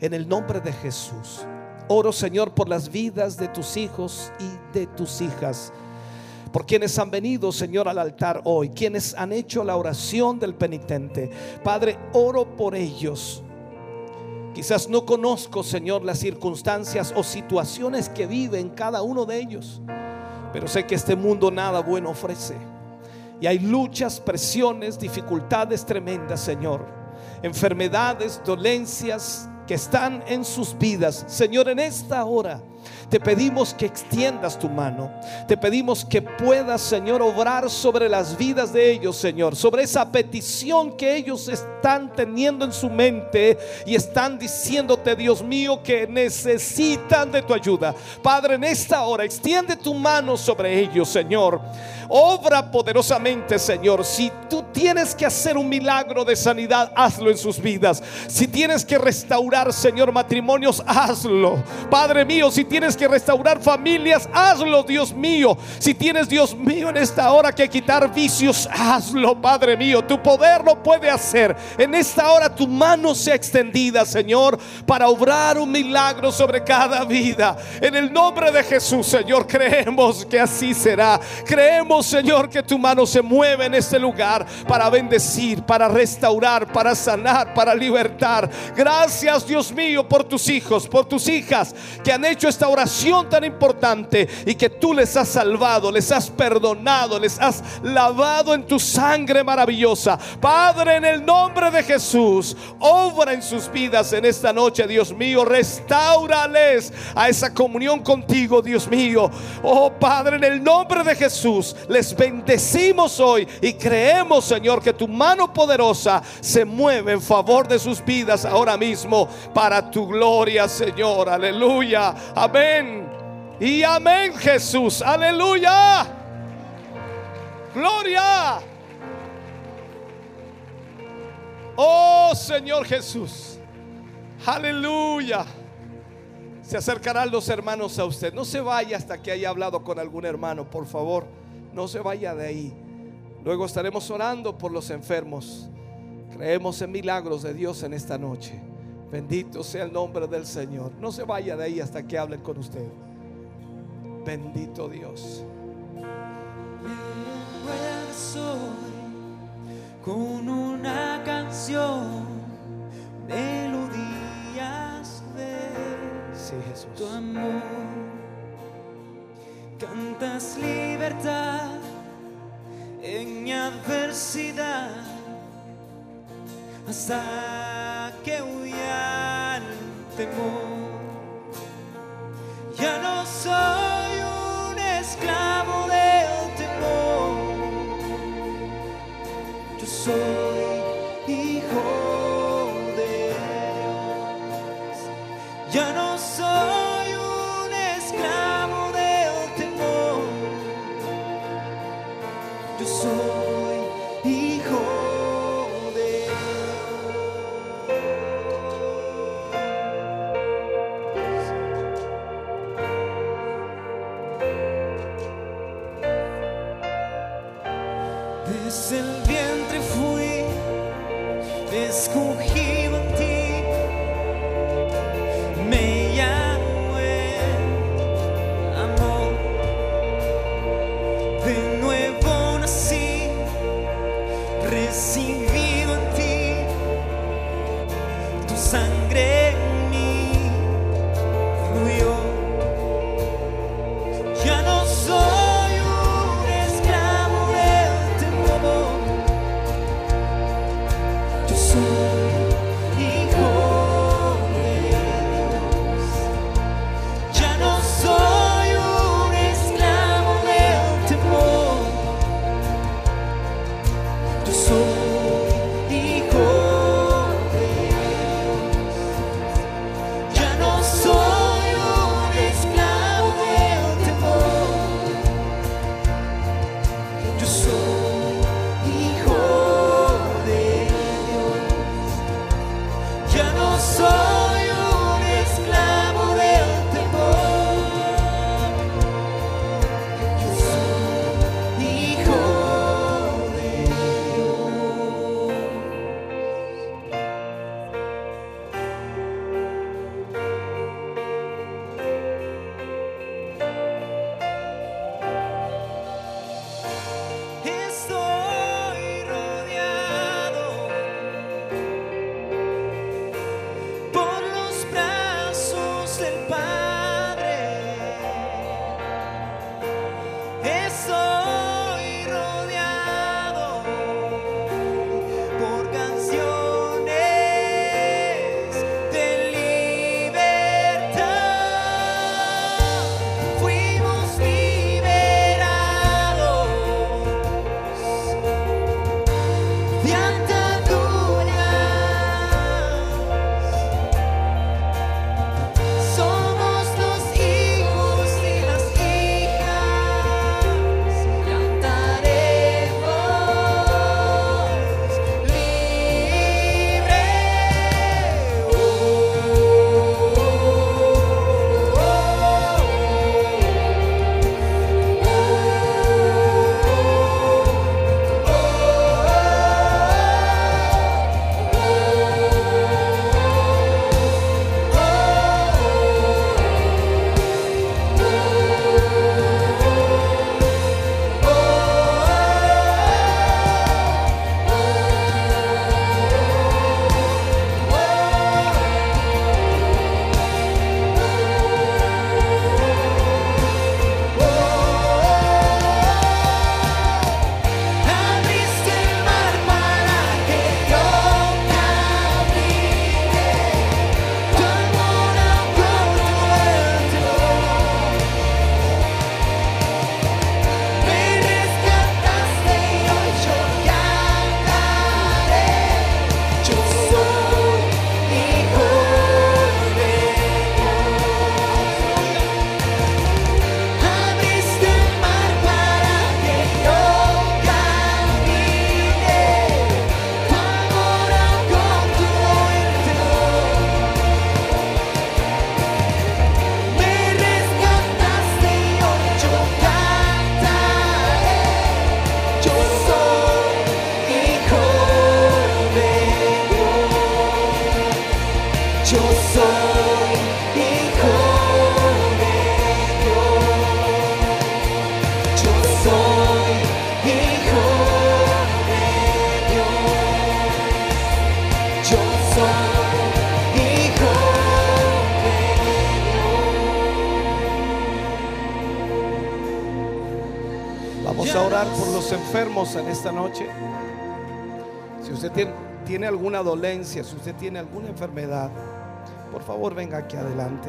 en el nombre de Jesús. Oro, Señor, por las vidas de tus hijos y de tus hijas. Por quienes han venido, Señor, al altar hoy, quienes han hecho la oración del penitente. Padre, oro por ellos. Quizás no conozco, Señor, las circunstancias o situaciones que viven cada uno de ellos, pero sé que este mundo nada bueno ofrece. Y hay luchas, presiones, dificultades tremendas, Señor. Enfermedades, dolencias que están en sus vidas. Señor, en esta hora te pedimos que extiendas tu mano. Te pedimos que puedas, Señor, obrar sobre las vidas de ellos, Señor. Sobre esa petición que ellos están teniendo en su mente y están diciéndote, Dios mío, que necesitan de tu ayuda. Padre, en esta hora, extiende tu mano sobre ellos, Señor. Obra poderosamente, Señor. Si tú tienes que hacer un milagro de sanidad, hazlo en sus vidas. Si tienes que restaurar, Señor, matrimonios, hazlo. Padre mío, si tienes que restaurar familias, hazlo, Dios mío. Si tienes, Dios mío, en esta hora que quitar vicios, hazlo, Padre mío. Tu poder lo puede hacer. En esta hora tu mano sea extendida, Señor, para obrar un milagro sobre cada vida. En el nombre de Jesús, Señor, creemos que así será. Creemos, Señor, que tu mano se mueve en este lugar para bendecir, para restaurar, para sanar, para libertar. Gracias, Dios mío, por tus hijos, por tus hijas que han hecho esta oración tan importante y que tú les has salvado, les has perdonado, les has lavado en tu sangre maravillosa. Padre, en el nombre de Jesús, obra en sus vidas en esta noche, Dios mío. Restaurales a esa comunión contigo, Dios mío. Oh Padre, en el nombre de Jesús, les bendecimos hoy y creemos, Señor, que tu mano poderosa se mueve en favor de sus vidas ahora mismo para tu gloria, Señor. Aleluya. Amén. Y amén, Jesús. Aleluya. Gloria. Oh Señor Jesús. Aleluya. Se acercarán los hermanos a usted. No se vaya hasta que haya hablado con algún hermano, por favor. No se vaya de ahí. Luego estaremos orando por los enfermos. Creemos en milagros de Dios en esta noche. Bendito sea el nombre del Señor. No se vaya de ahí hasta que hablen con usted. Bendito Dios. soy con una canción, melodías de Sí, Jesús. tu amor. Cantas libertad en adversidad hasta temor. en esta noche. Si usted tiene, tiene alguna dolencia, si usted tiene alguna enfermedad, por favor venga aquí adelante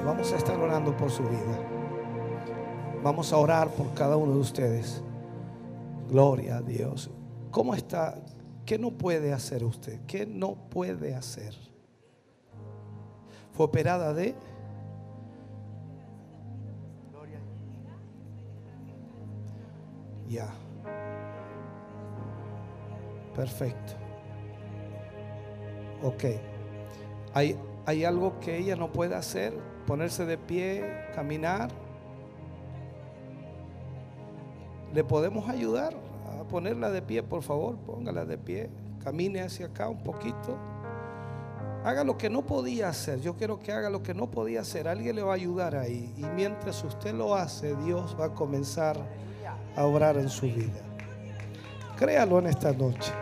y vamos a estar orando por su vida. Vamos a orar por cada uno de ustedes. Gloria a Dios. ¿Cómo está? ¿Qué no puede hacer usted? ¿Qué no puede hacer? Fue operada de Perfecto. Ok. ¿Hay, ¿Hay algo que ella no puede hacer? ¿Ponerse de pie? ¿Caminar? ¿Le podemos ayudar a ponerla de pie, por favor? Póngala de pie. Camine hacia acá un poquito. Haga lo que no podía hacer. Yo quiero que haga lo que no podía hacer. Alguien le va a ayudar ahí. Y mientras usted lo hace, Dios va a comenzar a obrar en su vida. Créalo en esta noche.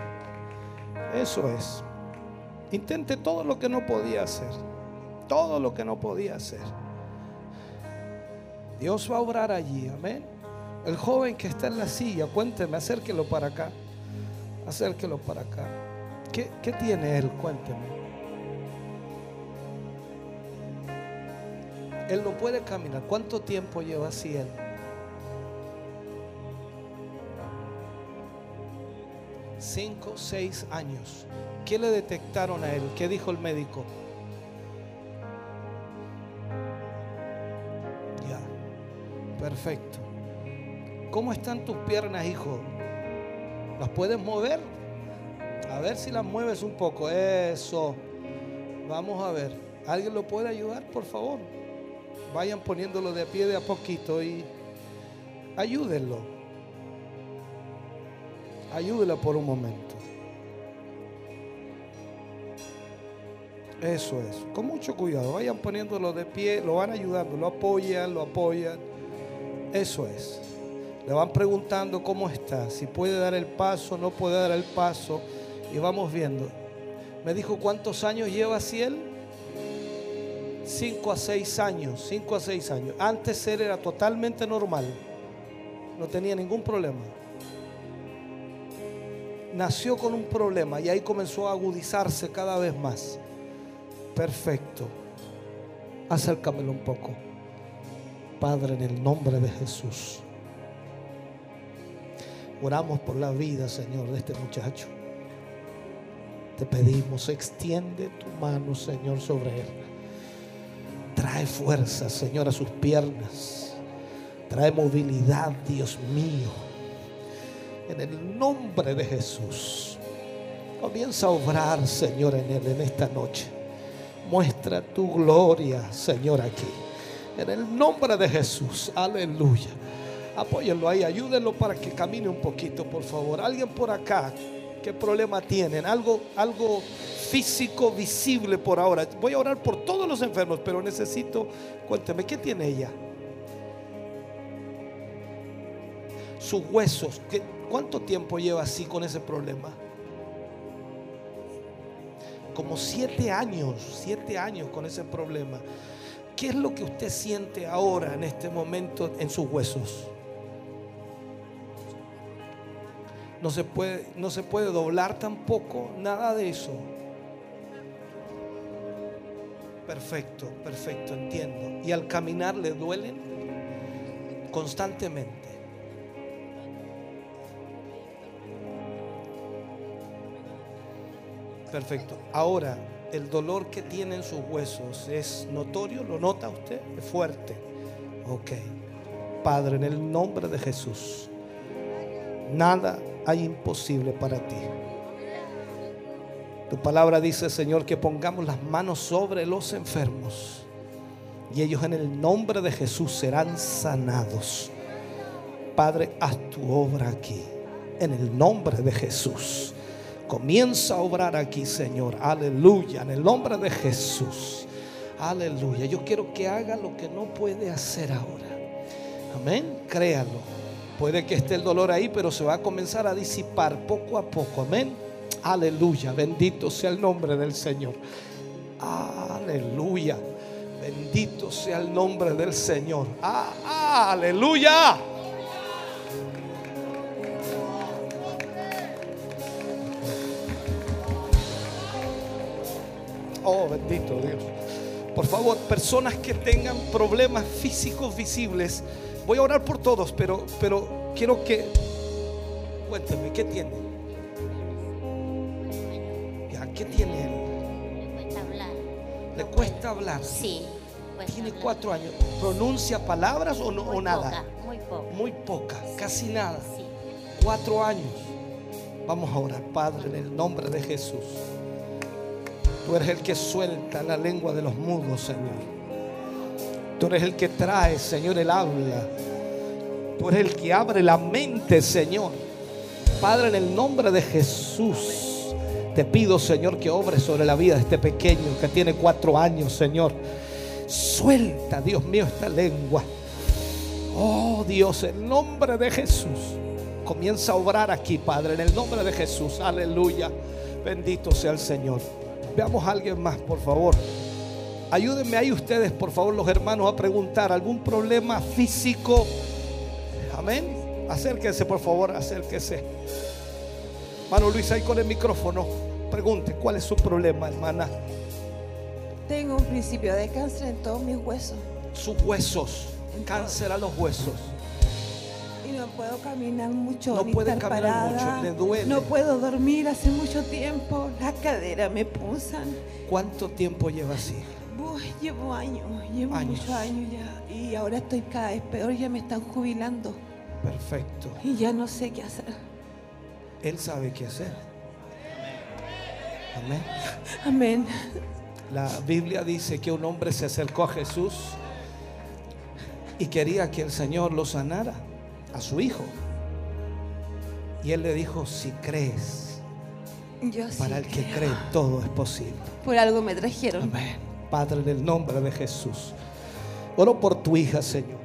Eso es. Intente todo lo que no podía hacer. Todo lo que no podía hacer. Dios va a obrar allí. Amén. El joven que está en la silla, cuénteme, acérquelo para acá. Acérquelo para acá. ¿Qué, qué tiene él? Cuénteme. Él no puede caminar. ¿Cuánto tiempo lleva así él? Cinco, seis años. ¿Qué le detectaron a él? ¿Qué dijo el médico? Ya. Perfecto. ¿Cómo están tus piernas, hijo? ¿Las puedes mover? A ver si las mueves un poco. Eso. Vamos a ver. ¿Alguien lo puede ayudar, por favor? Vayan poniéndolo de pie de a poquito y ayúdenlo. Ayúdenlo por un momento. Eso es. Con mucho cuidado. Vayan poniéndolo de pie, lo van ayudando, lo apoyan, lo apoyan. Eso es. Le van preguntando cómo está, si puede dar el paso, no puede dar el paso. Y vamos viendo. Me dijo cuántos años lleva él. Cinco a seis años, cinco a seis años. Antes él era totalmente normal. No tenía ningún problema. Nació con un problema y ahí comenzó a agudizarse cada vez más. Perfecto. Acércamelo un poco. Padre, en el nombre de Jesús. Oramos por la vida, Señor, de este muchacho. Te pedimos, extiende tu mano, Señor, sobre él. Trae fuerza, Señor, a sus piernas. Trae movilidad, Dios mío. En el nombre de Jesús. Comienza a obrar, Señor, en él en esta noche. Muestra tu gloria, Señor, aquí. En el nombre de Jesús. Aleluya. Apóyenlo ahí, ayúdenlo para que camine un poquito, por favor. Alguien por acá, ¿qué problema tienen? Algo, algo físico visible por ahora. Voy a orar por todos los enfermos, pero necesito, cuénteme, ¿qué tiene ella? Sus huesos, ¿qué- ¿cuánto tiempo lleva así con ese problema? Como siete años, siete años con ese problema. ¿Qué es lo que usted siente ahora en este momento en sus huesos? No se puede, no se puede doblar tampoco, nada de eso. Perfecto, perfecto, entiendo. ¿Y al caminar le duelen? Constantemente. Perfecto. Ahora, el dolor que tiene en sus huesos es notorio, ¿lo nota usted? Es fuerte. Ok. Padre, en el nombre de Jesús, nada hay imposible para ti. Tu palabra dice, Señor, que pongamos las manos sobre los enfermos y ellos en el nombre de Jesús serán sanados. Padre, haz tu obra aquí, en el nombre de Jesús. Comienza a obrar aquí, Señor. Aleluya, en el nombre de Jesús. Aleluya. Yo quiero que haga lo que no puede hacer ahora. Amén. Créalo. Puede que esté el dolor ahí, pero se va a comenzar a disipar poco a poco. Amén. Aleluya. Bendito sea el nombre del Señor. Aleluya. Bendito sea el nombre del Señor. Ah, aleluya. Oh, bendito Dios. Por favor, personas que tengan problemas físicos visibles, voy a orar por todos, pero, pero quiero que cuénteme, ¿qué tiene? Ya, ¿qué tiene él? cuesta hablar. ¿Le cuesta hablar? Sí. cuesta Tiene hablar. cuatro años. ¿Pronuncia palabras o, no, o nada? poca, muy poca. Muy poca, casi nada. Sí. Cuatro años. Vamos a orar, Padre, en el nombre de Jesús. Tú eres el que suelta la lengua de los mudos, Señor. Tú eres el que trae, Señor, el habla. Tú eres el que abre la mente, Señor. Padre, en el nombre de Jesús, te pido, Señor, que obres sobre la vida de este pequeño que tiene cuatro años, Señor. Suelta, Dios mío, esta lengua. Oh Dios, en nombre de Jesús. Comienza a obrar aquí, Padre, en el nombre de Jesús. Aleluya. Bendito sea el Señor. Veamos a alguien más, por favor. Ayúdenme ahí ustedes, por favor, los hermanos, a preguntar algún problema físico. Amén. Acérquense, por favor, acérquense. Hermano Luis, ahí con el micrófono. Pregunte, ¿cuál es su problema, hermana? Tengo un principio de cáncer en todos mis huesos Sus huesos. Cáncer a los huesos. No puedo caminar mucho. No ni puede estar caminar parada. mucho, le duele. No puedo dormir hace mucho tiempo. Las caderas me punzan. ¿Cuánto tiempo lleva así? Llevo años, llevo Años. muchos años ya. Y ahora estoy cada vez peor, ya me están jubilando. Perfecto. Y ya no sé qué hacer. Él sabe qué hacer. Amén. Amén. La Biblia dice que un hombre se acercó a Jesús y quería que el Señor lo sanara a su hijo. Y él le dijo, si crees, Yo sí para el que creo. cree todo es posible. Por algo me trajeron. Padre, en el nombre de Jesús. Oro por tu hija, Señor.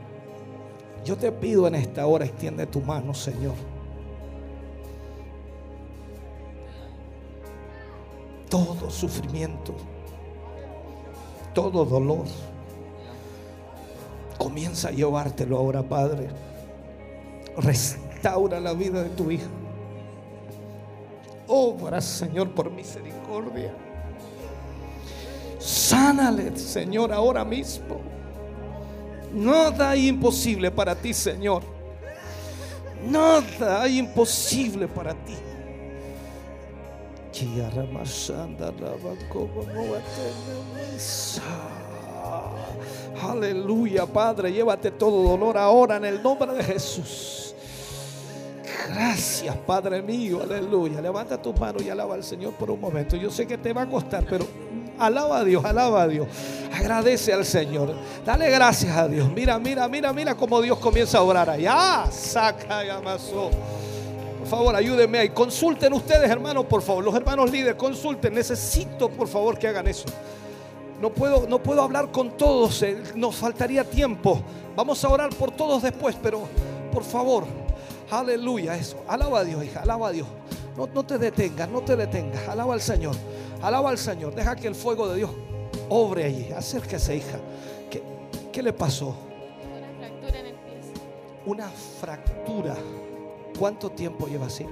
Yo te pido en esta hora, extiende tu mano, Señor. Todo sufrimiento, todo dolor, comienza a llevártelo ahora, Padre. Restaura la vida de tu hija. Obra, Señor, por misericordia. Sánale, Señor, ahora mismo. Nada hay imposible para ti, Señor. Nada hay imposible para ti. Aleluya, Padre, llévate todo dolor ahora en el nombre de Jesús. Gracias, Padre mío, aleluya. Levanta tus manos y alaba al Señor por un momento. Yo sé que te va a costar, pero alaba a Dios, alaba a Dios. Agradece al Señor. Dale gracias a Dios. Mira, mira, mira, mira cómo Dios comienza a obrar allá. Saca y. Por favor, ayúdenme ahí. Consulten ustedes, hermanos, por favor. Los hermanos líderes, consulten. Necesito, por favor, que hagan eso. No puedo, no puedo hablar con todos, eh, nos faltaría tiempo. Vamos a orar por todos después, pero por favor, aleluya, eso. Alaba a Dios, hija, alaba a Dios. No, no te detengas, no te detengas. Alaba al Señor, alaba al Señor. Deja que el fuego de Dios obre allí. Acérquese, hija. ¿Qué, qué le pasó? Una fractura en el pie. Una fractura. ¿Cuánto tiempo lleva así?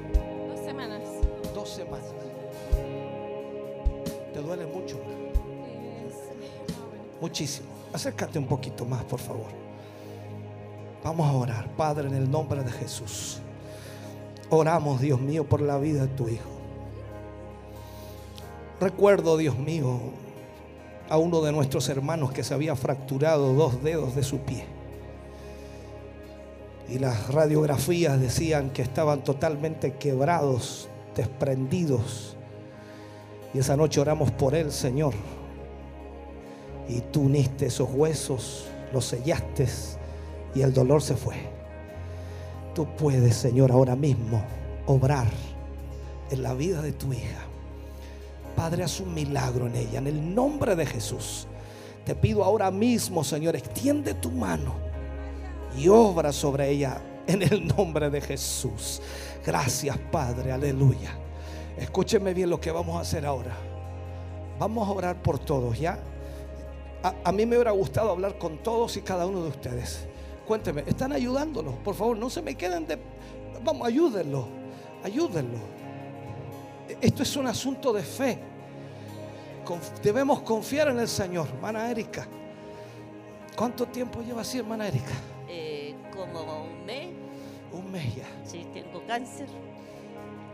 Dos semanas. Dos semanas. ¿Te duele mucho? Muchísimo. Acércate un poquito más, por favor. Vamos a orar, Padre, en el nombre de Jesús. Oramos, Dios mío, por la vida de tu Hijo. Recuerdo, Dios mío, a uno de nuestros hermanos que se había fracturado dos dedos de su pie. Y las radiografías decían que estaban totalmente quebrados, desprendidos. Y esa noche oramos por él, Señor. Y tú uniste esos huesos, los sellaste y el dolor se fue. Tú puedes, Señor, ahora mismo obrar en la vida de tu hija. Padre, haz un milagro en ella. En el nombre de Jesús. Te pido ahora mismo, Señor, extiende tu mano y obra sobre ella en el nombre de Jesús. Gracias, Padre. Aleluya. Escúcheme bien lo que vamos a hacer ahora. Vamos a orar por todos, ¿ya? A, a mí me hubiera gustado hablar con todos y cada uno de ustedes. Cuénteme, ¿están ayudándolos? Por favor, no se me queden de... Vamos, ayúdenlo. Ayúdenlo. Esto es un asunto de fe. Conf- debemos confiar en el Señor. Hermana Erika. ¿Cuánto tiempo lleva así, hermana Erika? Eh, como un mes. Un mes ya. Sí, tengo cáncer.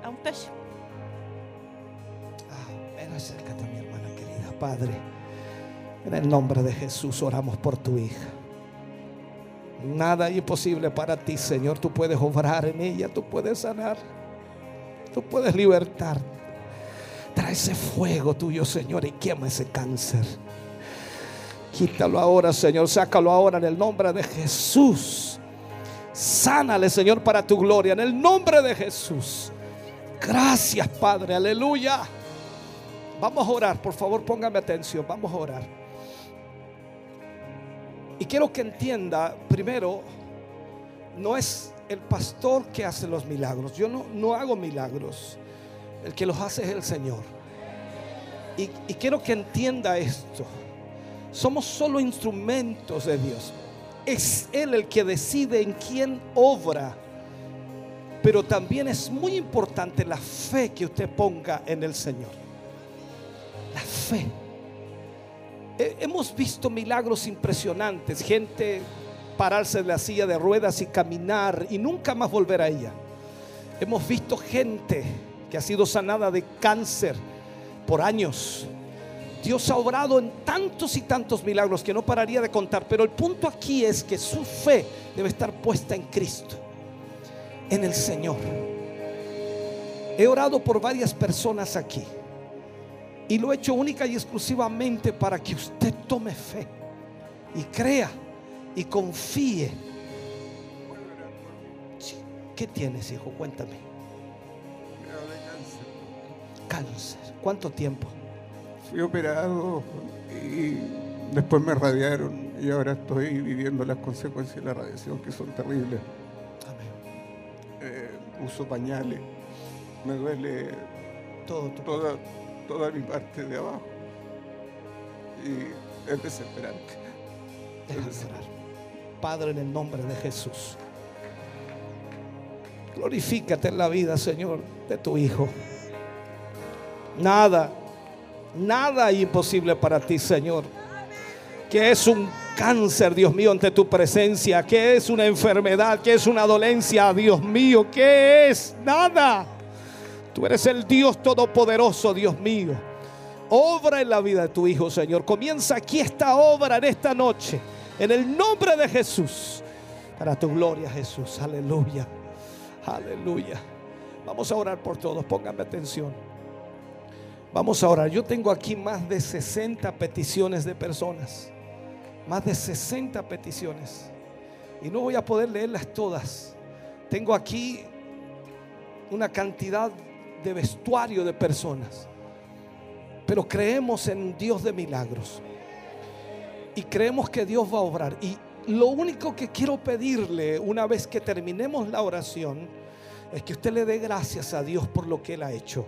A un pecho. Ven, acércate, mi hermana querida. Padre, en el nombre de Jesús oramos por tu hija. Nada imposible para ti, Señor. Tú puedes obrar en ella, tú puedes sanar, tú puedes libertar. Trae ese fuego tuyo, Señor, y quema ese cáncer. Quítalo ahora, Señor. Sácalo ahora en el nombre de Jesús. Sánale, Señor, para tu gloria. En el nombre de Jesús. Gracias, Padre, aleluya. Vamos a orar, por favor, póngame atención, vamos a orar. Y quiero que entienda, primero, no es el pastor que hace los milagros. Yo no, no hago milagros. El que los hace es el Señor. Y, y quiero que entienda esto. Somos solo instrumentos de Dios. Es Él el que decide en quién obra. Pero también es muy importante la fe que usted ponga en el Señor. La fe. Eh, Hemos visto milagros impresionantes. Gente pararse de la silla de ruedas y caminar y nunca más volver a ella. Hemos visto gente que ha sido sanada de cáncer por años. Dios ha obrado en tantos y tantos milagros que no pararía de contar. Pero el punto aquí es que su fe debe estar puesta en Cristo, en el Señor. He orado por varias personas aquí. Y lo he hecho única y exclusivamente para que usted tome fe y crea y confíe. ¿Qué tienes, hijo? Cuéntame. Cáncer. ¿Cuánto tiempo? Fui operado y después me radiaron y ahora estoy viviendo las consecuencias de la radiación que son terribles. Eh, uso pañales, me duele toda, toda mi parte de abajo y es desesperante. Padre, en el nombre de Jesús. Glorifícate en la vida, Señor, de tu Hijo. Nada, nada imposible para ti, Señor. Que es un cáncer, Dios mío, ante tu presencia. Que es una enfermedad, que es una dolencia, Dios mío. Que es nada. Tú eres el Dios todopoderoso, Dios mío. Obra en la vida de tu Hijo, Señor. Comienza aquí esta obra en esta noche. En el nombre de Jesús. Para tu gloria, Jesús. Aleluya. Aleluya. Vamos a orar por todos. Pónganme atención. Vamos a orar. Yo tengo aquí más de 60 peticiones de personas. Más de 60 peticiones. Y no voy a poder leerlas todas. Tengo aquí una cantidad de vestuario de personas. Pero creemos en un Dios de milagros. Y creemos que Dios va a obrar. Y lo único que quiero pedirle una vez que terminemos la oración es que usted le dé gracias a Dios por lo que Él ha hecho.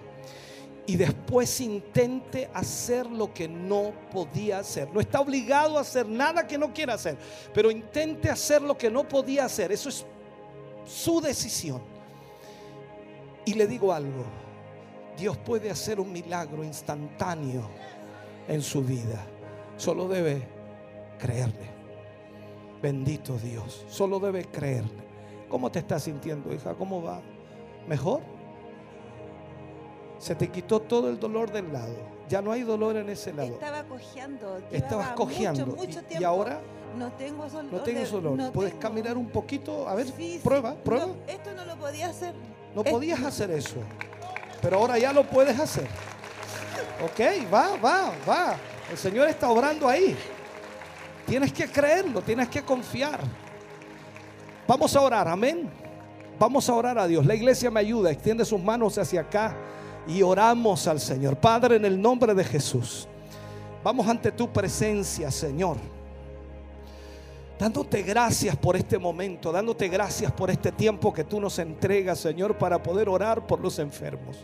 Y después intente hacer lo que no podía hacer. No está obligado a hacer nada que no quiera hacer. Pero intente hacer lo que no podía hacer. Eso es su decisión. Y le digo algo. Dios puede hacer un milagro instantáneo en su vida. Solo debe creerle. Bendito Dios. Solo debe creerle. ¿Cómo te estás sintiendo, hija? ¿Cómo va? ¿Mejor? Se te quitó todo el dolor del lado. Ya no hay dolor en ese lado. Estaba cojeando. Estabas cojeando. Mucho, mucho Y- ahora? no tengo dolor. No tienes dolor. no ¿Puedes tengo. caminar un poquito? A ver, Sí, sí. prueba, prueba. No, esto no lo podía hacer. No podías hacer eso. Pero ahora ya lo puedes hacer. Ok, va, va, va. El Señor está obrando ahí. Tienes que creerlo, tienes que confiar. Vamos a orar, amén. Vamos a orar a Dios. La iglesia me ayuda, extiende sus manos hacia acá y oramos al Señor. Padre, en el nombre de Jesús, vamos ante tu presencia, Señor. Dándote gracias por este momento, dándote gracias por este tiempo que tú nos entregas, Señor, para poder orar por los enfermos.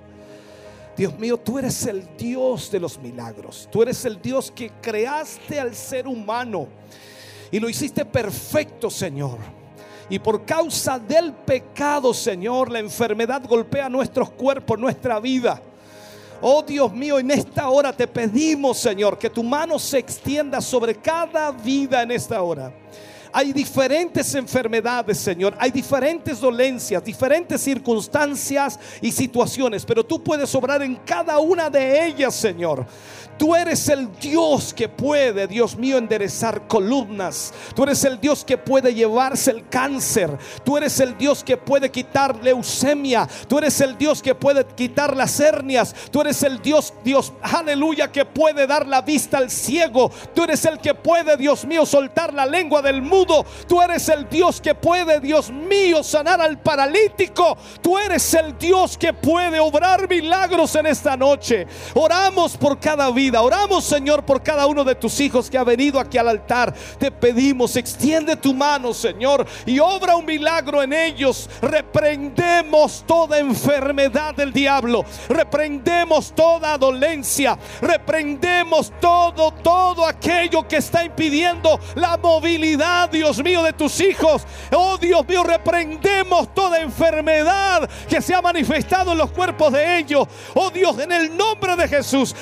Dios mío, tú eres el Dios de los milagros. Tú eres el Dios que creaste al ser humano y lo hiciste perfecto, Señor. Y por causa del pecado, Señor, la enfermedad golpea nuestros cuerpos, nuestra vida. Oh Dios mío, en esta hora te pedimos, Señor, que tu mano se extienda sobre cada vida en esta hora. Hay diferentes enfermedades, Señor. Hay diferentes dolencias, diferentes circunstancias y situaciones. Pero tú puedes obrar en cada una de ellas, Señor. Tú eres el Dios que puede, Dios mío, enderezar columnas. Tú eres el Dios que puede llevarse el cáncer. Tú eres el Dios que puede quitar leucemia. Tú eres el Dios que puede quitar las hernias. Tú eres el Dios, Dios, aleluya, que puede dar la vista al ciego. Tú eres el que puede, Dios mío, soltar la lengua del sordomudo. Tú eres el Dios que puede, Dios mío, sanar al paralítico. Tú eres el Dios que puede obrar milagros en esta noche. Oramos por cada vida. Oramos, Señor, por cada uno de tus hijos que ha venido aquí al altar. Te pedimos, extiende tu mano, Señor, y obra un milagro en ellos. Reprendemos toda enfermedad del diablo. Reprendemos toda dolencia. Reprendemos todo, todo aquello que está impidiendo la movilidad, Dios mío, de tus hijos. Oh Dios mío, reprendemos toda enfermedad que se ha manifestado en los cuerpos de ellos. Oh Dios, en el nombre de Jesús,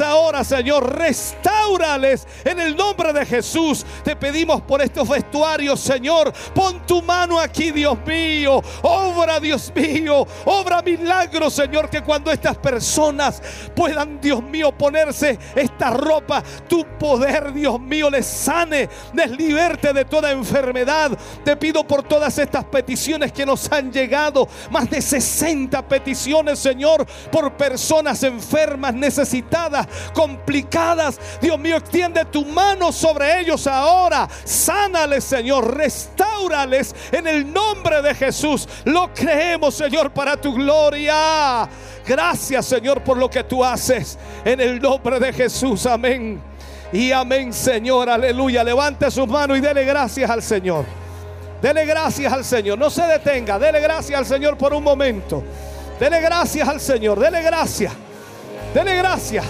ahora, Señor. Restáurales en el nombre de Jesús. Te pedimos por estos vestuarios, Señor. Pon tu mano aquí, Dios mío. Obra, Dios mío. Obra milagros, Señor, que cuando estas personas puedan, Dios mío, ponerse esta ropa, tu poder, Dios mío, les sane, les liberte de toda enfermedad. Te pido por todas estas peticiones que nos han llegado, más de 60 peticiones, Señor, por personas enfermas, necesitadas, complicadas. Dios mío, extiende tu mano sobre ellos ahora. Sánales, Señor, restáurales en el nombre de Jesús. Lo creemos, Señor, para tu gloria. Gracias, Señor, por lo que tú haces en el nombre de Jesús. Amén. Y amén, Señor. Aleluya. Levante sus manos y dele gracias al Señor. Dele gracias al Señor. No se detenga. Dele gracias al Señor por un momento. Dele gracias al Señor. Dele gracias. Dele gracias.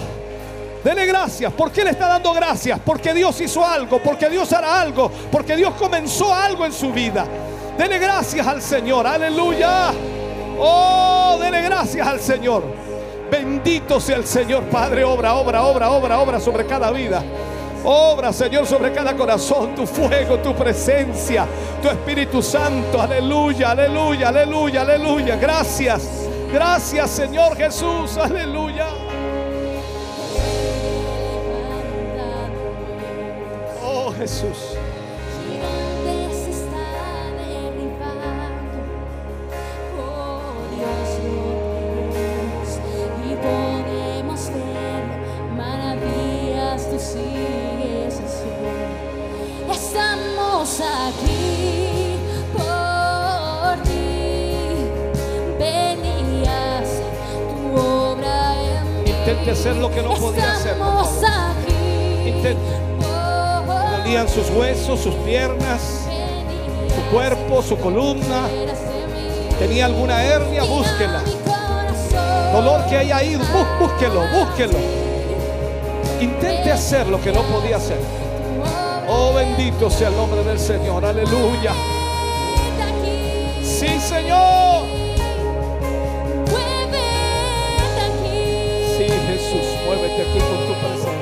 Dele gracias. ¿Por qué le está dando gracias? Porque Dios hizo algo. Porque Dios hará algo. Porque Dios comenzó algo en su vida. Dele gracias al Señor. Aleluya. Oh, dele gracias al Señor. Bendito sea el Señor, Padre. Obra, obra, obra, obra, obra sobre cada vida. Obra, Señor, sobre cada corazón, tu fuego, tu presencia, tu Espíritu Santo. Aleluya, aleluya, aleluya, aleluya. Gracias. Gracias, Señor Jesús. Aleluya. Intente hacer lo que no podía hacer. por favor. Dolían sus huesos, sus piernas, su cuerpo, su columna. Tenía alguna hernia, búsquela. Dolor que haya bú- búsquelo, búsquelo. Intente hacer lo que no podía hacer. Oh, bendito sea el nombre del Señor. Aleluya. Sí, Señor. Sí, Jesús, muévete aquí con tu presencia.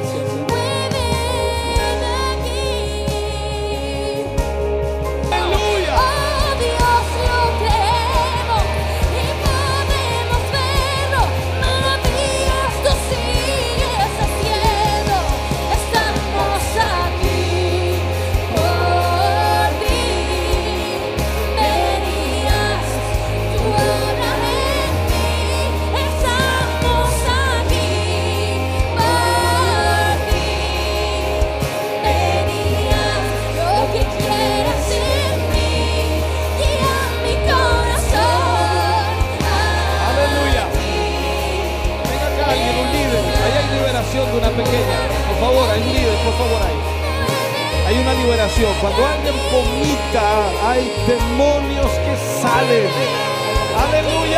Cuando alguien vomita, hay demonios que salen. Aleluya.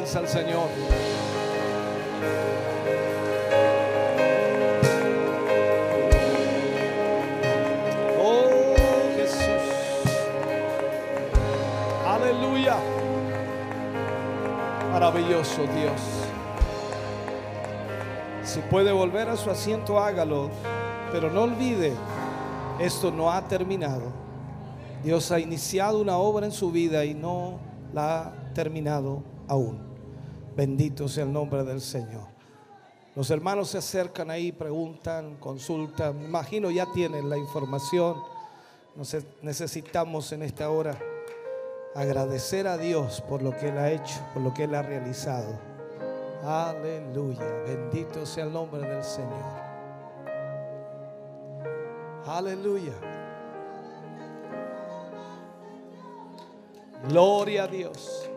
Al Señor. Oh Jesús. Aleluya. Maravilloso Dios. Si puede volver a su asiento, hágalo. Pero no olvide, esto no ha terminado. Dios ha iniciado una obra en su vida y no la ha terminado aún. Bendito sea el nombre del Señor. Los hermanos se acercan ahí, preguntan, consultan. Me imagino ya tienen la información. Nos necesitamos en esta hora agradecer a Dios por lo que Él ha hecho, por lo que Él ha realizado. Aleluya. Bendito sea el nombre del Señor. Aleluya. Gloria a Dios.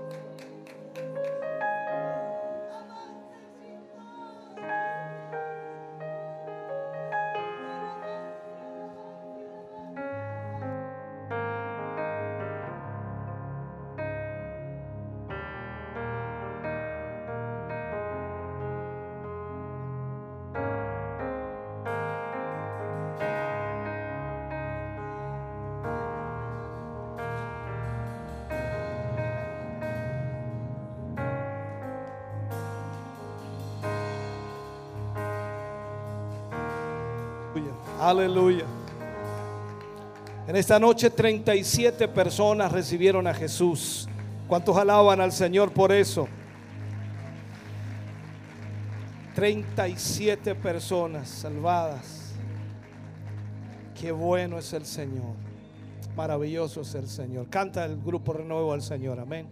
Aleluya. En esta noche 37 personas recibieron a Jesús. ¿Cuántos alaban al Señor por eso? 37 personas salvadas. Qué bueno es el Señor. Maravilloso es el Señor. Canta el grupo renuevo al Señor. Amén.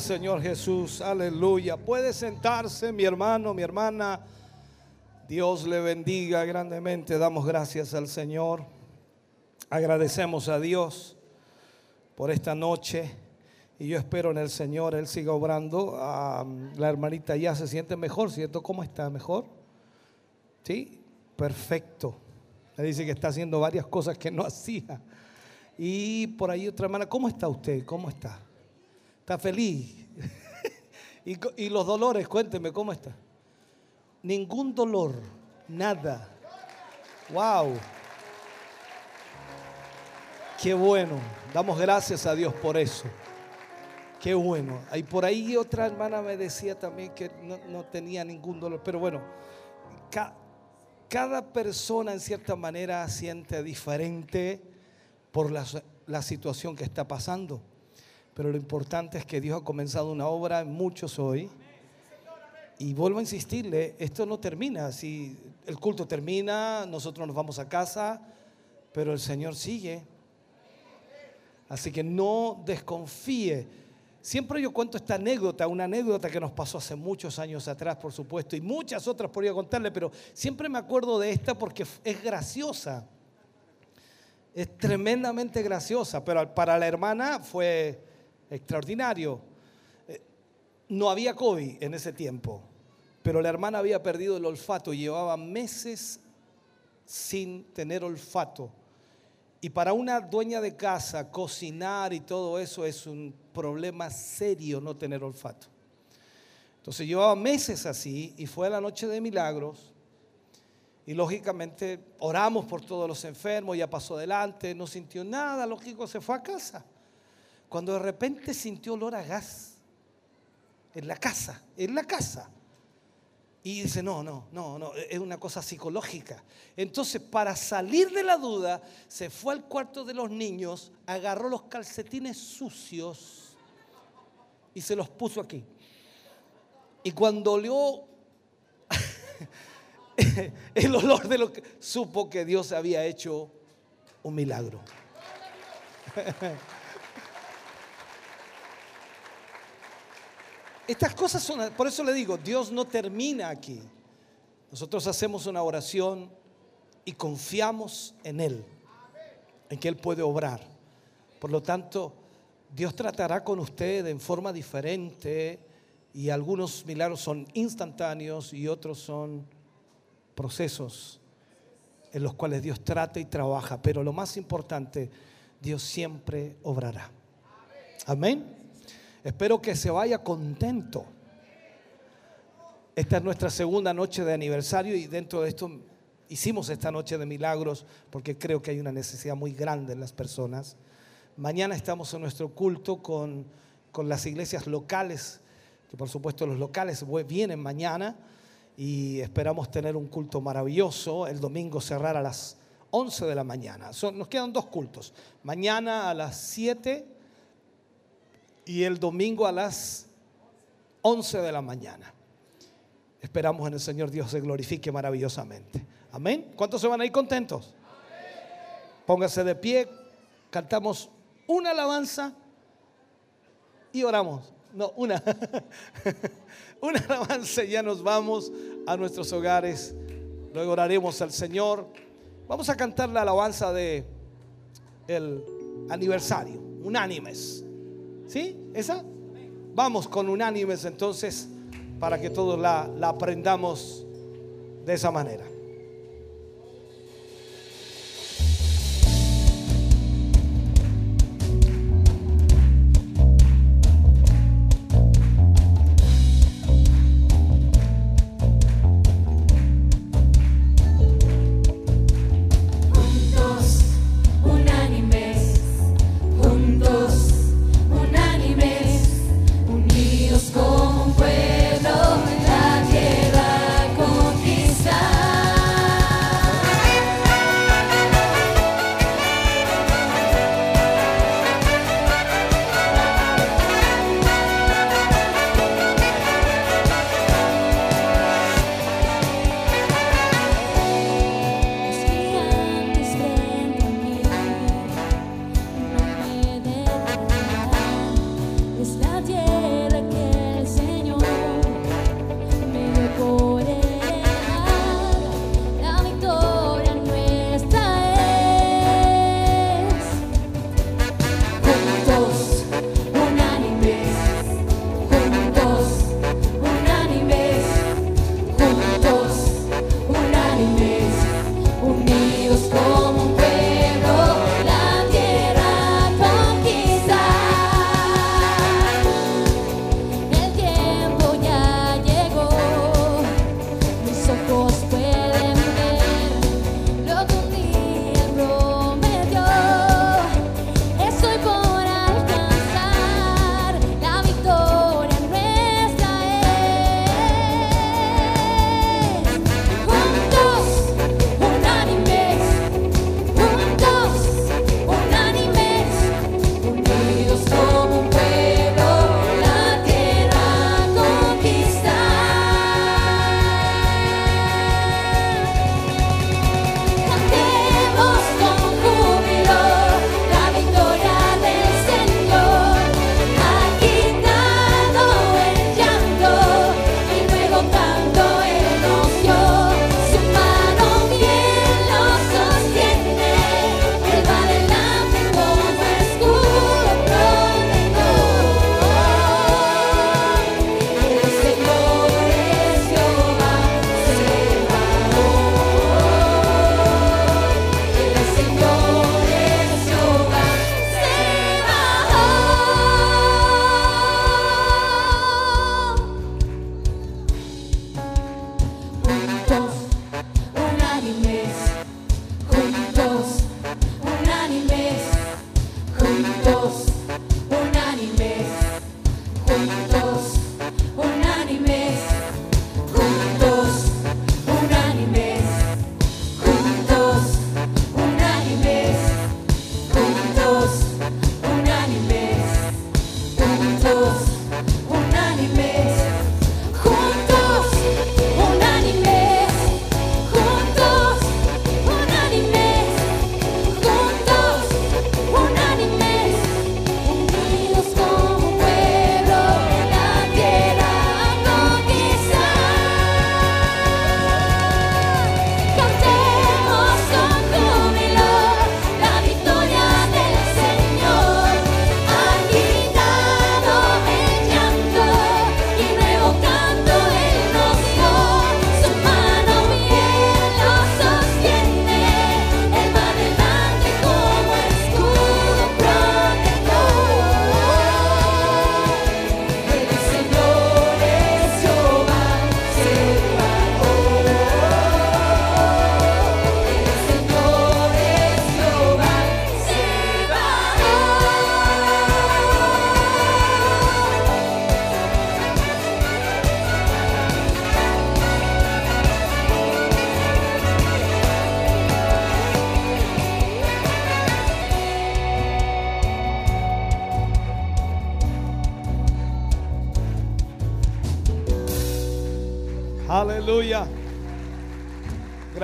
Señor Jesús, aleluya. Puede sentarse mi hermano, mi hermana. Dios le bendiga grandemente. Damos gracias al Señor. Agradecemos a Dios por esta noche. Y yo espero en el Señor, Él siga obrando. La hermanita ya se siente mejor, ¿cierto? ¿Cómo está? ¿Mejor? Sí, perfecto. Me dice que está haciendo varias cosas que no hacía. Y por ahí otra hermana, ¿cómo está usted? ¿Cómo está? ¿Está feliz? y, los dolores, cuénteme, ¿cómo está? Ningún dolor, nada. Wow. Qué bueno. Damos gracias a Dios por eso. Qué bueno. Y por ahí otra hermana me decía también que no, tenía ningún dolor. Pero bueno, ca- cada persona en cierta manera siente diferente por la situación que está pasando. Pero lo importante es que Dios ha comenzado una obra en muchos hoy. Y vuelvo a insistirle, esto no termina. Si el culto termina, nosotros nos vamos a casa, pero el Señor sigue. Así que no desconfíe. Siempre yo cuento esta anécdota, una anécdota que nos pasó hace muchos años atrás, por supuesto, y muchas otras podría contarle, pero siempre me acuerdo de esta porque es graciosa. Es tremendamente graciosa, pero para la hermana fue extraordinario. Eh, No había COVID en ese tiempo, pero la hermana había perdido el olfato llevaba meses sin tener olfato. Y para una dueña de casa, cocinar y todo eso es un problema serio no tener olfato. Entonces llevaba meses así y fue la noche de milagros. Y lógicamente oramos por todos los enfermos, ya pasó adelante, no sintió nada, lógico, se fue a casa. Cuando de repente sintió olor a gas en la casa, en la casa. Y dice, no, no, no, no, es una cosa psicológica. Entonces, para salir de la duda, se fue al cuarto de los niños, agarró los calcetines sucios y se los puso aquí. Y cuando olió el olor de lo que supo que Dios había hecho un milagro. Estas cosas son, por eso le digo, Dios no termina aquí. Nosotros hacemos una oración y confiamos en Él, en que Él puede obrar. Por lo tanto, Dios tratará con usted en forma diferente y algunos milagros son instantáneos y otros son procesos en los cuales Dios trata y trabaja. Pero lo más importante, Dios siempre obrará. Amén. Espero que se vaya contento. Esta es nuestra segunda noche de aniversario y dentro de esto hicimos esta noche de milagros porque creo que hay una necesidad muy grande en las personas. Mañana estamos en nuestro culto con, con las iglesias locales, que por supuesto los locales vienen mañana y esperamos tener un culto maravilloso. El domingo cerrar a las 11 de la mañana. Nos quedan dos cultos. Mañana a las 7 y el domingo a las 11 de la mañana. Esperamos en el Señor Dios se glorifique maravillosamente. Amén. ¿Cuántos se van a ir contentos? Póngase de pie, cantamos una alabanza y oramos. No, una. una alabanza y ya nos vamos a nuestros hogares. Luego oraremos al Señor. Vamos a cantar la alabanza de el aniversario, unánimes. ¿Sí? ¿Esa? Vamos con unánimes entonces para que todos la, la aprendamos de esa manera.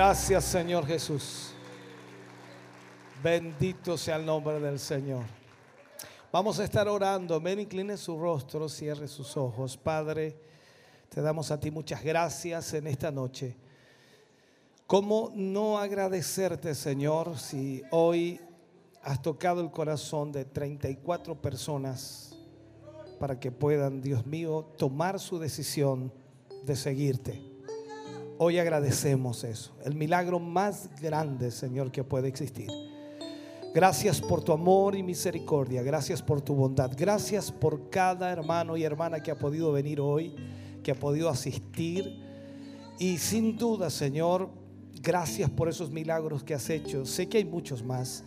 Gracias Señor Jesús. Bendito sea el nombre del Señor. Vamos a estar orando. Ven, incline su rostro, cierre sus ojos. Padre, te damos a ti muchas gracias en esta noche. ¿Cómo no agradecerte, Señor, si hoy has tocado el corazón de 34 personas para que puedan, Dios mío, tomar su decisión de seguirte? Hoy agradecemos eso, el milagro más grande, Señor, que puede existir. Gracias por tu amor y misericordia. Gracias por tu bondad. Gracias por cada hermano y hermana que ha podido venir hoy, que ha podido asistir. Y sin duda, Señor, gracias por esos milagros que has hecho. Sé que hay muchos más.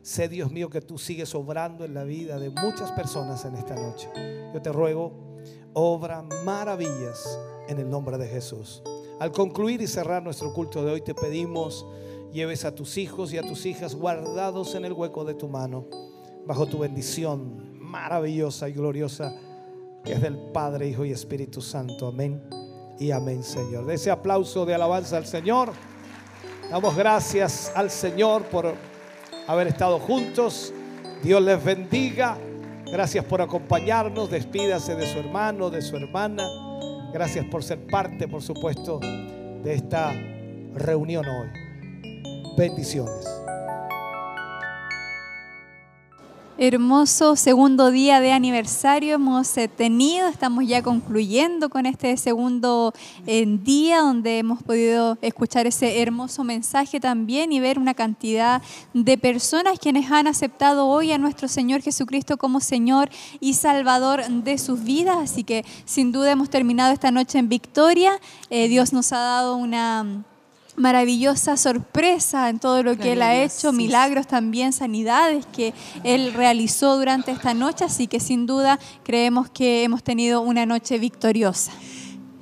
Sé, Dios mío, que tú sigues obrando en la vida de muchas personas en esta noche. Yo te ruego, obra maravillas en el nombre de Jesús. Al concluir y cerrar nuestro culto de hoy, te pedimos lleves a tus hijos y a tus hijas guardados en el hueco de tu mano, bajo tu bendición maravillosa y gloriosa, que es del Padre, Hijo y Espíritu Santo. Amén y amén, Señor. De ese aplauso de alabanza al Señor, damos gracias al Señor por haber estado juntos. Dios les bendiga. Gracias por acompañarnos. Despídase de su hermano, de su hermana. Gracias por ser parte, por supuesto, de esta reunión hoy. Bendiciones. Hermoso segundo día de aniversario hemos eh, tenido, estamos ya concluyendo con este segundo eh, día donde hemos podido escuchar ese hermoso mensaje también y ver una cantidad de personas quienes han aceptado hoy a nuestro Señor Jesucristo como Señor y Salvador de sus vidas. Así que sin duda hemos terminado esta noche en victoria. Eh, Dios nos ha dado una maravillosa sorpresa en todo lo que Él ha hecho, milagros también, sanidades que Él realizó durante esta noche, así que sin duda creemos que hemos tenido una noche victoriosa.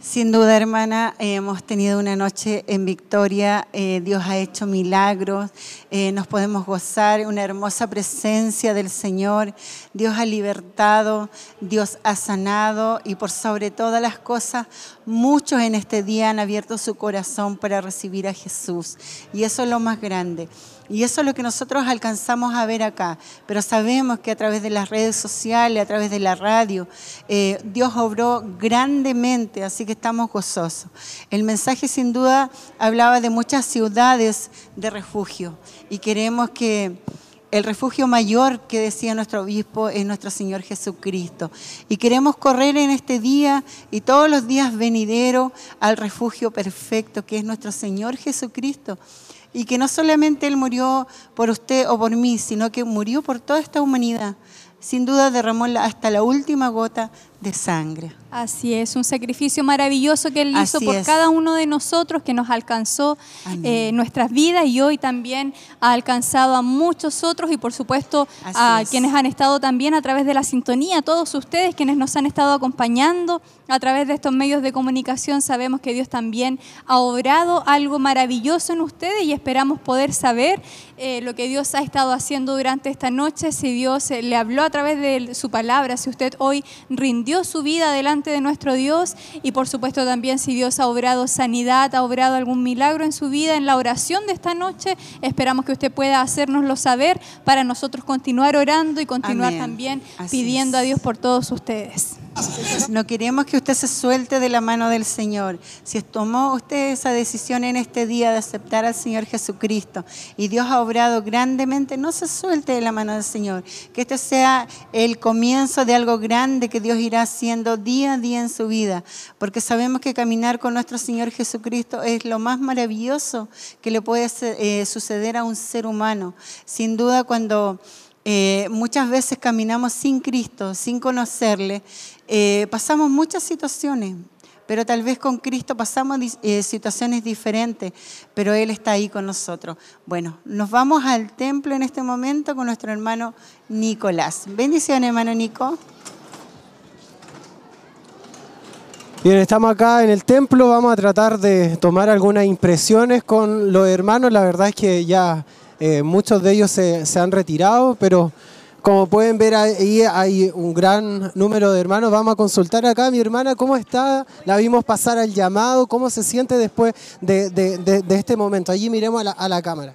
Sin duda, hermana, hemos tenido una noche en victoria. eh, Dios ha hecho milagros. eh, nos podemos gozar una hermosa presencia del Señor. Dios ha libertado, Dios ha sanado y por sobre todas las cosas, muchos en este día han abierto su corazón para recibir a Jesús. Y eso es lo más grande. Y eso es lo que nosotros alcanzamos a ver acá. Pero sabemos que a través de las redes sociales, a través de la radio, eh, Dios obró grandemente, así que estamos gozosos. El mensaje sin duda hablaba de muchas ciudades de refugio y queremos que el refugio mayor que decía nuestro obispo es nuestro Señor Jesucristo. Y queremos correr en este día y todos los días venideros al refugio perfecto que es nuestro Señor Jesucristo. Y que no solamente Él murió por usted o por mí, sino que murió por toda esta humanidad. Sin duda derramó hasta la última gota de sangre. Así es, un sacrificio maravilloso que Él hizo Así por es. cada uno de nosotros, que nos alcanzó eh, nuestras vidas y hoy también ha alcanzado a muchos otros y por supuesto Así a es. quienes han estado también a través de la sintonía, todos ustedes quienes nos han estado acompañando a través de estos medios de comunicación, sabemos que Dios también ha obrado algo maravilloso en ustedes y esperamos poder saber eh, lo que Dios ha estado haciendo durante esta noche, si Dios eh, le habló a través de su palabra, si usted hoy rindió su vida delante de nuestro Dios y por supuesto también si Dios ha obrado sanidad, ha obrado algún milagro en su vida en la oración de esta noche, esperamos que usted pueda hacérnoslo saber para nosotros continuar orando y continuar Amén. también Así pidiendo a Dios por todos ustedes. No queremos que usted se suelte de la mano del Señor. Si tomó usted esa decisión en este día de aceptar al Señor Jesucristo y Dios ha obrado grandemente, no se suelte de la mano del Señor. Que este sea el comienzo de algo grande que Dios irá haciendo día a día en su vida. Porque sabemos que caminar con nuestro Señor Jesucristo es lo más maravilloso que le puede eh, suceder a un ser humano. Sin duda cuando... Eh, muchas veces caminamos sin Cristo, sin conocerle, eh, pasamos muchas situaciones, pero tal vez con Cristo pasamos eh, situaciones diferentes, pero Él está ahí con nosotros. Bueno, nos vamos al templo en este momento con nuestro hermano Nicolás. Bendiciones, hermano Nico. Bien, estamos acá en el templo, vamos a tratar de tomar algunas impresiones con los hermanos, la verdad es que ya eh, muchos de ellos se, se han retirado, pero Como pueden ver ahí hay un gran número de hermanos. Vamos a consultar acá a mi hermana cómo está. La vimos pasar al llamado. ¿Cómo se siente después de, este momento? Allí miremos a la, a la cámara.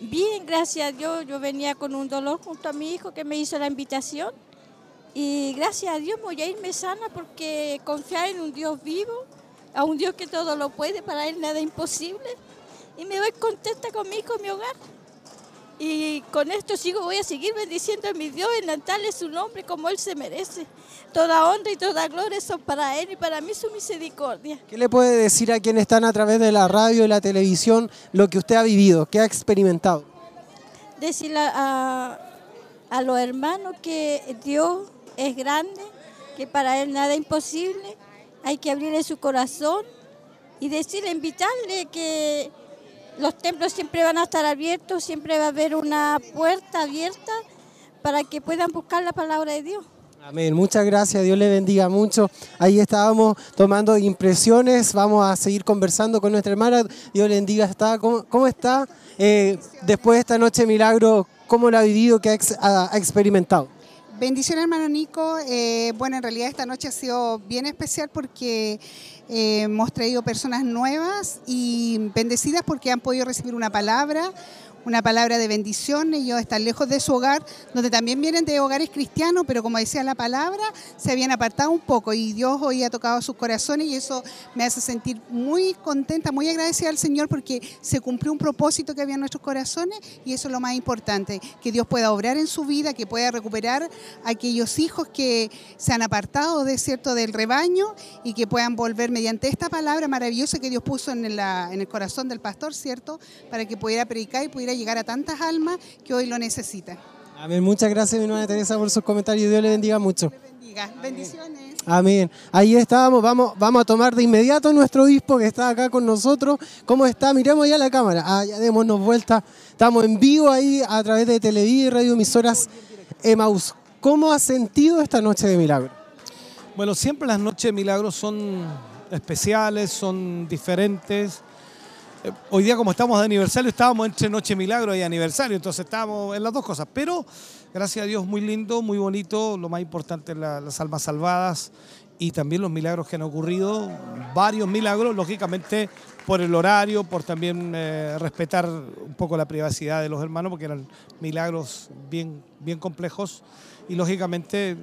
Bien, gracias a Dios. Yo venía con un dolor junto a mi hijo que me hizo la invitación. Y gracias a Dios voy a irme sana porque confiar en un Dios vivo, a un Dios que todo lo puede, para Él nada imposible. Y me voy contenta con mi hijo mi hogar. Y con esto sigo, voy a seguir bendiciendo a mi Dios, enaltarle su nombre como Él se merece. Toda honra y toda gloria son para Él y para mí su misericordia. ¿Qué le puede decir a quienes están a través de la radio y la televisión lo que usted ha vivido, qué ha experimentado? decirle a, a los hermanos que Dios es grande, que para Él nada es imposible, hay que abrirle su corazón y decirle, invitarle que los templos siempre van a estar abiertos, siempre va a haber una puerta abierta para que puedan buscar la palabra de Dios. Amén. Muchas gracias. Dios le bendiga mucho. Ahí estábamos tomando impresiones. Vamos a seguir conversando con nuestra hermana. Dios le bendiga. Está, ¿Cómo, cómo está? Eh, después de esta noche milagro, ¿cómo la ha vivido? ¿Qué ha experimentado? Bendición hermano Nico. Eh, bueno, en realidad esta noche ha sido bien especial porque eh, hemos traído personas nuevas y bendecidas porque han podido recibir una palabra, una palabra de bendición. Ellos están lejos de su hogar, donde también vienen de hogares cristianos, pero como decía la palabra, se habían apartado un poco y Dios hoy ha tocado sus corazones y eso me hace sentir muy contenta, muy agradecida al Señor porque se cumplió un propósito que había en nuestros corazones y eso es lo más importante, que Dios pueda obrar en su vida, que pueda recuperar a aquellos hijos que se han apartado de cierto del rebaño y que puedan volver mediante esta palabra maravillosa que Dios puso en, en el corazón del pastor, ¿cierto? Para que pudiera predicar y pudiera llegar a tantas almas que hoy lo necesitan. Amén. Muchas gracias, mi hermana Teresa, por sus comentarios. Dios le bendiga mucho. Bendiga. Bendiciones. Amén. Ahí estábamos. Vamos, vamos a tomar de inmediato a nuestro obispo que está acá con nosotros. ¿Cómo está? Miremos ya la cámara. Ah, ya démonos vuelta. Estamos en vivo ahí a través de Televí y Radio Emisoras Emaús. ¿Cómo ha sentido esta noche de milagro? Bueno, siempre las noches de milagros son especiales, son diferentes. Hoy día como estamos de aniversario, estábamos entre Noche Milagro y aniversario, entonces estábamos en las dos cosas. Pero gracias a Dios, muy lindo, muy bonito. Lo más importante la- las almas salvadas y también los milagros que han ocurrido. Varios milagros, lógicamente por el horario, por también eh, respetar un poco la privacidad de los hermanos, porque eran milagros bien, bien complejos. Y lógicamente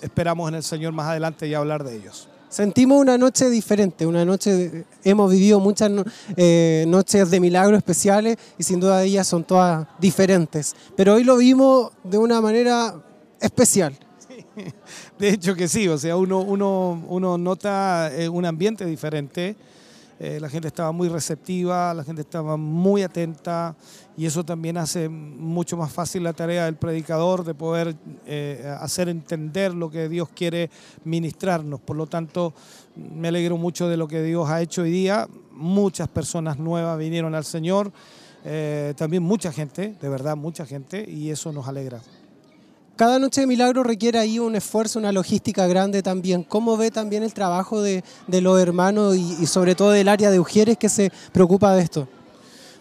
esperamos en el Señor más adelante ya hablar de ellos. Sentimos una noche diferente, una noche, hemos vivido muchas eh, noches de milagros especiales y sin duda ellas son todas diferentes. Pero hoy lo vimos de una manera especial. De hecho que sí, o sea, uno, uno, uno nota eh, un ambiente diferente. Eh, la gente estaba muy receptiva, la gente estaba muy atenta y eso también hace mucho más fácil la tarea del predicador de poder eh, hacer entender lo que Dios quiere ministrarnos. Por lo tanto, me alegro mucho de lo que Dios ha hecho hoy día. Muchas personas nuevas vinieron al Señor, eh, también mucha gente, de verdad mucha gente, y eso nos alegra. Cada noche de milagro requiere ahí un esfuerzo, una logística grande también. ¿Cómo ve también el trabajo de, los hermanos y, sobre todo del área de Ujieres que se preocupa de esto?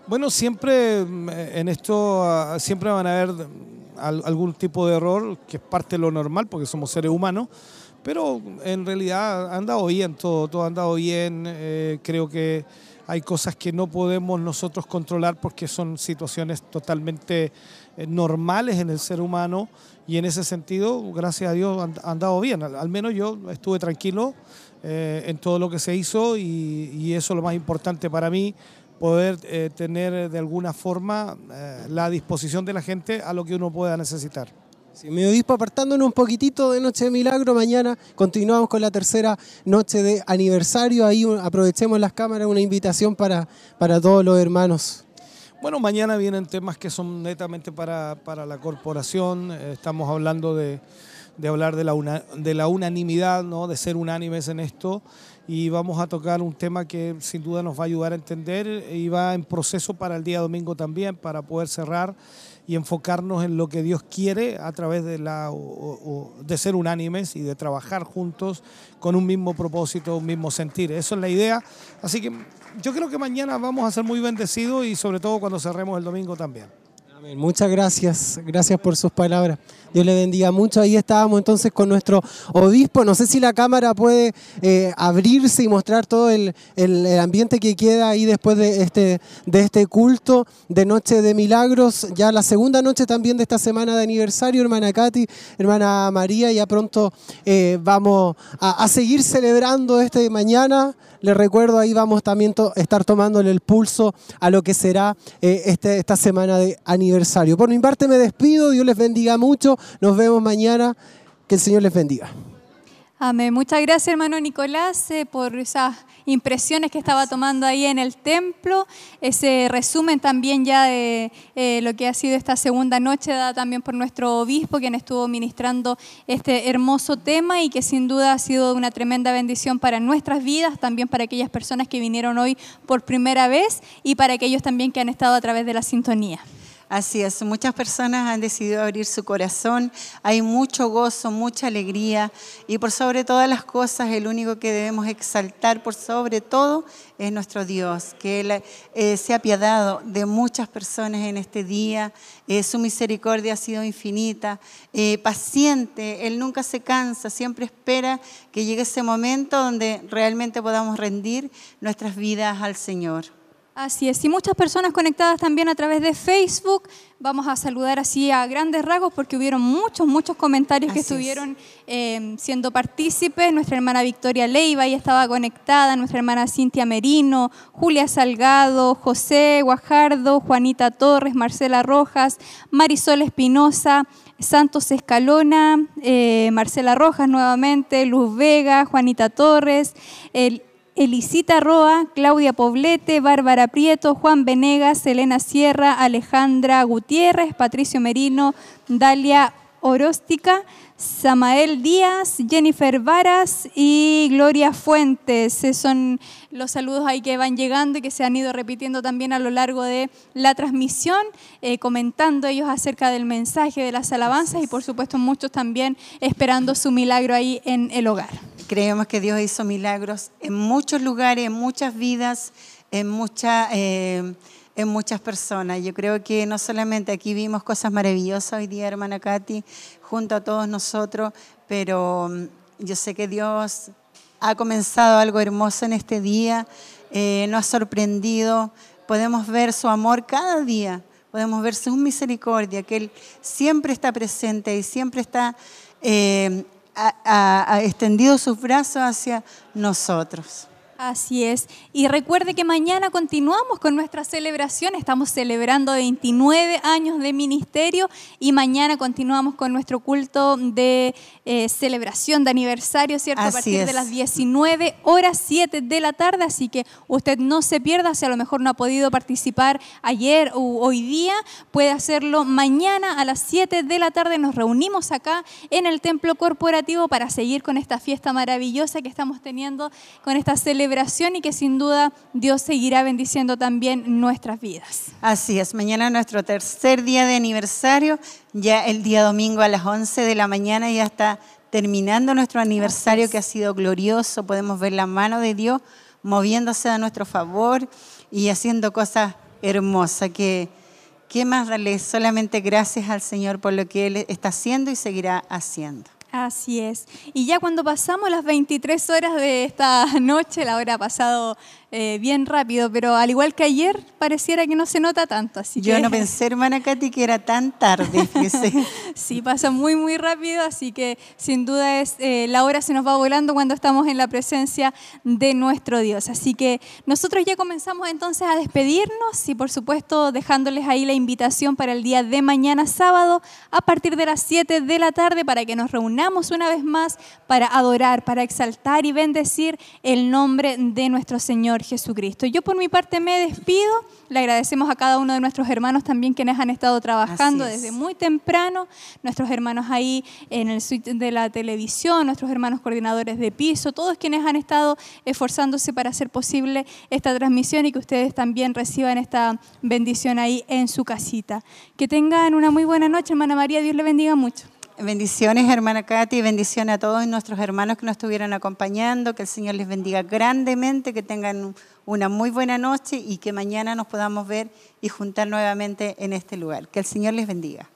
Bueno, siempre mm, en esto ah, siempre van a haber mm, al- algún tipo de error que es parte de lo normal porque somos seres humanos, pero en realidad ha andado bien todo, todo ha andado bien. eh, creo que hay cosas que no podemos nosotros controlar porque son situaciones totalmente eh, normales en el ser humano y en ese sentido, gracias a Dios, han, han andado bien. Al, menos yo estuve tranquilo eh, en todo lo que se hizo y, eso es lo más importante para mí, poder eh, tener de alguna forma la disposición de la gente a lo que uno pueda necesitar. Sí, mi obispo, apartándonos un poquitito de Noche de Milagro, mañana continuamos con la tercera noche de aniversario. Ahí aprovechemos las cámaras, una invitación para, para todos los hermanos. Bueno, mañana vienen temas que son netamente para, para la corporación. Estamos hablando de, de hablar de la, una- de la unanimidad, ¿no? de ser unánimes en esto. Y vamos a tocar un tema que sin duda nos va a ayudar a entender y va en proceso para el día domingo también, para poder cerrar y enfocarnos en lo que Dios quiere a través de, la, de ser unánimes y de trabajar juntos con un mismo propósito, un mismo sentir. Eso es la idea. Así que yo creo que mañana vamos a ser muy bendecidos y sobre todo cuando cerremos el domingo también. Muchas gracias, gracias por sus palabras. Dios le bendiga mucho. Ahí estábamos entonces con nuestro obispo. No sé si la cámara puede eh, abrirse y mostrar todo el, el- ambiente que queda ahí después de este, de este culto de Noche de Milagros. Ya la segunda noche también de esta semana de aniversario, hermana Katy, hermana María. Ya pronto eh, vamos a, a seguir celebrando este mañana. Les recuerdo, ahí vamos también a estar tomándole el pulso a lo que será eh, este- esta semana de aniversario. Por mi parte me despido, Dios les bendiga mucho, nos vemos mañana, que el Señor les bendiga. Amén. Muchas gracias, hermano Nicolás, eh, por esas impresiones que estaba tomando ahí en el templo. Ese resumen también ya de eh, lo que ha sido esta segunda noche, dada también por nuestro obispo, quien estuvo ministrando este hermoso tema y que sin duda ha sido una tremenda bendición para nuestras vidas, también para aquellas personas que vinieron hoy por primera vez y para aquellos también que han estado a través de la sintonía. Así es, muchas personas han decidido abrir su corazón, hay mucho gozo, mucha alegría y por sobre todas las cosas el único que debemos exaltar por sobre todo es nuestro Dios, que Él eh, se ha apiadado de muchas personas en este día, eh, su misericordia ha sido infinita, eh, paciente, Él nunca se cansa, siempre espera que llegue ese momento donde realmente podamos rendir nuestras vidas al Señor. Así es, y muchas personas conectadas también a través de Facebook. Vamos a saludar así a grandes rasgos porque hubieron muchos, muchos comentarios que es. estuvieron eh, siendo partícipes. Nuestra hermana Victoria Leiva ahí estaba conectada, nuestra hermana Cintia Merino, Julia Salgado, José Guajardo, Juanita Torres, Marcela Rojas, Marisol Espinosa, Santos Escalona, eh, Marcela Rojas nuevamente, Luz Vega, Juanita Torres, el Elisita Roa, Claudia Poblete, Bárbara Prieto, Juan Venegas, Elena Sierra, Alejandra Gutiérrez, Patricio Merino, Dalia Oróstica, Samael Díaz, Jennifer Varas y Gloria Fuentes. Esos son los saludos ahí que van llegando y que se han ido repitiendo también a lo largo de la transmisión, eh, comentando ellos acerca del mensaje de las alabanzas y por supuesto muchos también esperando su milagro ahí en el hogar. Creemos que Dios hizo milagros en muchos lugares, en muchas vidas, en, eh, en muchas personas. Yo creo que no solamente aquí vimos cosas maravillosas hoy día, hermana Katy, junto a todos nosotros, pero mm, yo sé que Dios ha comenzado algo hermoso en este día, eh, nos ha sorprendido, podemos ver su amor cada día, podemos ver su misericordia, que Él siempre está presente y siempre está eh, ha, extendido sus brazos hacia nosotros. Así es. Y recuerde que mañana continuamos con nuestra celebración. Estamos celebrando 29 años de ministerio y mañana continuamos con nuestro culto de eh, celebración de aniversario, ¿cierto? a partir de las 19 horas 7 de la tarde. Así que usted no se pierda. Si a lo mejor no ha podido participar ayer o hoy día, puede hacerlo mañana a las 7 de la tarde. Nos reunimos acá en el templo corporativo para seguir con esta fiesta maravillosa que estamos teniendo, con esta celebración y que sin duda Dios seguirá bendiciendo también nuestras vidas. Así es, mañana nuestro tercer día de aniversario, ya el día domingo a las 11 de la mañana ya está terminando nuestro aniversario que ha sido glorioso, podemos ver la mano de Dios moviéndose a nuestro favor y haciendo cosas hermosas que... ¿Qué más darle? Solamente gracias al Señor por lo que Él está haciendo y seguirá haciendo. Así es. Y ya cuando pasamos las 23 horas de esta noche, la hora ha pasado eh, bien rápido, pero al igual que ayer, pareciera que no se nota tanto. Así Yo que- no pensé, hermana Katy, que era tan tarde. Sí, pasa muy, muy rápido, así que sin duda es, eh, la hora se nos va volando cuando estamos en la presencia de nuestro Dios. Así que nosotros ya comenzamos entonces a despedirnos y por supuesto dejándoles ahí la invitación para el día de mañana sábado a partir de las 7 de la tarde para que nos reunamos una vez más para adorar, para exaltar y bendecir el nombre de nuestro Señor Jesucristo. Yo por mi parte me despido, le agradecemos a cada uno de nuestros hermanos también quienes han estado trabajando es. desde muy temprano, nuestros hermanos ahí en el suite de la televisión, nuestros hermanos coordinadores de piso, todos quienes han estado esforzándose para hacer posible esta transmisión y que ustedes también reciban esta bendición ahí en su casita. Que tengan una muy buena noche, hermana María, Dios le bendiga mucho. Bendiciones, hermana Katy, bendiciones a todos nuestros hermanos que nos estuvieron acompañando, que el Señor les bendiga grandemente, que tengan una muy buena noche y que mañana nos podamos ver y juntar nuevamente en este lugar. Que el Señor les bendiga.